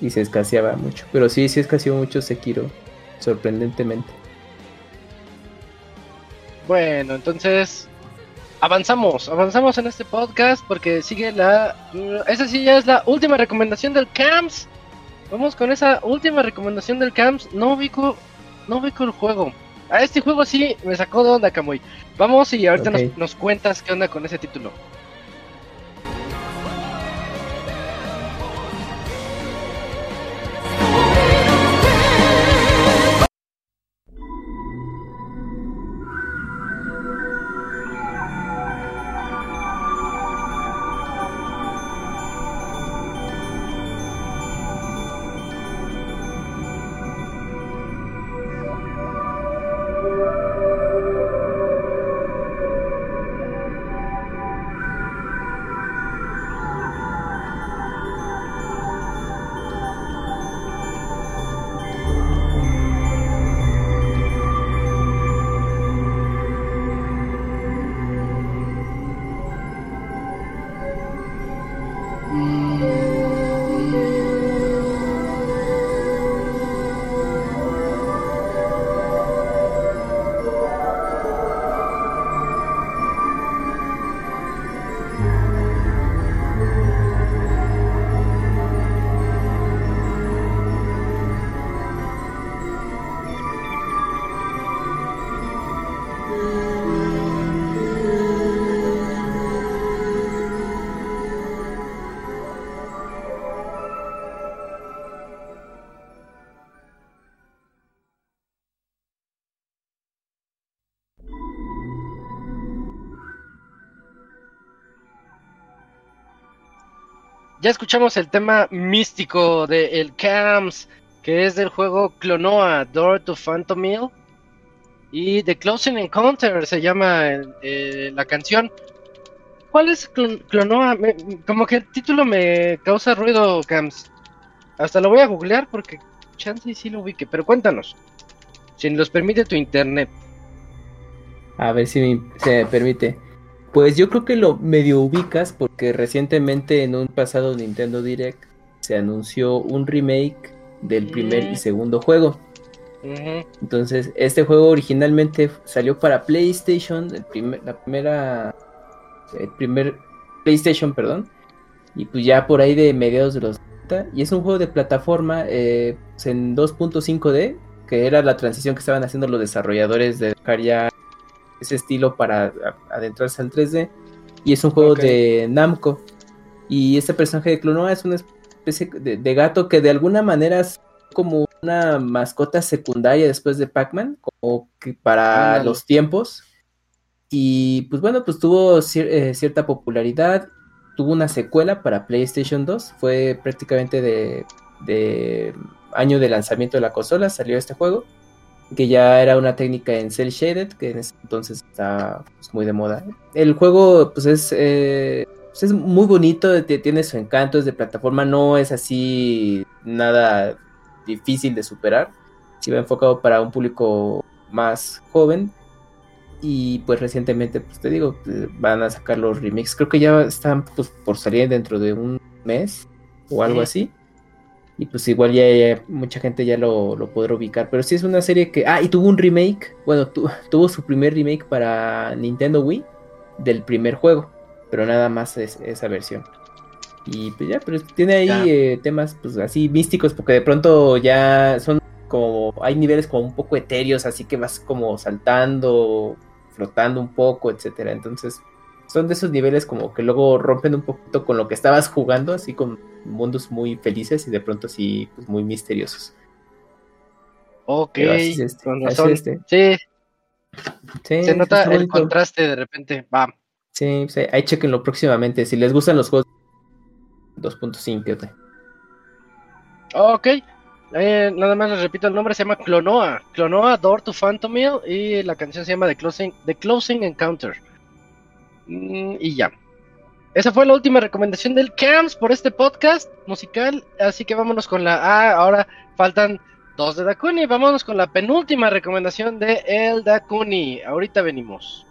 Y se escaseaba mucho. Pero sí, sí escaseó mucho Sekiro, sorprendentemente. Bueno, entonces avanzamos, avanzamos en este podcast porque sigue la... Esa sí ya es la última recomendación del CAMS. Vamos con esa última recomendación del CAMS. No ubico, no ubico el juego. A este juego sí me sacó de onda, Camuy. Vamos y ahorita nos cuentas qué onda con ese título. Ya escuchamos el tema místico de el CAMS, que es del juego Clonoa, Door to Phantom Hill. Y The Closing Encounter se llama el- eh, la canción. ¿Cuál es Clon- Clonoa? Como que el título me causa ruido, CAMS. Hasta lo voy a googlear porque chance y sí lo ubique, pero cuéntanos. Si nos permite tu internet. A ver si me, se permite. Pues yo creo que lo medio ubicas porque recientemente en un pasado Nintendo Direct se anunció un remake del primer y segundo juego. Entonces, este juego originalmente salió para PlayStation, el primer, la primera, el primer PlayStation, perdón, y pues ya por ahí de mediados de los 90, y es un juego de plataforma eh, pues, en 2.5D, que era la transición que estaban haciendo los desarrolladores de ya ese estilo para adentrarse al 3D, y es un juego de Namco, y este personaje de Clonoa es una especie de, de gato que de alguna manera es como una mascota secundaria después de Pac-Man, como que para los tiempos. Y pues bueno, pues tuvo cier- eh, cierta popularidad. Tuvo una secuela para PlayStation 2. Fue prácticamente de, de año de lanzamiento de la consola. Salió este juego. Que ya era una técnica en cel shaded. Que en ese entonces está pues, muy de moda. El juego pues es, eh, pues, es muy bonito. Tiene su encanto. Es de plataforma. No es así nada difícil de superar. Si va enfocado para un público más joven. Y pues recientemente, pues te digo, eh, van a sacar los remix. Creo que ya están pues, por salir dentro de un mes o algo así. Y pues igual ya, ya mucha gente ya lo, lo podrá ubicar. Pero sí es una serie que... Ah, y tuvo un remake. Bueno, tu- tuvo su primer remake para Nintendo Wii del primer juego. Pero nada más es esa versión. Y pues ya, pero tiene ahí eh, temas pues así místicos. Porque de pronto ya son como... Hay niveles como un poco etéreos. Así que vas como saltando, flotando un poco, etcétera. Entonces son de esos niveles como que luego rompen un poquito con lo que estabas jugando, así con mundos muy felices y de pronto así pues muy misteriosos. Ok, es este, con así razón. es este. Sí, Sí, se nota el bonito. contraste de repente. Va. Sí, pues ahí, chequenlo próximamente. Si les gustan los juegos 2.5, ok. Eh, nada más les repito el nombre, se llama Clonoa. Clonoa Door to Phantomil y la canción se llama The Closing, The Closing Encounter. Mm, y ya. Esa fue la última recomendación del CAMS por este podcast musical. Así que vámonos con la A. ahora faltan dos de Dakuni. Vámonos con la penúltima recomendación de El Dakuni. Ahorita venimos.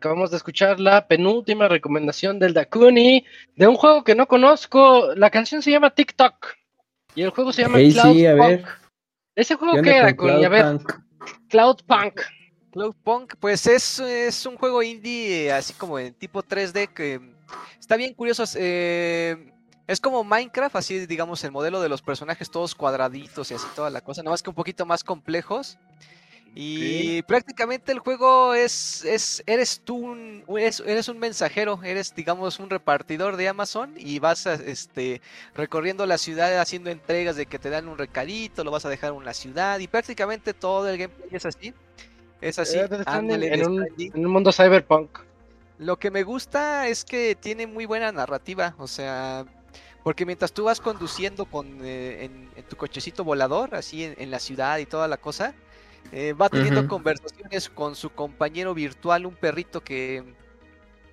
Acabamos de escuchar la penúltima recomendación del Dakuni de un juego que no conozco. La canción se llama TikTok y el juego se llama Cloud sí, a Punk. ver. ¿Ese ¿Qué juego qué era, con Dakuni? A ver? Cloud Punk. Cloudpunk, pues es, es un juego indie eh, así como en tipo 3D que está bien curioso. eh, es como Minecraft, así digamos el modelo de los personajes todos cuadraditos y así toda la cosa, nada más que un poquito más complejos. Y prácticamente el juego es, es eres tú, un, eres, eres un mensajero, eres digamos un repartidor de Amazon y vas a, este, recorriendo la ciudad haciendo entregas de que te dan un recadito, lo vas a dejar en la ciudad y prácticamente todo el gameplay es así. Es así. Eh, en, ándale, en un, en mundo cyberpunk. Lo que me gusta es que tiene muy buena narrativa, o sea, porque mientras tú vas conduciendo con eh, en, en tu cochecito volador, así en, en la ciudad y toda la cosa, eh, va teniendo conversaciones con su compañero virtual, un perrito que...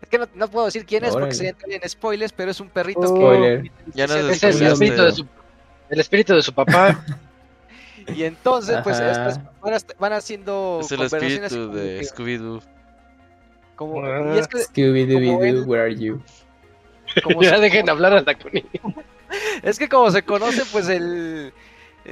Es que no, no puedo decir quién es porque sería entrar en spoilers, pero es un perrito Oh. que... Spoiler. Ya nos Es el espíritu de su, el espíritu de su papá. (laughs) Y entonces, pues, estas van, a- van haciendo Es el conversaciones espíritu de que- Scooby-Doo. como- Ah, y es que, Scooby-Doo, él- where are you? como (laughs) Ya se- dejen hablar a Dakuni. (laughs) Es que como se conoce, pues el-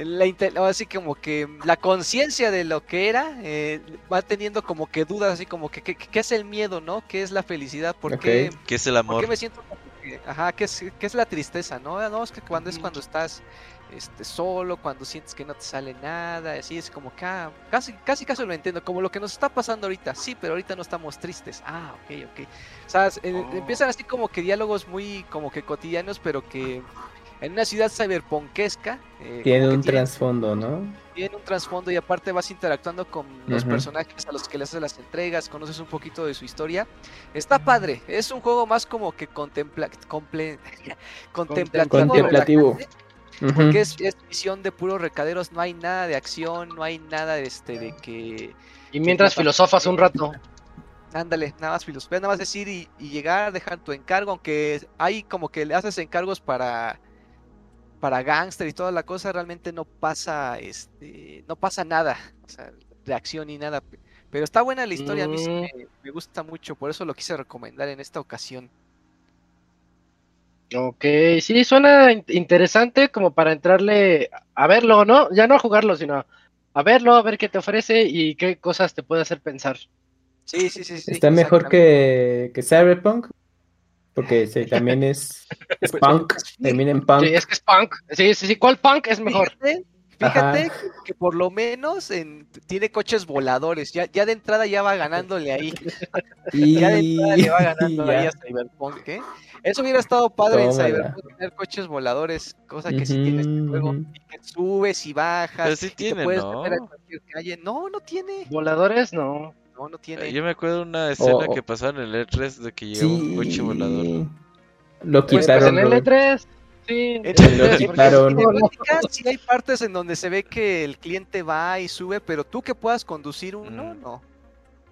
la inte- ahora sí como que la conciencia de lo que era eh, va teniendo como que dudas, así como que ¿qué, qué es el miedo, no? ¿Qué es la felicidad? ¿Por qué, Que es el por amor. qué me siento como que, ajá, ¿qué es, qué es la tristeza, no? Ah, No, es que cuando es cuando estás este, solo, cuando sientes que no te sale nada, así es como que ah, casi, casi, casi lo entiendo, como lo que nos está pasando ahorita, sí, pero ahorita no estamos tristes, ah, ok, ok. O sea, eh, Oh. empiezan así como que diálogos muy como que cotidianos, pero que en una ciudad cyberpunkesca eh, Tiene un trasfondo, ¿no? tiene un trasfondo y aparte vas interactuando con los personajes a los que le haces las entregas, conoces un poquito de su historia. Está padre, es un juego más como que contempla, comple- (laughs) contemplativo, Contemplativo. porque es, es visión de puros recaderos, no hay nada de acción, no hay nada este, de que... Y mientras filosofas un rato. Ándale, nada más filosofía, nada más decir y, y llegar, dejar tu encargo, aunque hay como que le haces encargos para para gangster y toda la cosa, realmente no pasa este no pasa nada, o sea, de acción ni nada. pe- Pero está buena la historia, a mí sí Mm. me, me gusta mucho, por eso lo quise recomendar en esta ocasión. Ok, sí, suena in- interesante como para entrarle a verlo, ¿no? Ya no a jugarlo, sino a verlo, a ver qué te ofrece y qué cosas te puede hacer pensar. Sí, sí, sí, sí. Está mejor que, que Cyberpunk. Porque sí, también es, es (laughs) Pues, punk. Termina en punk. Sí, es que es punk. Sí, sí, sí, ¿cuál punk es mejor? Fíjate, fíjate que, por lo menos en- tiene coches voladores, ya, ya de entrada ya va ganándole ahí. Y, (laughs) Ya de entrada le va ganando ya. ahí a Cyberpunk, ¿eh? Eso hubiera estado padre en. Cyberpunk, tener coches voladores, cosa que sí tiene este juego. Y que subes y bajas. Pero sí y te tiene, puedes ¿no? meter a cualquier calle. No, no tiene. Voladores, no. No, no Eh, tiene. Yo me acuerdo de una escena Oh, oh. que pasaron en el E3 de que llegaba un coche volador. Sí. Lo Pues, pues quitaron. en el Ro. E3. Sí, En- en Lo el E3, porque quitaron. no, no. cinemáticas sí hay partes en donde se ve que el cliente va y sube, pero tú que puedas conducir uno, Mm. no.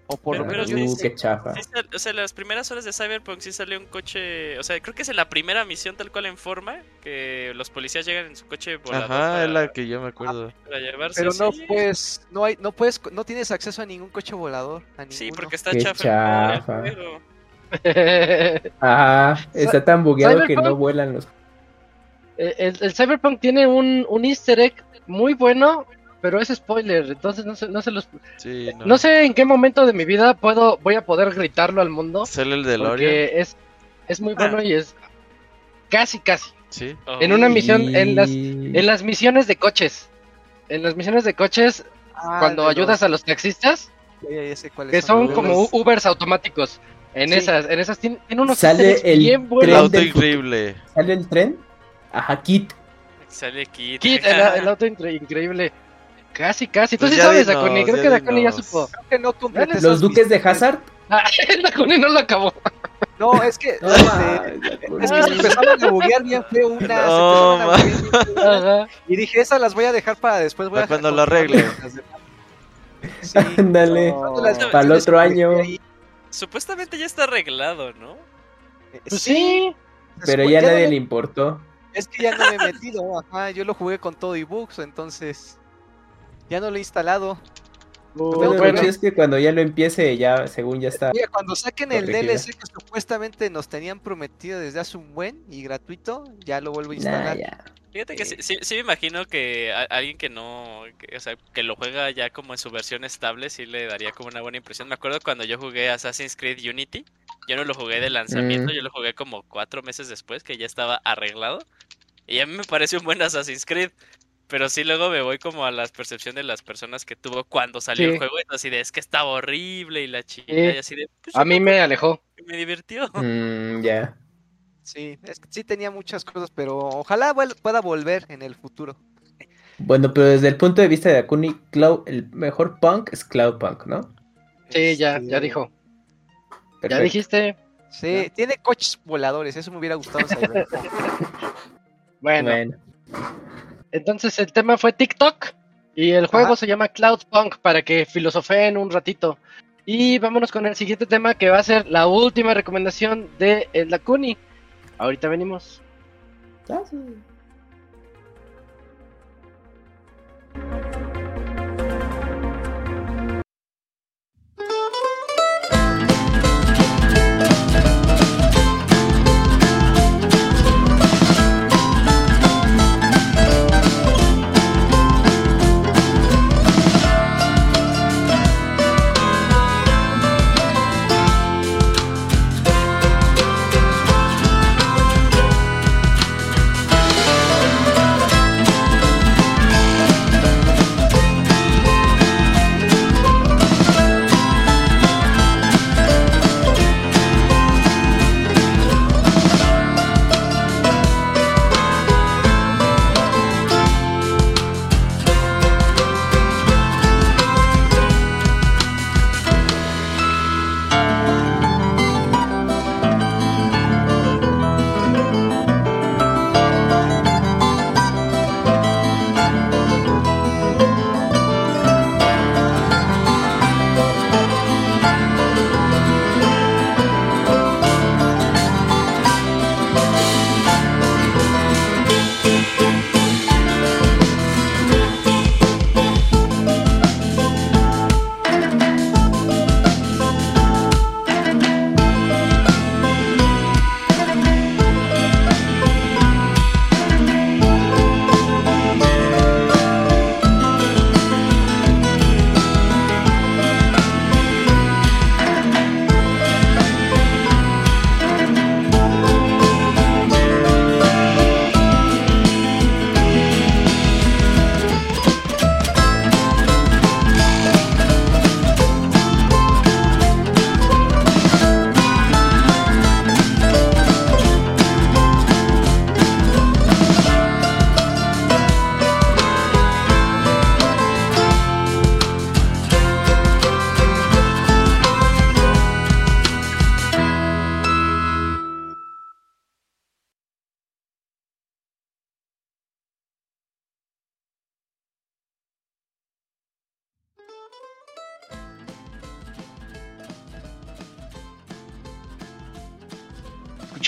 O por lo Pero- menos pero Uh, qué chafa. O sea, las primeras horas de Cyberpunk sí salió un coche. O sea, creo que es en la primera misión tal cual en forma. Que los policías llegan en su coche volador. Ajá, para, es la que yo me acuerdo. para llevarse. Pero no sí. puedes, no hay, no puedes, no tienes acceso a ningún coche volador. A Sí, porque está Qué chafa. chafa. juego. (laughs) Ajá, está tan bugueado que no Cyberpunk- vuelan los. Eh, el, el Cyberpunk tiene un, un easter egg muy bueno, pero es spoiler, entonces no sé, no sé los, Sí, no. no sé en qué momento de mi vida puedo, voy a poder gritarlo al mundo, Sale el de porque es, es muy bueno y es casi casi. Sí. Oh, En una misión, en las, en las misiones de coches, en las misiones de coches, Ah, cuando de ayudas los- a los taxistas, ya, sé que son como Ubers automáticos, en Sí. esas, en esas tiene, tiene unos Sale el bien buenos. auto increíble. ¿Sale el tren? Ajá, Kit. Sale Kit. Kit, el, el (laughs) auto incre- increíble. Casi, casi. Tú Pues sí ya sabes, dinos, Dakuni. Creo ya que Dakuni ya supo. Creo que no completé Los duques de. Hazard. Ah, (laughs) el Dakuni no lo acabó. No, es que, No, este, es que se empezaron a buguear bien feo unas. se No, empezaron a buguear. Y dije, esas las voy a dejar para después. Voy Para a cuando lo arregle. demás. (laughs) Sí, Ándale. no, Para el otro año. Supuestamente ya está arreglado, ¿no? eh, Pues sí. Pero ya nadie le- le importó. Es que ya no me he metido, ajá, yo lo jugué con todo y bugs, entonces ya no lo he instalado. Bueno, Bueno, es que cuando ya lo empiece, ya, según ya está. Mira, cuando saquen el. DLC que supuestamente nos tenían prometido desde hace un buen y gratuito, ya lo vuelvo a Nah, instalar. ya. Fíjate que Eh. sí, sí, sí me imagino que a- alguien que no, que, o sea, que lo juega ya como en su versión estable, sí le daría como una buena impresión. Me acuerdo cuando yo jugué Assassin's Creed Unity, yo no lo jugué de lanzamiento, Mm. yo lo jugué como cuatro meses después, que ya estaba arreglado. Y a mí me pareció un buen Assassin's Creed. Pero sí luego me voy como a la percepción de las personas que tuvo cuando salió Sí. el juego, y así de es que estaba horrible y la chica, Sí. y así de pues, A mí me alejó. me divirtió. Mm, ya. Sí, es que sí tenía muchas cosas, pero ojalá vuel- pueda volver en el futuro. Bueno, pero desde el punto de vista de Akuni, Cloud, el mejor punk es Cloud Punk, ¿no? Sí, ya, Este, ya dijo. Ya dijiste. Sí, tiene coches voladores, eso me hubiera gustado saber. (laughs) Bueno, Bueno, entonces el tema fue TikTok. Y el juego Ajá. se llama Cloud Punk para que filosofeen un ratito. Y vámonos con el siguiente tema que va a ser la última recomendación de el Dakuni. Ahorita venimos.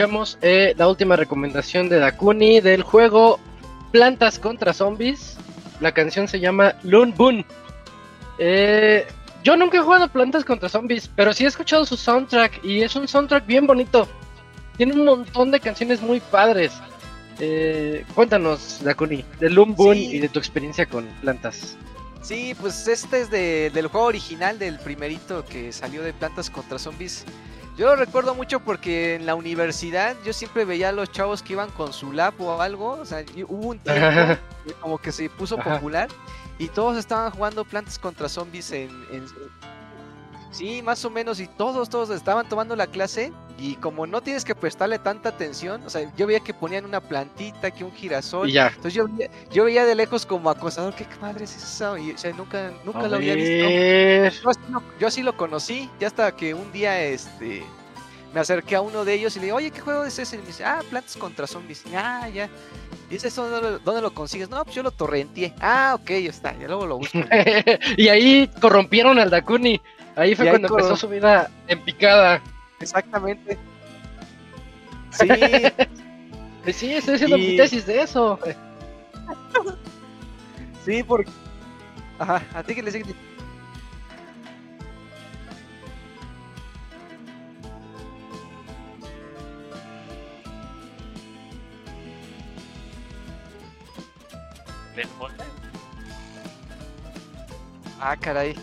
Escuchamos eh, la última recomendación de Dakuni del juego Plantas contra Zombies. La canción se llama Loon Boon. Eh, yo nunca he jugado Plantas contra Zombies, pero sí he escuchado su soundtrack y es un soundtrack bien bonito. Tiene un montón de canciones muy padres. Eh, cuéntanos, Dakuni, de Loon Boon Sí. y de tu experiencia con plantas. Sí, pues este es de- del juego original, del primerito que salió de Plantas contra Zombies. Yo lo recuerdo mucho porque en la universidad yo siempre veía a los chavos que iban con su lap o algo. O sea, hubo un tiempo que como que se puso popular y todos estaban jugando Plantas contra Zombies en, en- Sí, más o menos, y todos, todos estaban tomando la clase y como no tienes que prestarle tanta atención, o sea, yo veía que ponían una plantita, que un girasol, Y ya. entonces yo veía, yo veía de lejos como acosador, ¿qué madre es eso? Y o sea, nunca, nunca A lo había visto. Yo así, lo, yo así lo conocí, ya hasta que un día este me acerqué a uno de ellos y le digo, oye, ¿qué juego es ese? Y me dice, ah, Plantas contra Zombies. Y, ah, ya. Dice, ¿eso dónde, lo- dónde lo consigues? No, pues yo lo torrenteé. Ah, ok, ya está, ya luego lo busco. (laughs) y ahí corrompieron al Dakuni. Ahí fue Y ahí cuando empezó corrom- su vida en picada. Exactamente. Sí, (laughs) Eh, Sí, estoy haciendo Y- mi tesis de eso. sí, porque... Ajá, a ti que le sigue. Ah, caray.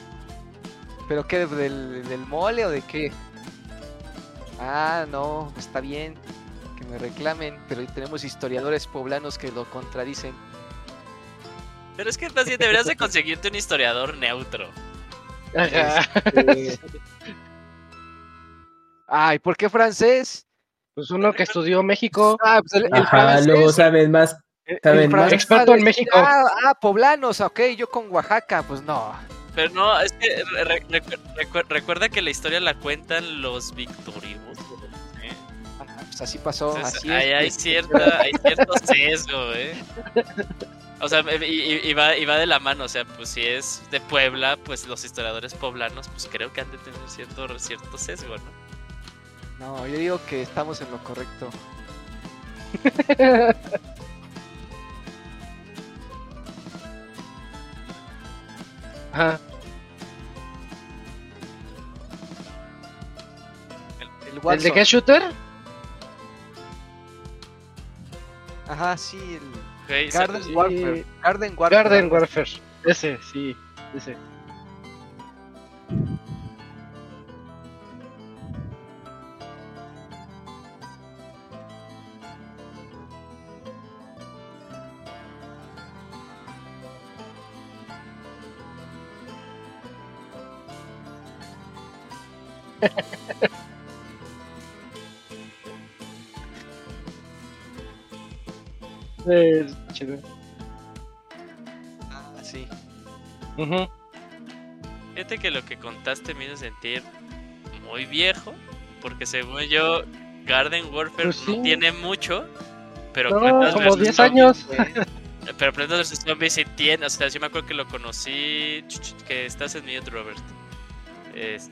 ¿Pero qué? ¿Del, del mole o de qué? Ah, no, está bien. Que me reclamen, pero tenemos historiadores poblanos que lo contradicen. Pero es que más bien deberías de conseguirte un historiador neutro. Ajá. Ay, ¿por qué francés? Pues uno que estudió México. Ah, pues el, el Ajá, francés, luego saben más. saben el más. Experto en México. Ah, ah, poblanos, ok, yo con Oaxaca, pues no. Pero no, es que re- re- recu- recu- recuerda que la historia la cuentan los victoriosos. ¿eh? Ajá, pues así pasó, Entonces, así ahí es. hay, cierta, hay cierto sesgo, ¿eh? O sea, y va, y va de la mano, o sea, pues si es de Puebla, pues los historiadores poblanos, pues creo que han de tener cierto, cierto sesgo, ¿no? No, yo digo que estamos en lo correcto. (laughs) Ajá. El ¿El de Warzone. qué shooter? Ajá, sí, el Ok, sa- Garden sí. Warfare. Garden Warfare. Garden Warfare. Ese, sí. Ese. Contaste me hizo sentir muy viejo, porque según yo, Garden Warfare Pues sí. no tiene mucho, pero No, Plantas como versus 10 Zombies- años. Pero Plantas vs Zombies sí tiene, o sea, yo me acuerdo que lo conocí, que estás en mute, Robert. Este,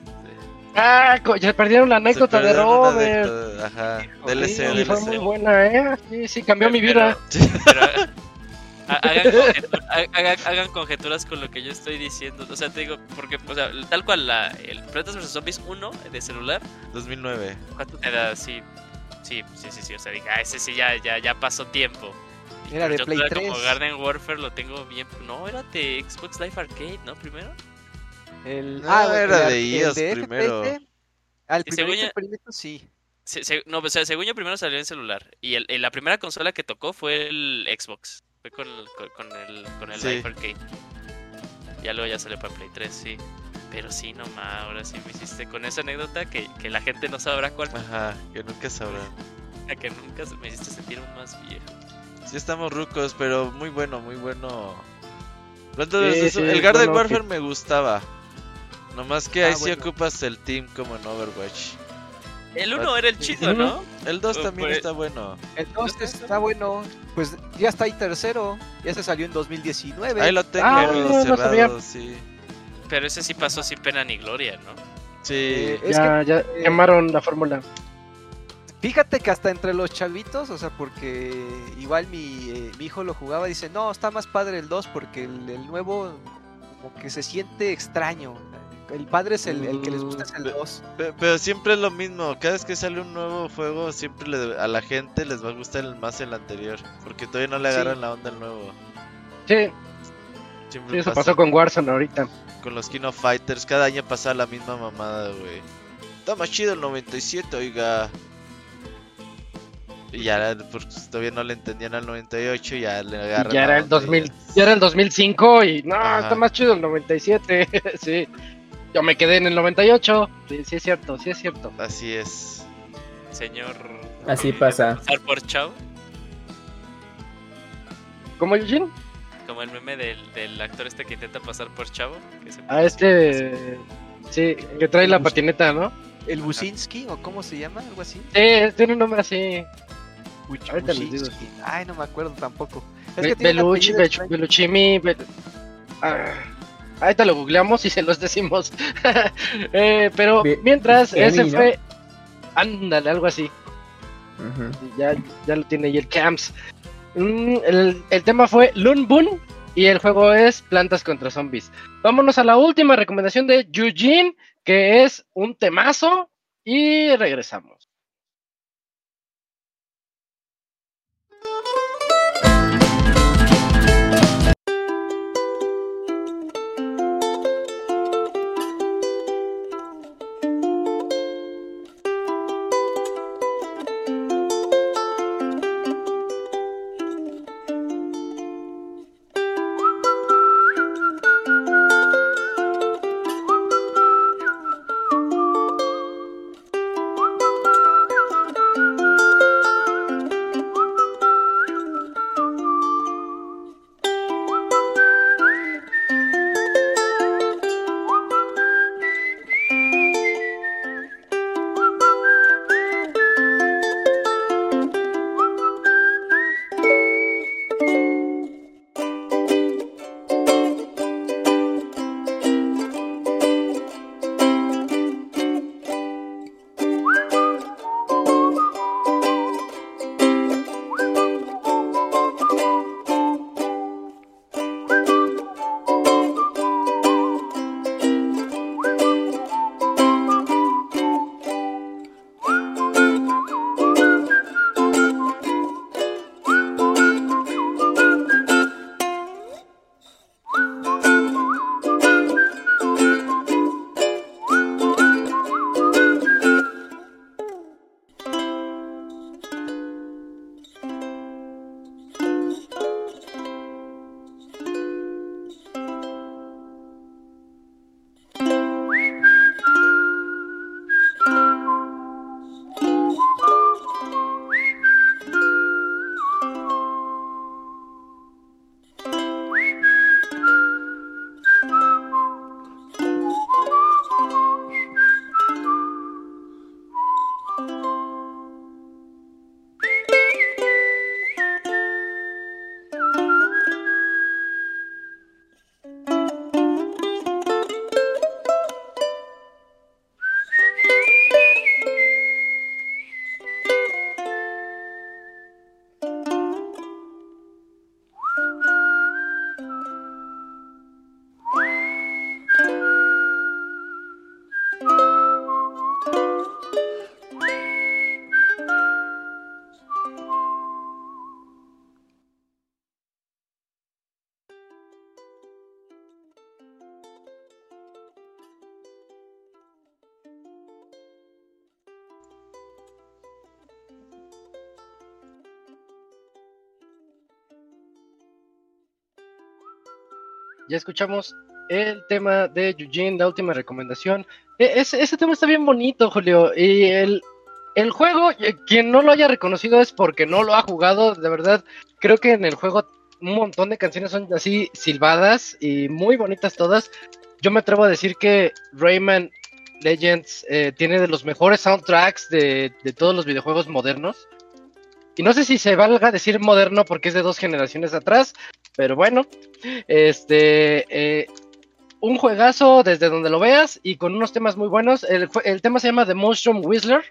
Ah, ya perdieron la anécdota de Robert. anécdota, Ajá, Sí, DLC, fue muy DLC. buena, ¿eh? Sí, sí, cambió mi vida. (laughs) pero, hagan, conjetu- ha- hagan- hagan conjeturas con lo que yo estoy diciendo. O sea, te digo, porque, o sea, tal cual, la, el Plantas vs Zombies 1 de celular, 2009. ¿cuánto te da? Sí, sí, sí, sí, sí. O sea, diga, ah, ese sí ya, ya, ya pasó tiempo. Era de yo Play todavía como 3. Garden Warfare lo tengo bien. No, era de Xbox Live Arcade, ¿no? Primero. El, No, ah, era el- de el iOS primero. Al el primerito sí. Se- se- no, o sea, según yo primero salió en celular. Y el, la primera consola que tocó fue el Xbox. Fue con el, con, con el, con el Sí. Live Arcade. Ya luego ya salió para Play 3, sí. Pero sí, no ma, ahora sí me hiciste con esa anécdota que, que la gente no sabrá cuál. Ajá, que nunca sabrán. (laughs) Que nunca se- me hiciste sentir un más viejo. Sí estamos rucos, pero muy bueno, muy bueno. Sí, sí, el Garden bueno Warfare que- me gustaba. Nomás que Ah, ahí sí bueno. ocupas el team como en Overwatch. El 1 era el chido, ¿no? El 2 Oh, también pues- está bueno. Entonces está bueno. Pues ya está ahí tercero. Ya se salió en 2019. Ahí lo tengo Ah, no cerrado, sabía. sí. Pero ese sí pasó sin pena ni gloria, ¿no? Sí. Eh, es ya, ya eh, quemaron la fórmula. Fíjate que hasta entre los chavitos, o sea, porque igual mi, eh, mi hijo lo jugaba, dice, no, está más padre el 2 porque el, el nuevo como que se siente extraño. El padre es el, el que les gusta es el Mm, 2. Pe- Pero siempre es lo mismo, cada vez que sale un nuevo juego, siempre le- a la gente les va a gustar el más el anterior, porque todavía no le Sí. agarran la onda al nuevo. Sí, Siempre sí, eso pasa pasó con Warzone ahorita. con los Kino Fighters, cada año pasa la misma mamada, güey. Está más chido el 97, oiga. Y ya pues, todavía no le entendían al 98, ya le agarran. ya era el onda y 2000, ya. ya era el 2005 y no, Ajá. está más chido el 97. (laughs) sí. Yo me quedé en el 98. Sí, sí es cierto, sí es cierto. Así es. Señor. Así pasa. pasar por Chao, ¿Cómo Eugene? como el meme del, del actor este que intenta pasar por Chavo. que se- A este sí, que trae la patineta, ¿no? ¿El Businski o cómo se llama? Algo así. Sí, tiene un nombre así. Ahorita les digo. Ay, no me acuerdo tampoco. Es Be- que tiene. Beluchimi, Be- Ah, ahorita lo googleamos y se los decimos. (laughs) Eh, pero Be- mientras, ese ¿no? fue. Ándale, algo así. Ya, ya lo tiene ahí el Camps. Mm, el, el tema fue Loon Boon y el juego es Plantas contra Zombies. Vámonos a la última recomendación de Eugene, que es un temazo. Y regresamos. Ya escuchamos el tema de Eugene, la última recomendación. E- Ese, tema está bien bonito, Julio. Y el, el juego, eh, quien no lo haya reconocido es porque no lo ha jugado. De verdad, creo que en el juego un montón de canciones son así silbadas y muy bonitas todas. Yo me atrevo a decir que Rayman Legends eh, tiene de los mejores soundtracks de, de todos los videojuegos modernos. Y no sé si se valga decir moderno porque es de dos generaciones atrás, pero bueno, este, eh, un juegazo desde donde lo veas y con unos temas muy buenos. El, el tema se llama The Mushroom Whistler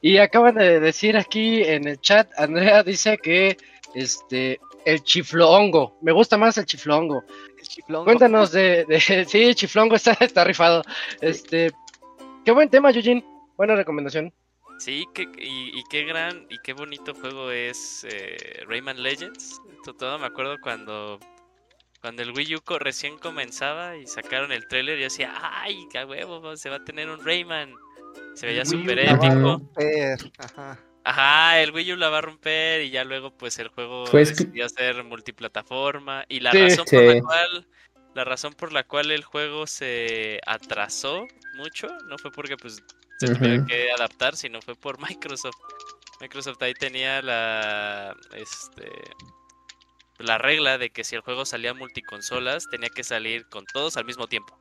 Y acaban de decir aquí en el chat, Andrea dice que este el chiflongo, me gusta más el chiflongo. El chiflongo. Cuéntanos de, de (laughs) sí, chiflongo está, está rifado. Este, qué buen tema, Eugene. Buena recomendación. Sí, que, y, y qué gran y qué bonito juego es eh, Rayman Legends. To- Todo me acuerdo cuando cuando el Wii U recién comenzaba y sacaron el tráiler y yo decía, ¡ay, qué huevo! Se va a tener un Rayman. Se veía súper la va a épico. romper, Ajá. Ajá, el Wii U la va a romper y ya luego pues el juego Pues que- decidió ser multiplataforma y la Sí. razón por la cual la razón por la cual el juego se atrasó mucho no fue porque pues se tuvieron que adaptar, sino fue por (laughs) Microsoft. Microsoft ahí tenía la este la regla de que si el juego salía multiconsolas tenía que salir con todos al mismo tiempo.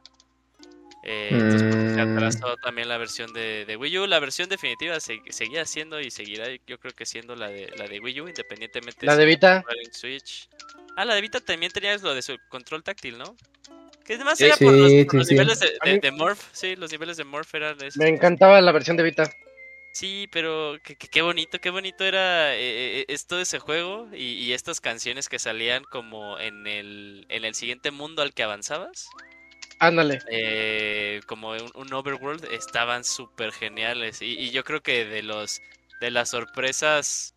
Eh, entonces pues, se Mm. atrasó también la versión de, de Wii U. La versión definitiva se- seguía siendo y seguirá, yo creo que siendo la de la de Wii U, independientemente La si de la Vita. en Switch. Ah, la de Vita también tenías lo de su control táctil, ¿no? Que además Sí, era por los, sí, por los sí. niveles de, de, de Morph, sí, los niveles de Morph eran esos. Me encantaba la versión de Vita. Sí, pero qué, bonito, qué bonito era eh, eh, esto de ese juego y, y estas canciones que salían como en el, en el siguiente mundo al que avanzabas, Ándale. eh, como un, un overworld, estaban súper geniales y, y yo creo que de los de las sorpresas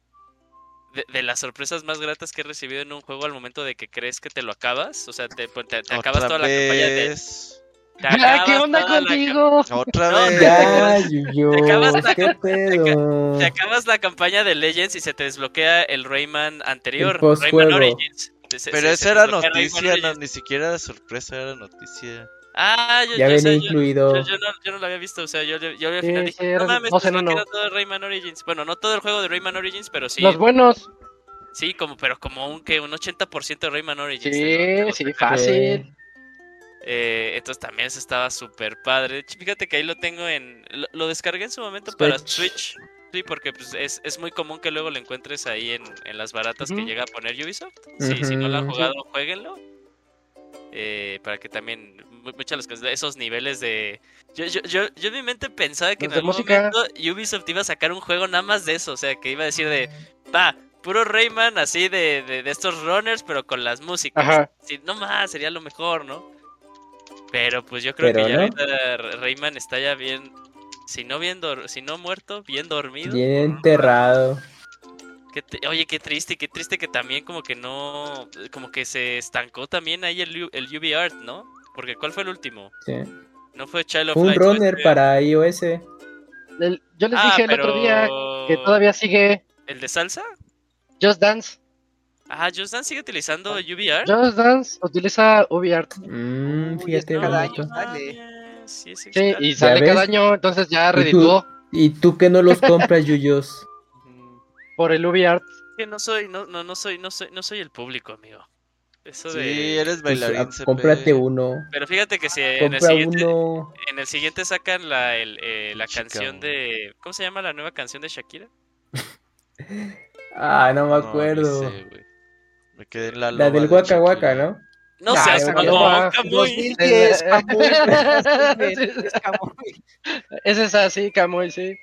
de, de las sorpresas más gratas que he recibido en un juego al momento de que crees que te lo acabas, o sea, te, pues, te- te acabas toda la campaña de Ya, ¿Qué acabas onda la contigo? Otra No, vez. Ya, acabas Yuyos, la- qué te pedo. Te acabas la campaña de Legends y se te desbloquea el Rayman anterior. Rayman Origins. Se- Pero se- esa se era noticia, no, ni siquiera era sorpresa, era noticia. Ah, yo, Ya yo, o sea, venía yo- incluido. yo- yo no, yo no lo había visto, o sea, yo, yo al final dije, no mames, todo Rayman Origins. Bueno, no todo el juego de Rayman Origins, pero sí, Los buenos. sí, como, pero como un, que un 80% de Rayman Origins. Sí, te sí, te fácil. Eh, entonces también eso estaba súper padre. Fíjate que ahí lo tengo en... Lo, lo descargué en su momento para Switch. Switch. Sí, porque pues, es, es muy común que luego lo encuentres ahí en, en las baratas que llega a poner Ubisoft. Sí, si no lo han jugado, jueguenlo. Eh, para que también mu- muchas de las cosas, esos niveles de... Yo, yo, yo, yo en mi mente pensaba que en Los de algún música. momento Ubisoft iba a sacar un juego nada más de eso. O sea, que iba a decir de... Va, puro Rayman así de, de, de estos runners, pero con las músicas. Ajá. Sí, no más, sería lo mejor, ¿no? Pero pues yo creo Pero que ya no. Rayman está ya bien, si no bien si no muerto, bien dormido. Bien enterrado. Qué Oye, qué triste, qué triste que también como que no, como que se estancó también ahí el, U- el UV Art, ¿no? Porque ¿cuál fue el último? Sí. No fue Child of Un Light. fue runner este- para iOS. El- yo les Ah, dije el otro día que todavía sigue ¿El de salsa? Just Dance. Ah, Just Dance sigue utilizando UV Art. Just Dance utiliza. Mmm, Uy, fíjate, cada bonito. año. Sale. Ah, Sí, Sí, extraño. y sale ves? cada año, entonces ya redituó ¿Y tú que no los compras, (laughs) Yuyos? Por el UbiArt. que no soy, no, no, no soy, no soy, no soy el público, amigo. Eso Sí, de. eres Pues, bailarín. ah, CP. cómprate uno. Pero fíjate que si en el Compra siguiente, uno. en el siguiente sacan la, el, eh, la Chica, canción de, ¿cómo se llama la nueva canción de Shakira? (laughs) Ah, no me No, ni acuerdo. sé, güey. Me quedé en la La del Waka Waka. ¿no? No Ah, seas esa mamón, loba. Camuy. 2010, Eh, Camuy, eh, es Camuy. Es esa, sí, Camuy, sí.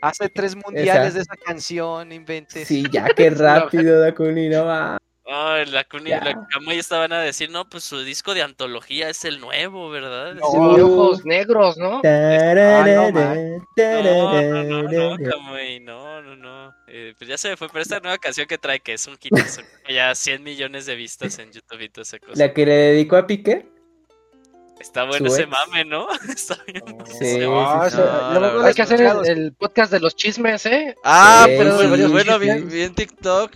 Hace tres mundiales Esa. de esa canción, inventes. Sí, ya qué (laughs) rápido, Dakuni, no va. Ay, la, Cuni- Ya. la Camuy estaban a decir, no, pues su disco de antología es el nuevo, ¿verdad? No, Sí. ojos negros, ¿no? Tararara, No, no, tararara. no, no, Camuy, no, no, no. Eh, pues ya se me fue, pero esta nueva canción que trae, que es un hitazo, ya 100 millones de vistas en YouTube y toda esa cosa. La que le dedicó a Piqué. Está bueno ese ex. mame, ¿no? Está bien. Sí, Ah, sí, sí. No, hay que hacer el, el podcast de los chismes, ¿eh? Ah, Sí, sí, bueno, sí, bueno, sí. vi, vi en TikTok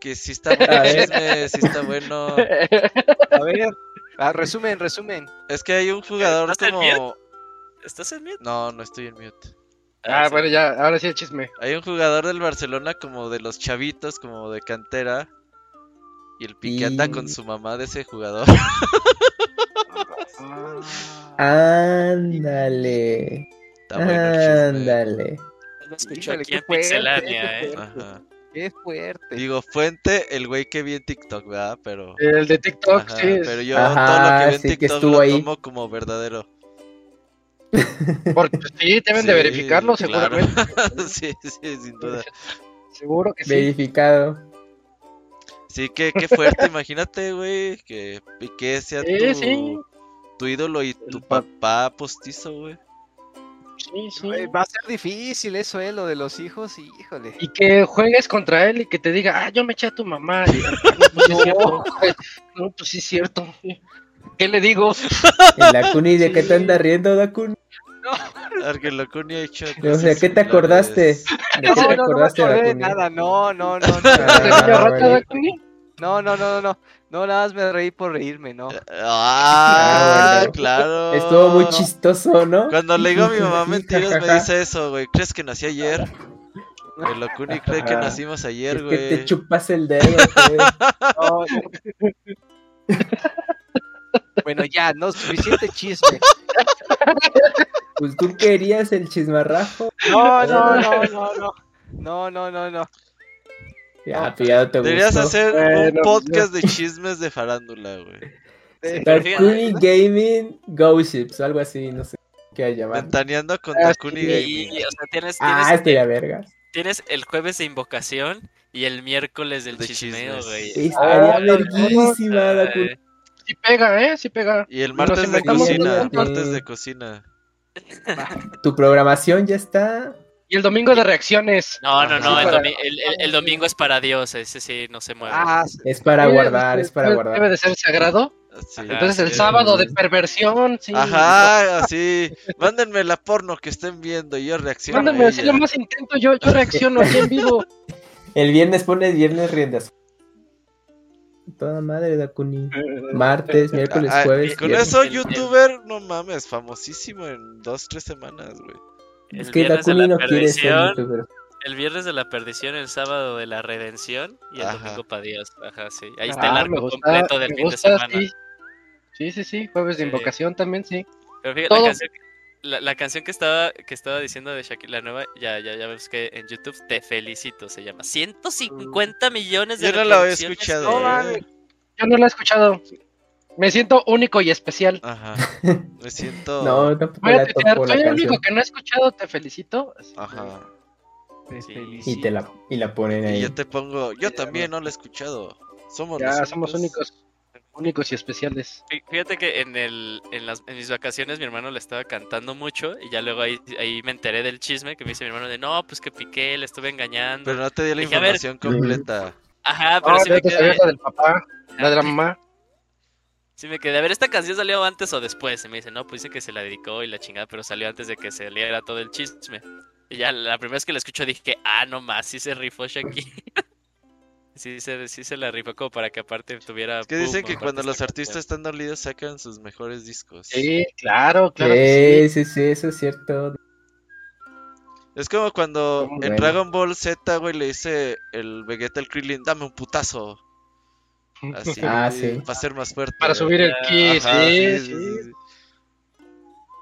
que sí está bueno A el ver. chisme, sí está bueno. (laughs) A ver, ah, resumen, resumen. Es que hay un jugador ¿Estás en como... ¿Estás en mute? No, no estoy en mute. Ah, sí. bueno, ya, ahora sí el chisme. Hay un jugador del Barcelona como de los chavitos, como de cantera. Y el pique anda con su mamá de ese jugador. (laughs) Ándale. Está bueno el chisme. Ándale. Lo escucho aquí en Pixelania, ¿eh? Ajá. Qué fuerte. Digo, fuente, el güey que vi en TikTok, ¿verdad? Pero... El de TikTok, Ajá, sí. pero yo Ajá, todo lo que vi en sí, TikTok lo ahí. tomo como verdadero. (laughs) Porque sí, deben de verificarlo, claro. seguramente. (laughs) sí, sí, sin duda. Seguro que sí. Verificado. Sí, que qué fuerte, imagínate, güey, que Piqué sea Sí, tu, sí. tu ídolo y tu papá postizo, güey. Sí, sí. Ay, Va a ser difícil eso, eh, lo de los hijos, y híjole. Y que juegues contra él y que te diga, ah, yo me eché a tu mamá. Y, "Ah, no, pues sí es cierto. No, pues sí es cierto. ¿Qué le digo? El Dakuni, ¿de qué te andas riendo, Dakuni? Ha hecho. O sea, ¿qué te acordaste? ¿De No, qué no, te no, no acordaste, nada, no, no, no, no, ¿Te Ah, no, no, no, no, nada más me reí por reírme, no. Ah, Ah, bueno. claro. Estuvo muy chistoso, ¿no? Cuando le digo a mi mamá mentiras, me dice eso, güey. ¿Crees que nací ayer? El Locuni cree que Ah, nacimos ayer, Es que te güey. chupas el dedo, güey. No, (laughs) no. Bueno, ya, no, suficiente chisme. Pues tú querías el chismarrajo. No, no, no, (laughs) no, no. No, no, no, no. Ya, pues ya te Deberías gustó. hacer Bueno, un podcast de chismes de farándula, güey. Fíjate- Dakuni Gaming Gossips, o algo así, no sé qué llamar. Ventaneando con Ah, Takuni sí. Y, Gaming. o sea, tienes, tienes, Ah, estoy a verga. tienes el jueves de invocación y el miércoles del De chismeo, güey. Estaría Ah, verguísima, Dakuni. Eh, Sí pega, ¿eh? Sí pega. Y el martes de cocina. Martes de cocina. Tu programación ya está. Y el domingo de reacciones. No, no, no, el, para- domi- el- el- el domingo es para Dios, ese sí no se mueve. Ah. Es para Sí, guardar, debe- es para Debe guardar. de ser sagrado. Sí. Entonces el sí. sábado de perversión, sí. Ajá, así. Mándenme la porno que estén viendo y yo reacciono. a Mándame así lo más intento, yo, yo reacciono aquí en vivo. (laughs) El viernes pones viernes riendas. Toda madre, Dakuni. Martes, miércoles, Ah, jueves. y con viernes. eso, youtuber, no mames, famosísimo en dos, tres semanas, güey. El Es que viernes de la no perdición, youtuber. el viernes de la perdición, el sábado de la redención y el Ajá. domingo para Dios. Ajá, sí. Ahí está el Ah, arco gusta, completo del fin gusta, de semana. sí. Sí, sí, sí, jueves de Sí. invocación también, sí. Pero fíjate, Todo. la canción, la, la canción que estaba que estaba diciendo de Shakira la nueva, ya ya ya ves que en YouTube te felicito se llama 150 millones de Yo no la había reproducciones. escuchado. No eh. Yo no la he escuchado. Me siento único y especial. Ajá. (laughs) Me siento. No, tampoco Voy a la la soy el único que no he escuchado, te felicito. Ajá. Te Sí. felicito. Y, te la, y la ponen Y ahí. yo te pongo. Yo también no la he escuchado. Somos Ya los somos únicos, únicos y especiales. Fí- Fíjate que en el en las en mis vacaciones mi hermano le estaba cantando mucho y ya luego ahí ahí me enteré del chisme que me dice mi hermano de no, pues que piqué, le estuve engañando. Pero no te di la Dije, a ver. información completa. Ajá, pero Ah, sí me quedé, la del papá, la de la mamá. Sí me quedé. A ver, esta canción salió antes o después. Y me dice, "No, pues dice que se la dedicó y la chingada, pero salió antes de que saliera todo el chisme." Y ya la primera vez que la escucho dije, "Ah, no más, sí se rifó Shakira." (laughs) Sí se, sí se la rifó como para que aparte tuviera Es que dicen que cuando los canción. artistas están dolidos sacan sus mejores discos. Sí, claro, claro. que Sí, sí, sí, eso es cierto. Es como cuando Muy en bueno. Dragon Ball Z, güey, le dice el Vegeta al Krillin, dame un putazo. Así, Ah, sí. para ser más fuerte. Para subir el ki, Ajá, sí, sí. sí.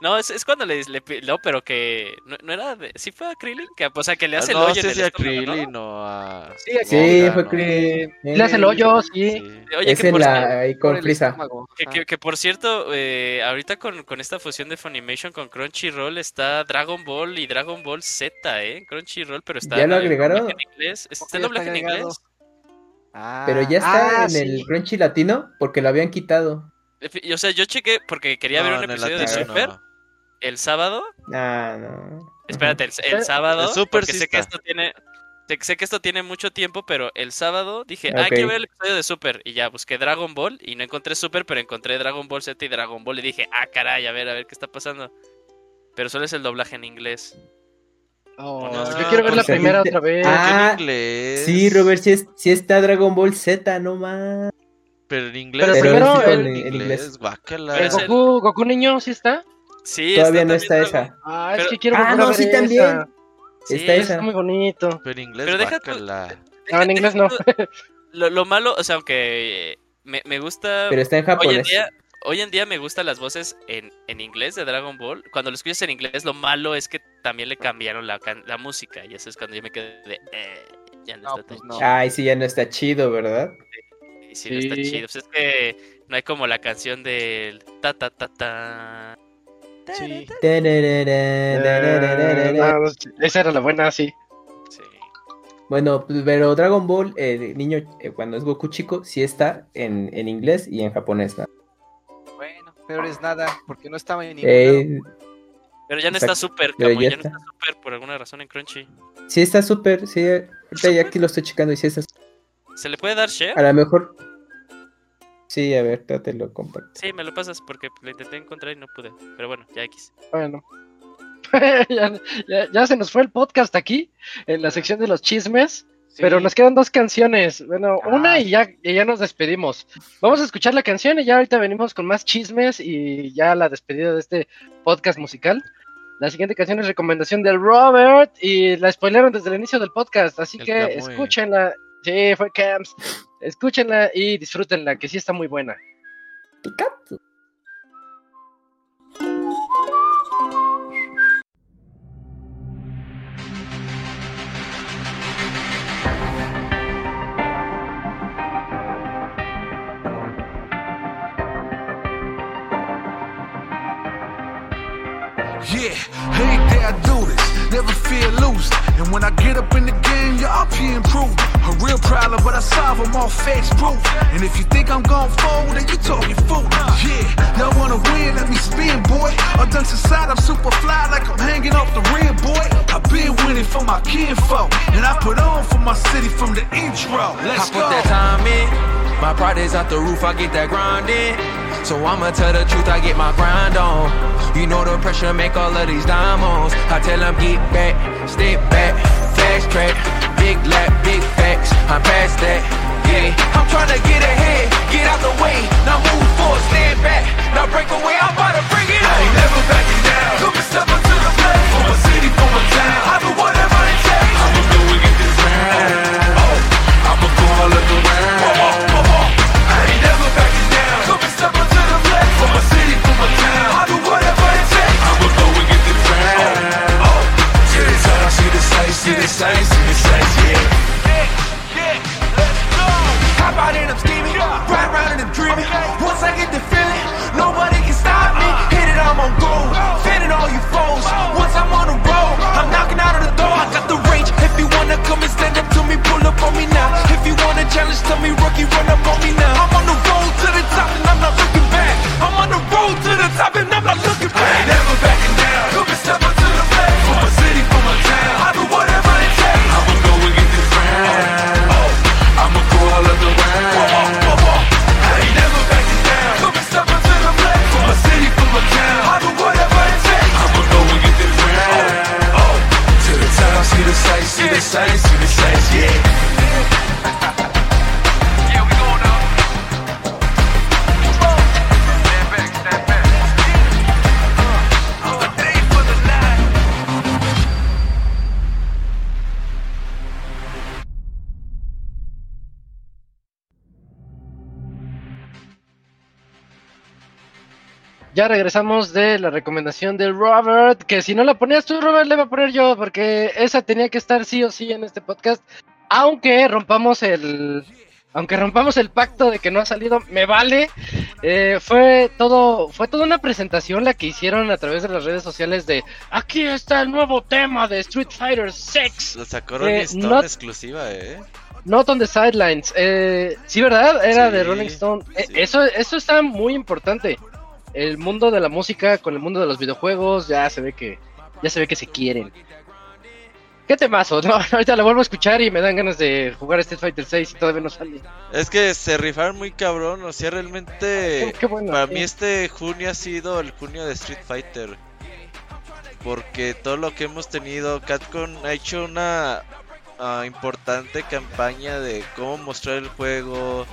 No, es, es cuando le, le no, pero que no, no era de, sí fue a Krillin, que o sea, que le Ah, hace el no hoyo sé el si a estómago, ¿no? Krillin o a... Sí, aquí- Sí, fue ¿no? Krillin. Le hace el hoyo, sí. Sí. Oye, Es que en por, la con estómago. que, que- que por cierto, eh, ahorita con, con esta fusión de Funimation con Crunchyroll está Dragon Ball y Dragon Ball Z, ¿eh? Crunchyroll, pero está ¿Ya lo en agregaron? doblaje en inglés. ¿Está en doblaje en inglés? Ah, Pero ya está ah, en sí. el Crunchy Latino porque lo habían quitado. O sea, yo chequé porque quería ver un episodio de Super no. el sábado. Ah, no. Espérate, el, el sábado. el Super porque sí sé que está. esto tiene. sé- Sé que esto tiene mucho tiempo, pero el sábado dije, Ok. ah, quiero ver el episodio de Super. Y ya busqué Dragon Ball y no encontré Super, pero encontré Dragon Ball Z y Dragon Ball. Y dije, ah, caray, a ver, a ver qué está pasando. Pero solo es el doblaje en inglés. Oh, No, yo quiero ver la primera te- otra vez. Ah, en inglés. Sí, Robert, sí, es- sí está Dragon Ball Z, no más. Pero en inglés. Pero primero en en- en inglés. El- Goku, Goku niño, ¿sí está? Sí, Todavía no está esa. Ah, es Pero- que quiero Ah, no, ver sí, también. Sí, Está Está esa. muy bonito. Pero en inglés, Pero deja. No, en inglés no. Lo, lo malo, o sea, aunque me, me gusta. Pero está en Hoy en japonés. día, hoy en día me gustan las voces en, en inglés de Dragon Ball. Cuando lo escuchas en inglés, lo malo es que también le cambiaron la, la música. Y eso es cuando yo me quedé de. eh, ya no, No, está pues tan no. chido. Ay, sí, ya no está chido, ¿verdad? Y sí, no está Sí. chido. Pues es que no hay como la canción del. Ta ta ta ta. Sí, esa era la buena, sí. Sí. Bueno, pues, pero Dragon Ball, eh, niño, eh, cuando es Goku chico, sí está en, en inglés y en japonés. ¿no? Bueno, peor es nada, porque no estaba en ningún lado. Eh, Pero ya no Exacto. está súper, ya ya no está. súper por alguna razón en Crunchy. sí está súper, sí. Ahorita ya aquí lo estoy checando y sí está. ¿Se le puede dar share? A lo mejor. Sí, a ver, te lo comparto. Sí, me lo pasas porque lo intenté encontrar y no pude. Pero bueno, ya X. Bueno. (laughs) ya, ya- ya se nos fue el podcast aquí, en la sección de los chismes. Sí. Pero nos quedan dos canciones. Bueno, Ah. una y ya, y ya nos despedimos. Vamos a escuchar la canción y ya ahorita venimos con más chismes y ya la despedida de este podcast musical. La siguiente canción es recomendación del Robert y la spoilearon desde el inicio del podcast, así El que escúchenla. Sí, fue Camps. Escúchenla y disfrútenla, que sí está muy buena. That I do this, never feel loose. And when I get up in the game, y'all be improved. A real problem, but I solve them all facts proof. And if you think I'm gon' fold, then you talking fool. Yeah, y'all wanna win, let me spin, boy. All dunks aside, I'm super fly like I'm hanging off the rim, boy. I've been winning for my kinfolk, and I put on for my city from the intro. Let's I go. put that time in. My pride is out the roof, I get that grind in. So I'ma tell the truth, I get my grind on. You know the pressure make all of these diamonds. I tell them get back, step back, fast track, big lap, big facts. I'm past that. Yeah, I'm trying to get ahead, get out the way. Now move forward, stand back. Now break away, I'm about to bring it I on. ain't never backing down. Come and step up to the plate. For my city, for my town. I do whatever see the sights, see the see the sights, yeah. Hop out and I'm scheming, ride around and I'm dreaming. Once I get the feeling, nobody can stop me. Uh. Hit it, I'm on gold, fending all you foes. Once I'm on the road, I'm knocking out of the door. I got the range. If you wanna come and stand up to me, pull up on me now. If you wanna challenge, tell me, rookie, run up on me now. I'm on the road to the top and I'm not looking back. I'm on the road to the top and I'm say Ya regresamos de la recomendación del Robert, que si no la ponías tú, Robert, le voy a poner yo, porque esa tenía que estar sí o sí en este podcast. Aunque rompamos el. Aunque rompamos el pacto de que no ha salido, me vale. Eh, fue todo, fue toda una presentación la que hicieron a través de las redes sociales de aquí está el nuevo tema de Street Fighter 6. Lo sacó Eh, Rolling Stone not- exclusiva, eh. Not on the sidelines. Eh, sí, ¿verdad? Era Sí, de Rolling Stone. Sí. eso, eso está muy importante. El mundo de la música con el mundo de los videojuegos ya se ve que ya se ve que se quieren. ¿Qué temazo? (laughs) No, ahorita la vuelvo a escuchar y me dan ganas de jugar Street Fighter 6 y todavía no sale. Es que se rifaron muy cabrón, o sea, realmente Qué- qué bueno, para mí este junio ha sido el junio de Street Fighter. Porque todo lo que hemos tenido, Capcom ha hecho una ah, importante campaña de cómo mostrar el juego,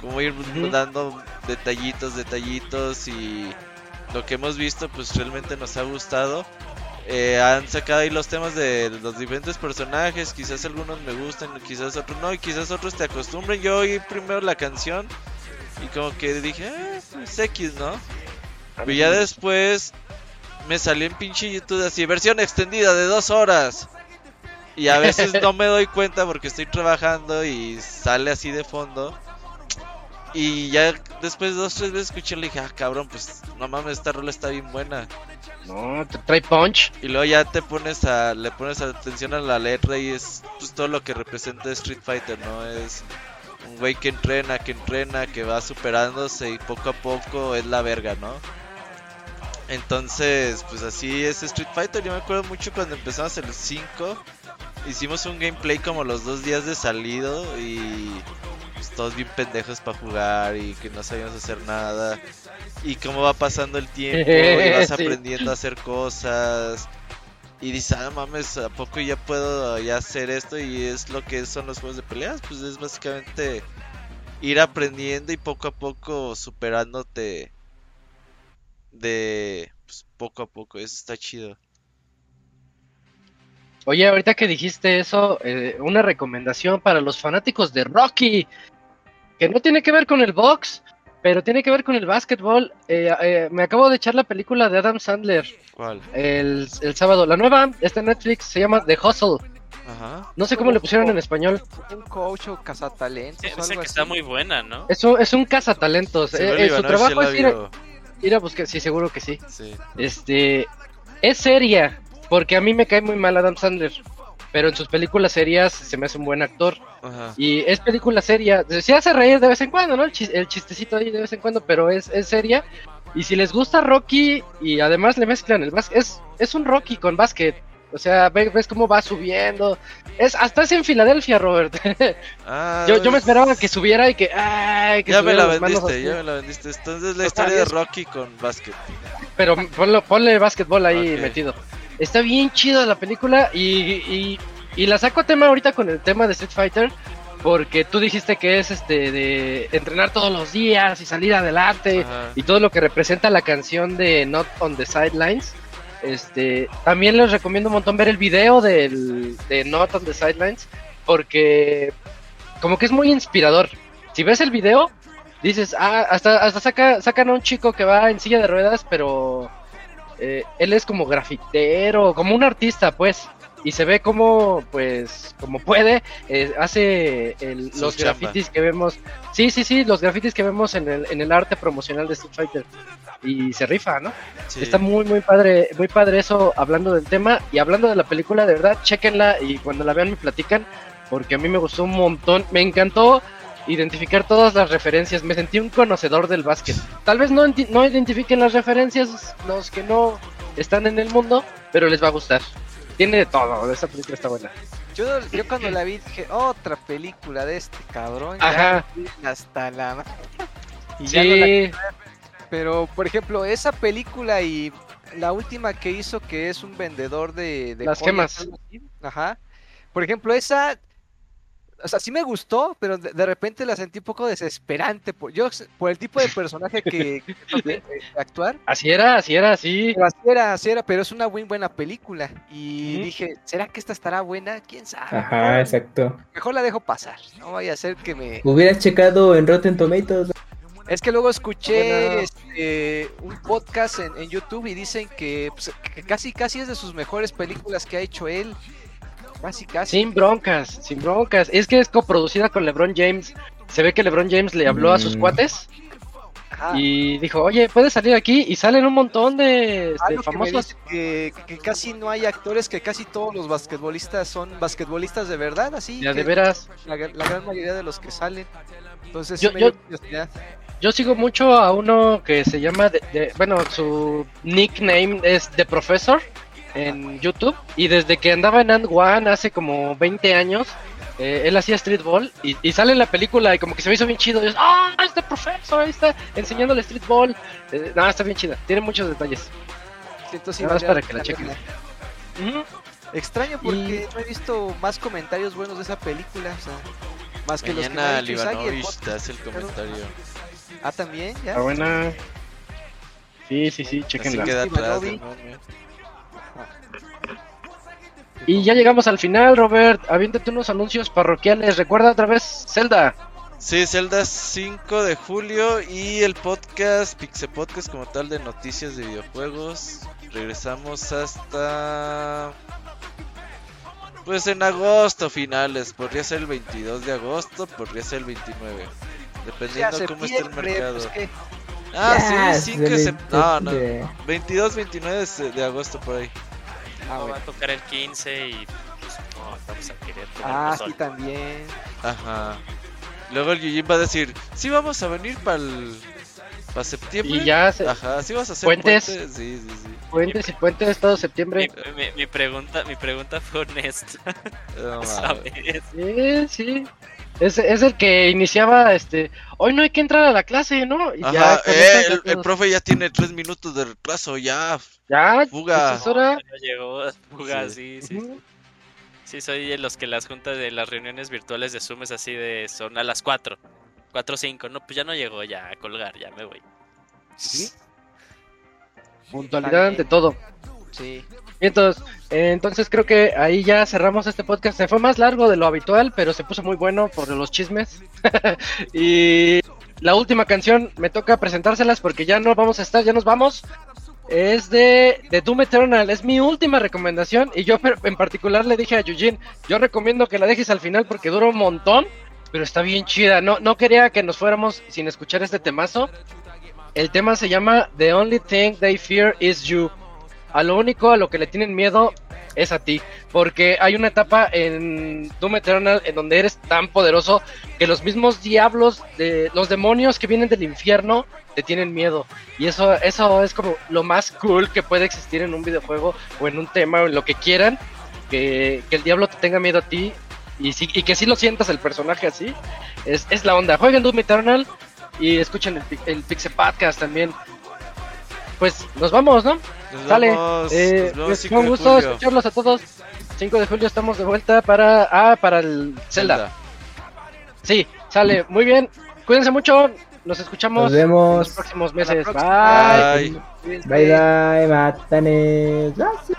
cómo ir dando detallitos, detallitos y lo que hemos visto pues realmente nos ha gustado. Eh, han sacado ahí los temas de los diferentes personajes, quizás algunos me gustan, quizás otros no, y quizás otros te acostumbren. Yo oí primero la canción y como que dije, ah, pues X, ¿no? Pero ya después me salió en pinche YouTube así, versión extendida de dos horas. Y a veces (laughs) no me doy cuenta porque estoy trabajando y sale así de fondo. Y ya después de dos, tres veces escuché y dije, ah, cabrón, pues no mames, esta rola está bien buena. No, te trae punch. Y luego ya te pones a, le pones atención a la letra y es pues, todo lo que representa Street Fighter, ¿no? Es un güey que entrena, que entrena, que va superándose y poco a poco es la verga, ¿no? Entonces, pues así es Street Fighter. Yo me acuerdo mucho cuando empezamos el 5. Hicimos un gameplay como los dos días de salido y pues, todos bien pendejos para jugar y que no sabíamos hacer nada. Y cómo va pasando el tiempo y vas (laughs) Sí. aprendiendo a hacer cosas. Y dices, ah, mames, ¿a poco ya puedo ya hacer esto? Y es lo que son los juegos de peleas. Pues es básicamente ir aprendiendo y poco a poco superándote de pues, poco a poco. Eso está chido. Oye, ahorita que dijiste eso, eh, una recomendación para los fanáticos de Rocky, que no tiene que ver con el box, pero tiene que ver con el básquetbol. Eh, eh, me acabo de echar la película de Adam Sandler ¿Cuál? el, el sábado. La nueva está en Netflix, se llama The Hustle. Ajá. No sé cómo le pusieron en español. Un coach o cazatalentos Sí, o Dicen algo que está muy buena, ¿no? Es un, es un cazatalentos. Eh, eh, su trabajo es ir a, ir a buscar, sí, seguro que sí. Sí. Este, es seria, porque a mí me cae muy mal Adam Sandler, pero en sus películas serias se me hace un buen actor. Ajá. Y es película seria, se hace reír de vez en cuando, ¿no? El, chis- el chistecito ahí de vez en cuando, pero es, es seria. Y si les gusta Rocky y además le mezclan el básquet, es, es un Rocky con básquet. O sea, ve- ves, cómo va subiendo. Es, hasta es en Filadelfia, Robert. (laughs) Ah, yo, yo me es- esperaba que subiera y que... Ay, que Ya me la vendiste, ya me la vendiste. Entonces la O sea, historia de Rocky con básquet. Pero ponlo- ponle básquetbol ahí metido. Está bien chido la película y, y, y la saco a tema ahorita con el tema de Street Fighter. Porque tú dijiste que es este de entrenar todos los días y salir adelante Ajá. y todo lo que representa la canción de Not on the Sidelines. Este, también les recomiendo un montón ver el video del, de Not on the Sidelines porque como que es muy inspirador. Si ves el video, dices, ah, hasta, hasta saca, sacan a un chico que va en silla de ruedas, pero eh, él es como grafitero, como un artista, pues. Y se ve como, pues, como puede, eh, hace el- los chamba. grafitis que vemos. Sí, sí, sí, los grafitis que vemos en el, en el arte promocional de Street Fighter. Y se rifa, ¿no? Sí. Está muy, muy padre, muy padre eso hablando del tema. Y hablando de la película, de verdad, chequenla y cuando la vean me platican. Porque a mí me gustó un montón. Me encantó identificar todas las referencias. Me sentí un conocedor del básquet. Tal vez no, no identifiquen las referencias los que no están en el mundo, pero les va a gustar. Tiene de todo, esa película está buena. Yo, yo cuando la vi dije, otra película de este cabrón. Ajá. hasta la... (laughs) Y ya no la Pero, por ejemplo, esa película y la última que hizo, que es un vendedor de, de Las joyas, gemas. Ajá. Por ejemplo, esa. O sea, sí me gustó, pero de, de repente la sentí un poco desesperante. Por, yo, por el tipo de personaje que, que (laughs) eh, actuar. así era, así era, así. Pero así era, así era, pero es una muy buena película. Y dije, ¿será que esta estará buena? ¿Quién sabe? Ajá, Mejor- exacto. Mejor la dejo pasar. No vaya a ser que me. Hubieras checado en Rotten Tomatoes. Es que luego escuché Bueno. este, un podcast en, en YouTube y dicen que, pues, que casi casi es de sus mejores películas que ha hecho él. Casi casi. Sin broncas, sin broncas. Es que es coproducida con LeBron James. Se ve que LeBron James le habló a sus Mm. cuates Ajá. y dijo, oye, puedes salir aquí y salen un montón de este, Algo que me famosos. dice que, que casi no hay actores, que casi todos los basquetbolistas son basquetbolistas de verdad, así. Ya que de veras. La, la gran mayoría de los que salen. Entonces, Yo- yo- dio curiosidad. Yo sigo mucho a uno que se llama, de- de- bueno, su nickname es The Professor en YouTube. Y desde que andaba en And One hace como 20 años, eh, él hacía streetball y, y sale en la película y como que se me hizo bien chido. Y yo, ¡Ah, es The Professor! Ahí está enseñándole streetball. Eh, no, está bien chida. Tiene muchos detalles. Siento sí Nada más para que la chequen. Extraño porque no he visto más comentarios buenos de esa película. O sea, más que los que me Mañana ha dicho Isagi, el te hace el comentario. Ah, también, ya. Está buena. Sí, sí, sí, Así chequenla. queda atrás. ¿no? Y ya llegamos al final, Robert. Aviéntate unos anuncios parroquiales. Recuerda otra vez Zelda. Sí, Zelda 5 de julio y el podcast, Pixe Podcast como tal de noticias de videojuegos. Regresamos hasta... Pues en agosto finales, podría ser el 22 de agosto, podría ser el 29. Dependiendo cómo esté el mercado. pues, ¿qué? Ah, sí, 5 de septiembre. No, no. de- 22, 29 de, de agosto por ahí. Ah, No, va bueno. a tocar el 15 y pues no, vamos a querer Ah, sí, también. Ajá. Luego el Yujin va a decir, sí vamos a venir para el... Para septiembre. Y ya se- Ajá, sí vas a hacer Puentes. puente? Sí, sí, sí. Puentes y puentes todo septiembre. Mi, mi- mi pregunta, mi pregunta fue honesta. No (laughs) mames. ¿Sabes? Sí, sí. Es, es el que iniciaba, este, hoy no hay que entrar a la clase, ¿no? Y Ajá, ya, eh, el, ya profe ya tiene 3 minutos de retraso, ya. Ya, Fuga. pues es hora. No llegó, fuga, sí, sí. Ujú. Sí, soy de los que las juntas de las reuniones virtuales de Zoom es así de son a las 4. 4 o 5. No, pues ya no llegó, ya a colgar, ya me voy. Puntualidad ante todo. Sí. Entonces, eh, entonces creo que ahí ya cerramos este podcast. Se fue más largo de lo habitual, pero se puso muy bueno por los chismes. (laughs) y la última canción me toca presentárselas porque ya no vamos a estar, ya nos vamos. Es de, de Doom Eternal, es mi última recomendación. Y yo en particular le dije a Eugene, yo recomiendo que la dejes al final porque dura un montón, pero está bien chida. No, no quería que nos fuéramos sin escuchar este temazo. El tema se llama The Only Thing They Fear Is You. A lo único a lo que le tienen miedo es a ti. Porque hay una etapa en Doom Eternal en donde eres tan poderoso que los mismos diablos, de, los demonios que vienen del infierno, te tienen miedo. Y eso, eso es como lo más cool que puede existir en un videojuego o en un tema o en lo que quieran. Que, que el diablo te tenga miedo a ti y, sí- y que sí lo sientas el personaje así. Es, es la onda. Jueguen Doom Eternal y escuchen el, el Pixel Podcast también. Pues nos vamos, ¿no? Nos Sale. vemos, Eh, nos vemos pues, 5 fue un gusto julio. escucharlos a todos. 5 de julio estamos de vuelta para ah, para el Zelda. Sí, sale. Muy bien. Cuídense mucho. Nos escuchamos Nos vemos. en los próximos meses. próxima. Bye. Bye. Bye bye. Gracias.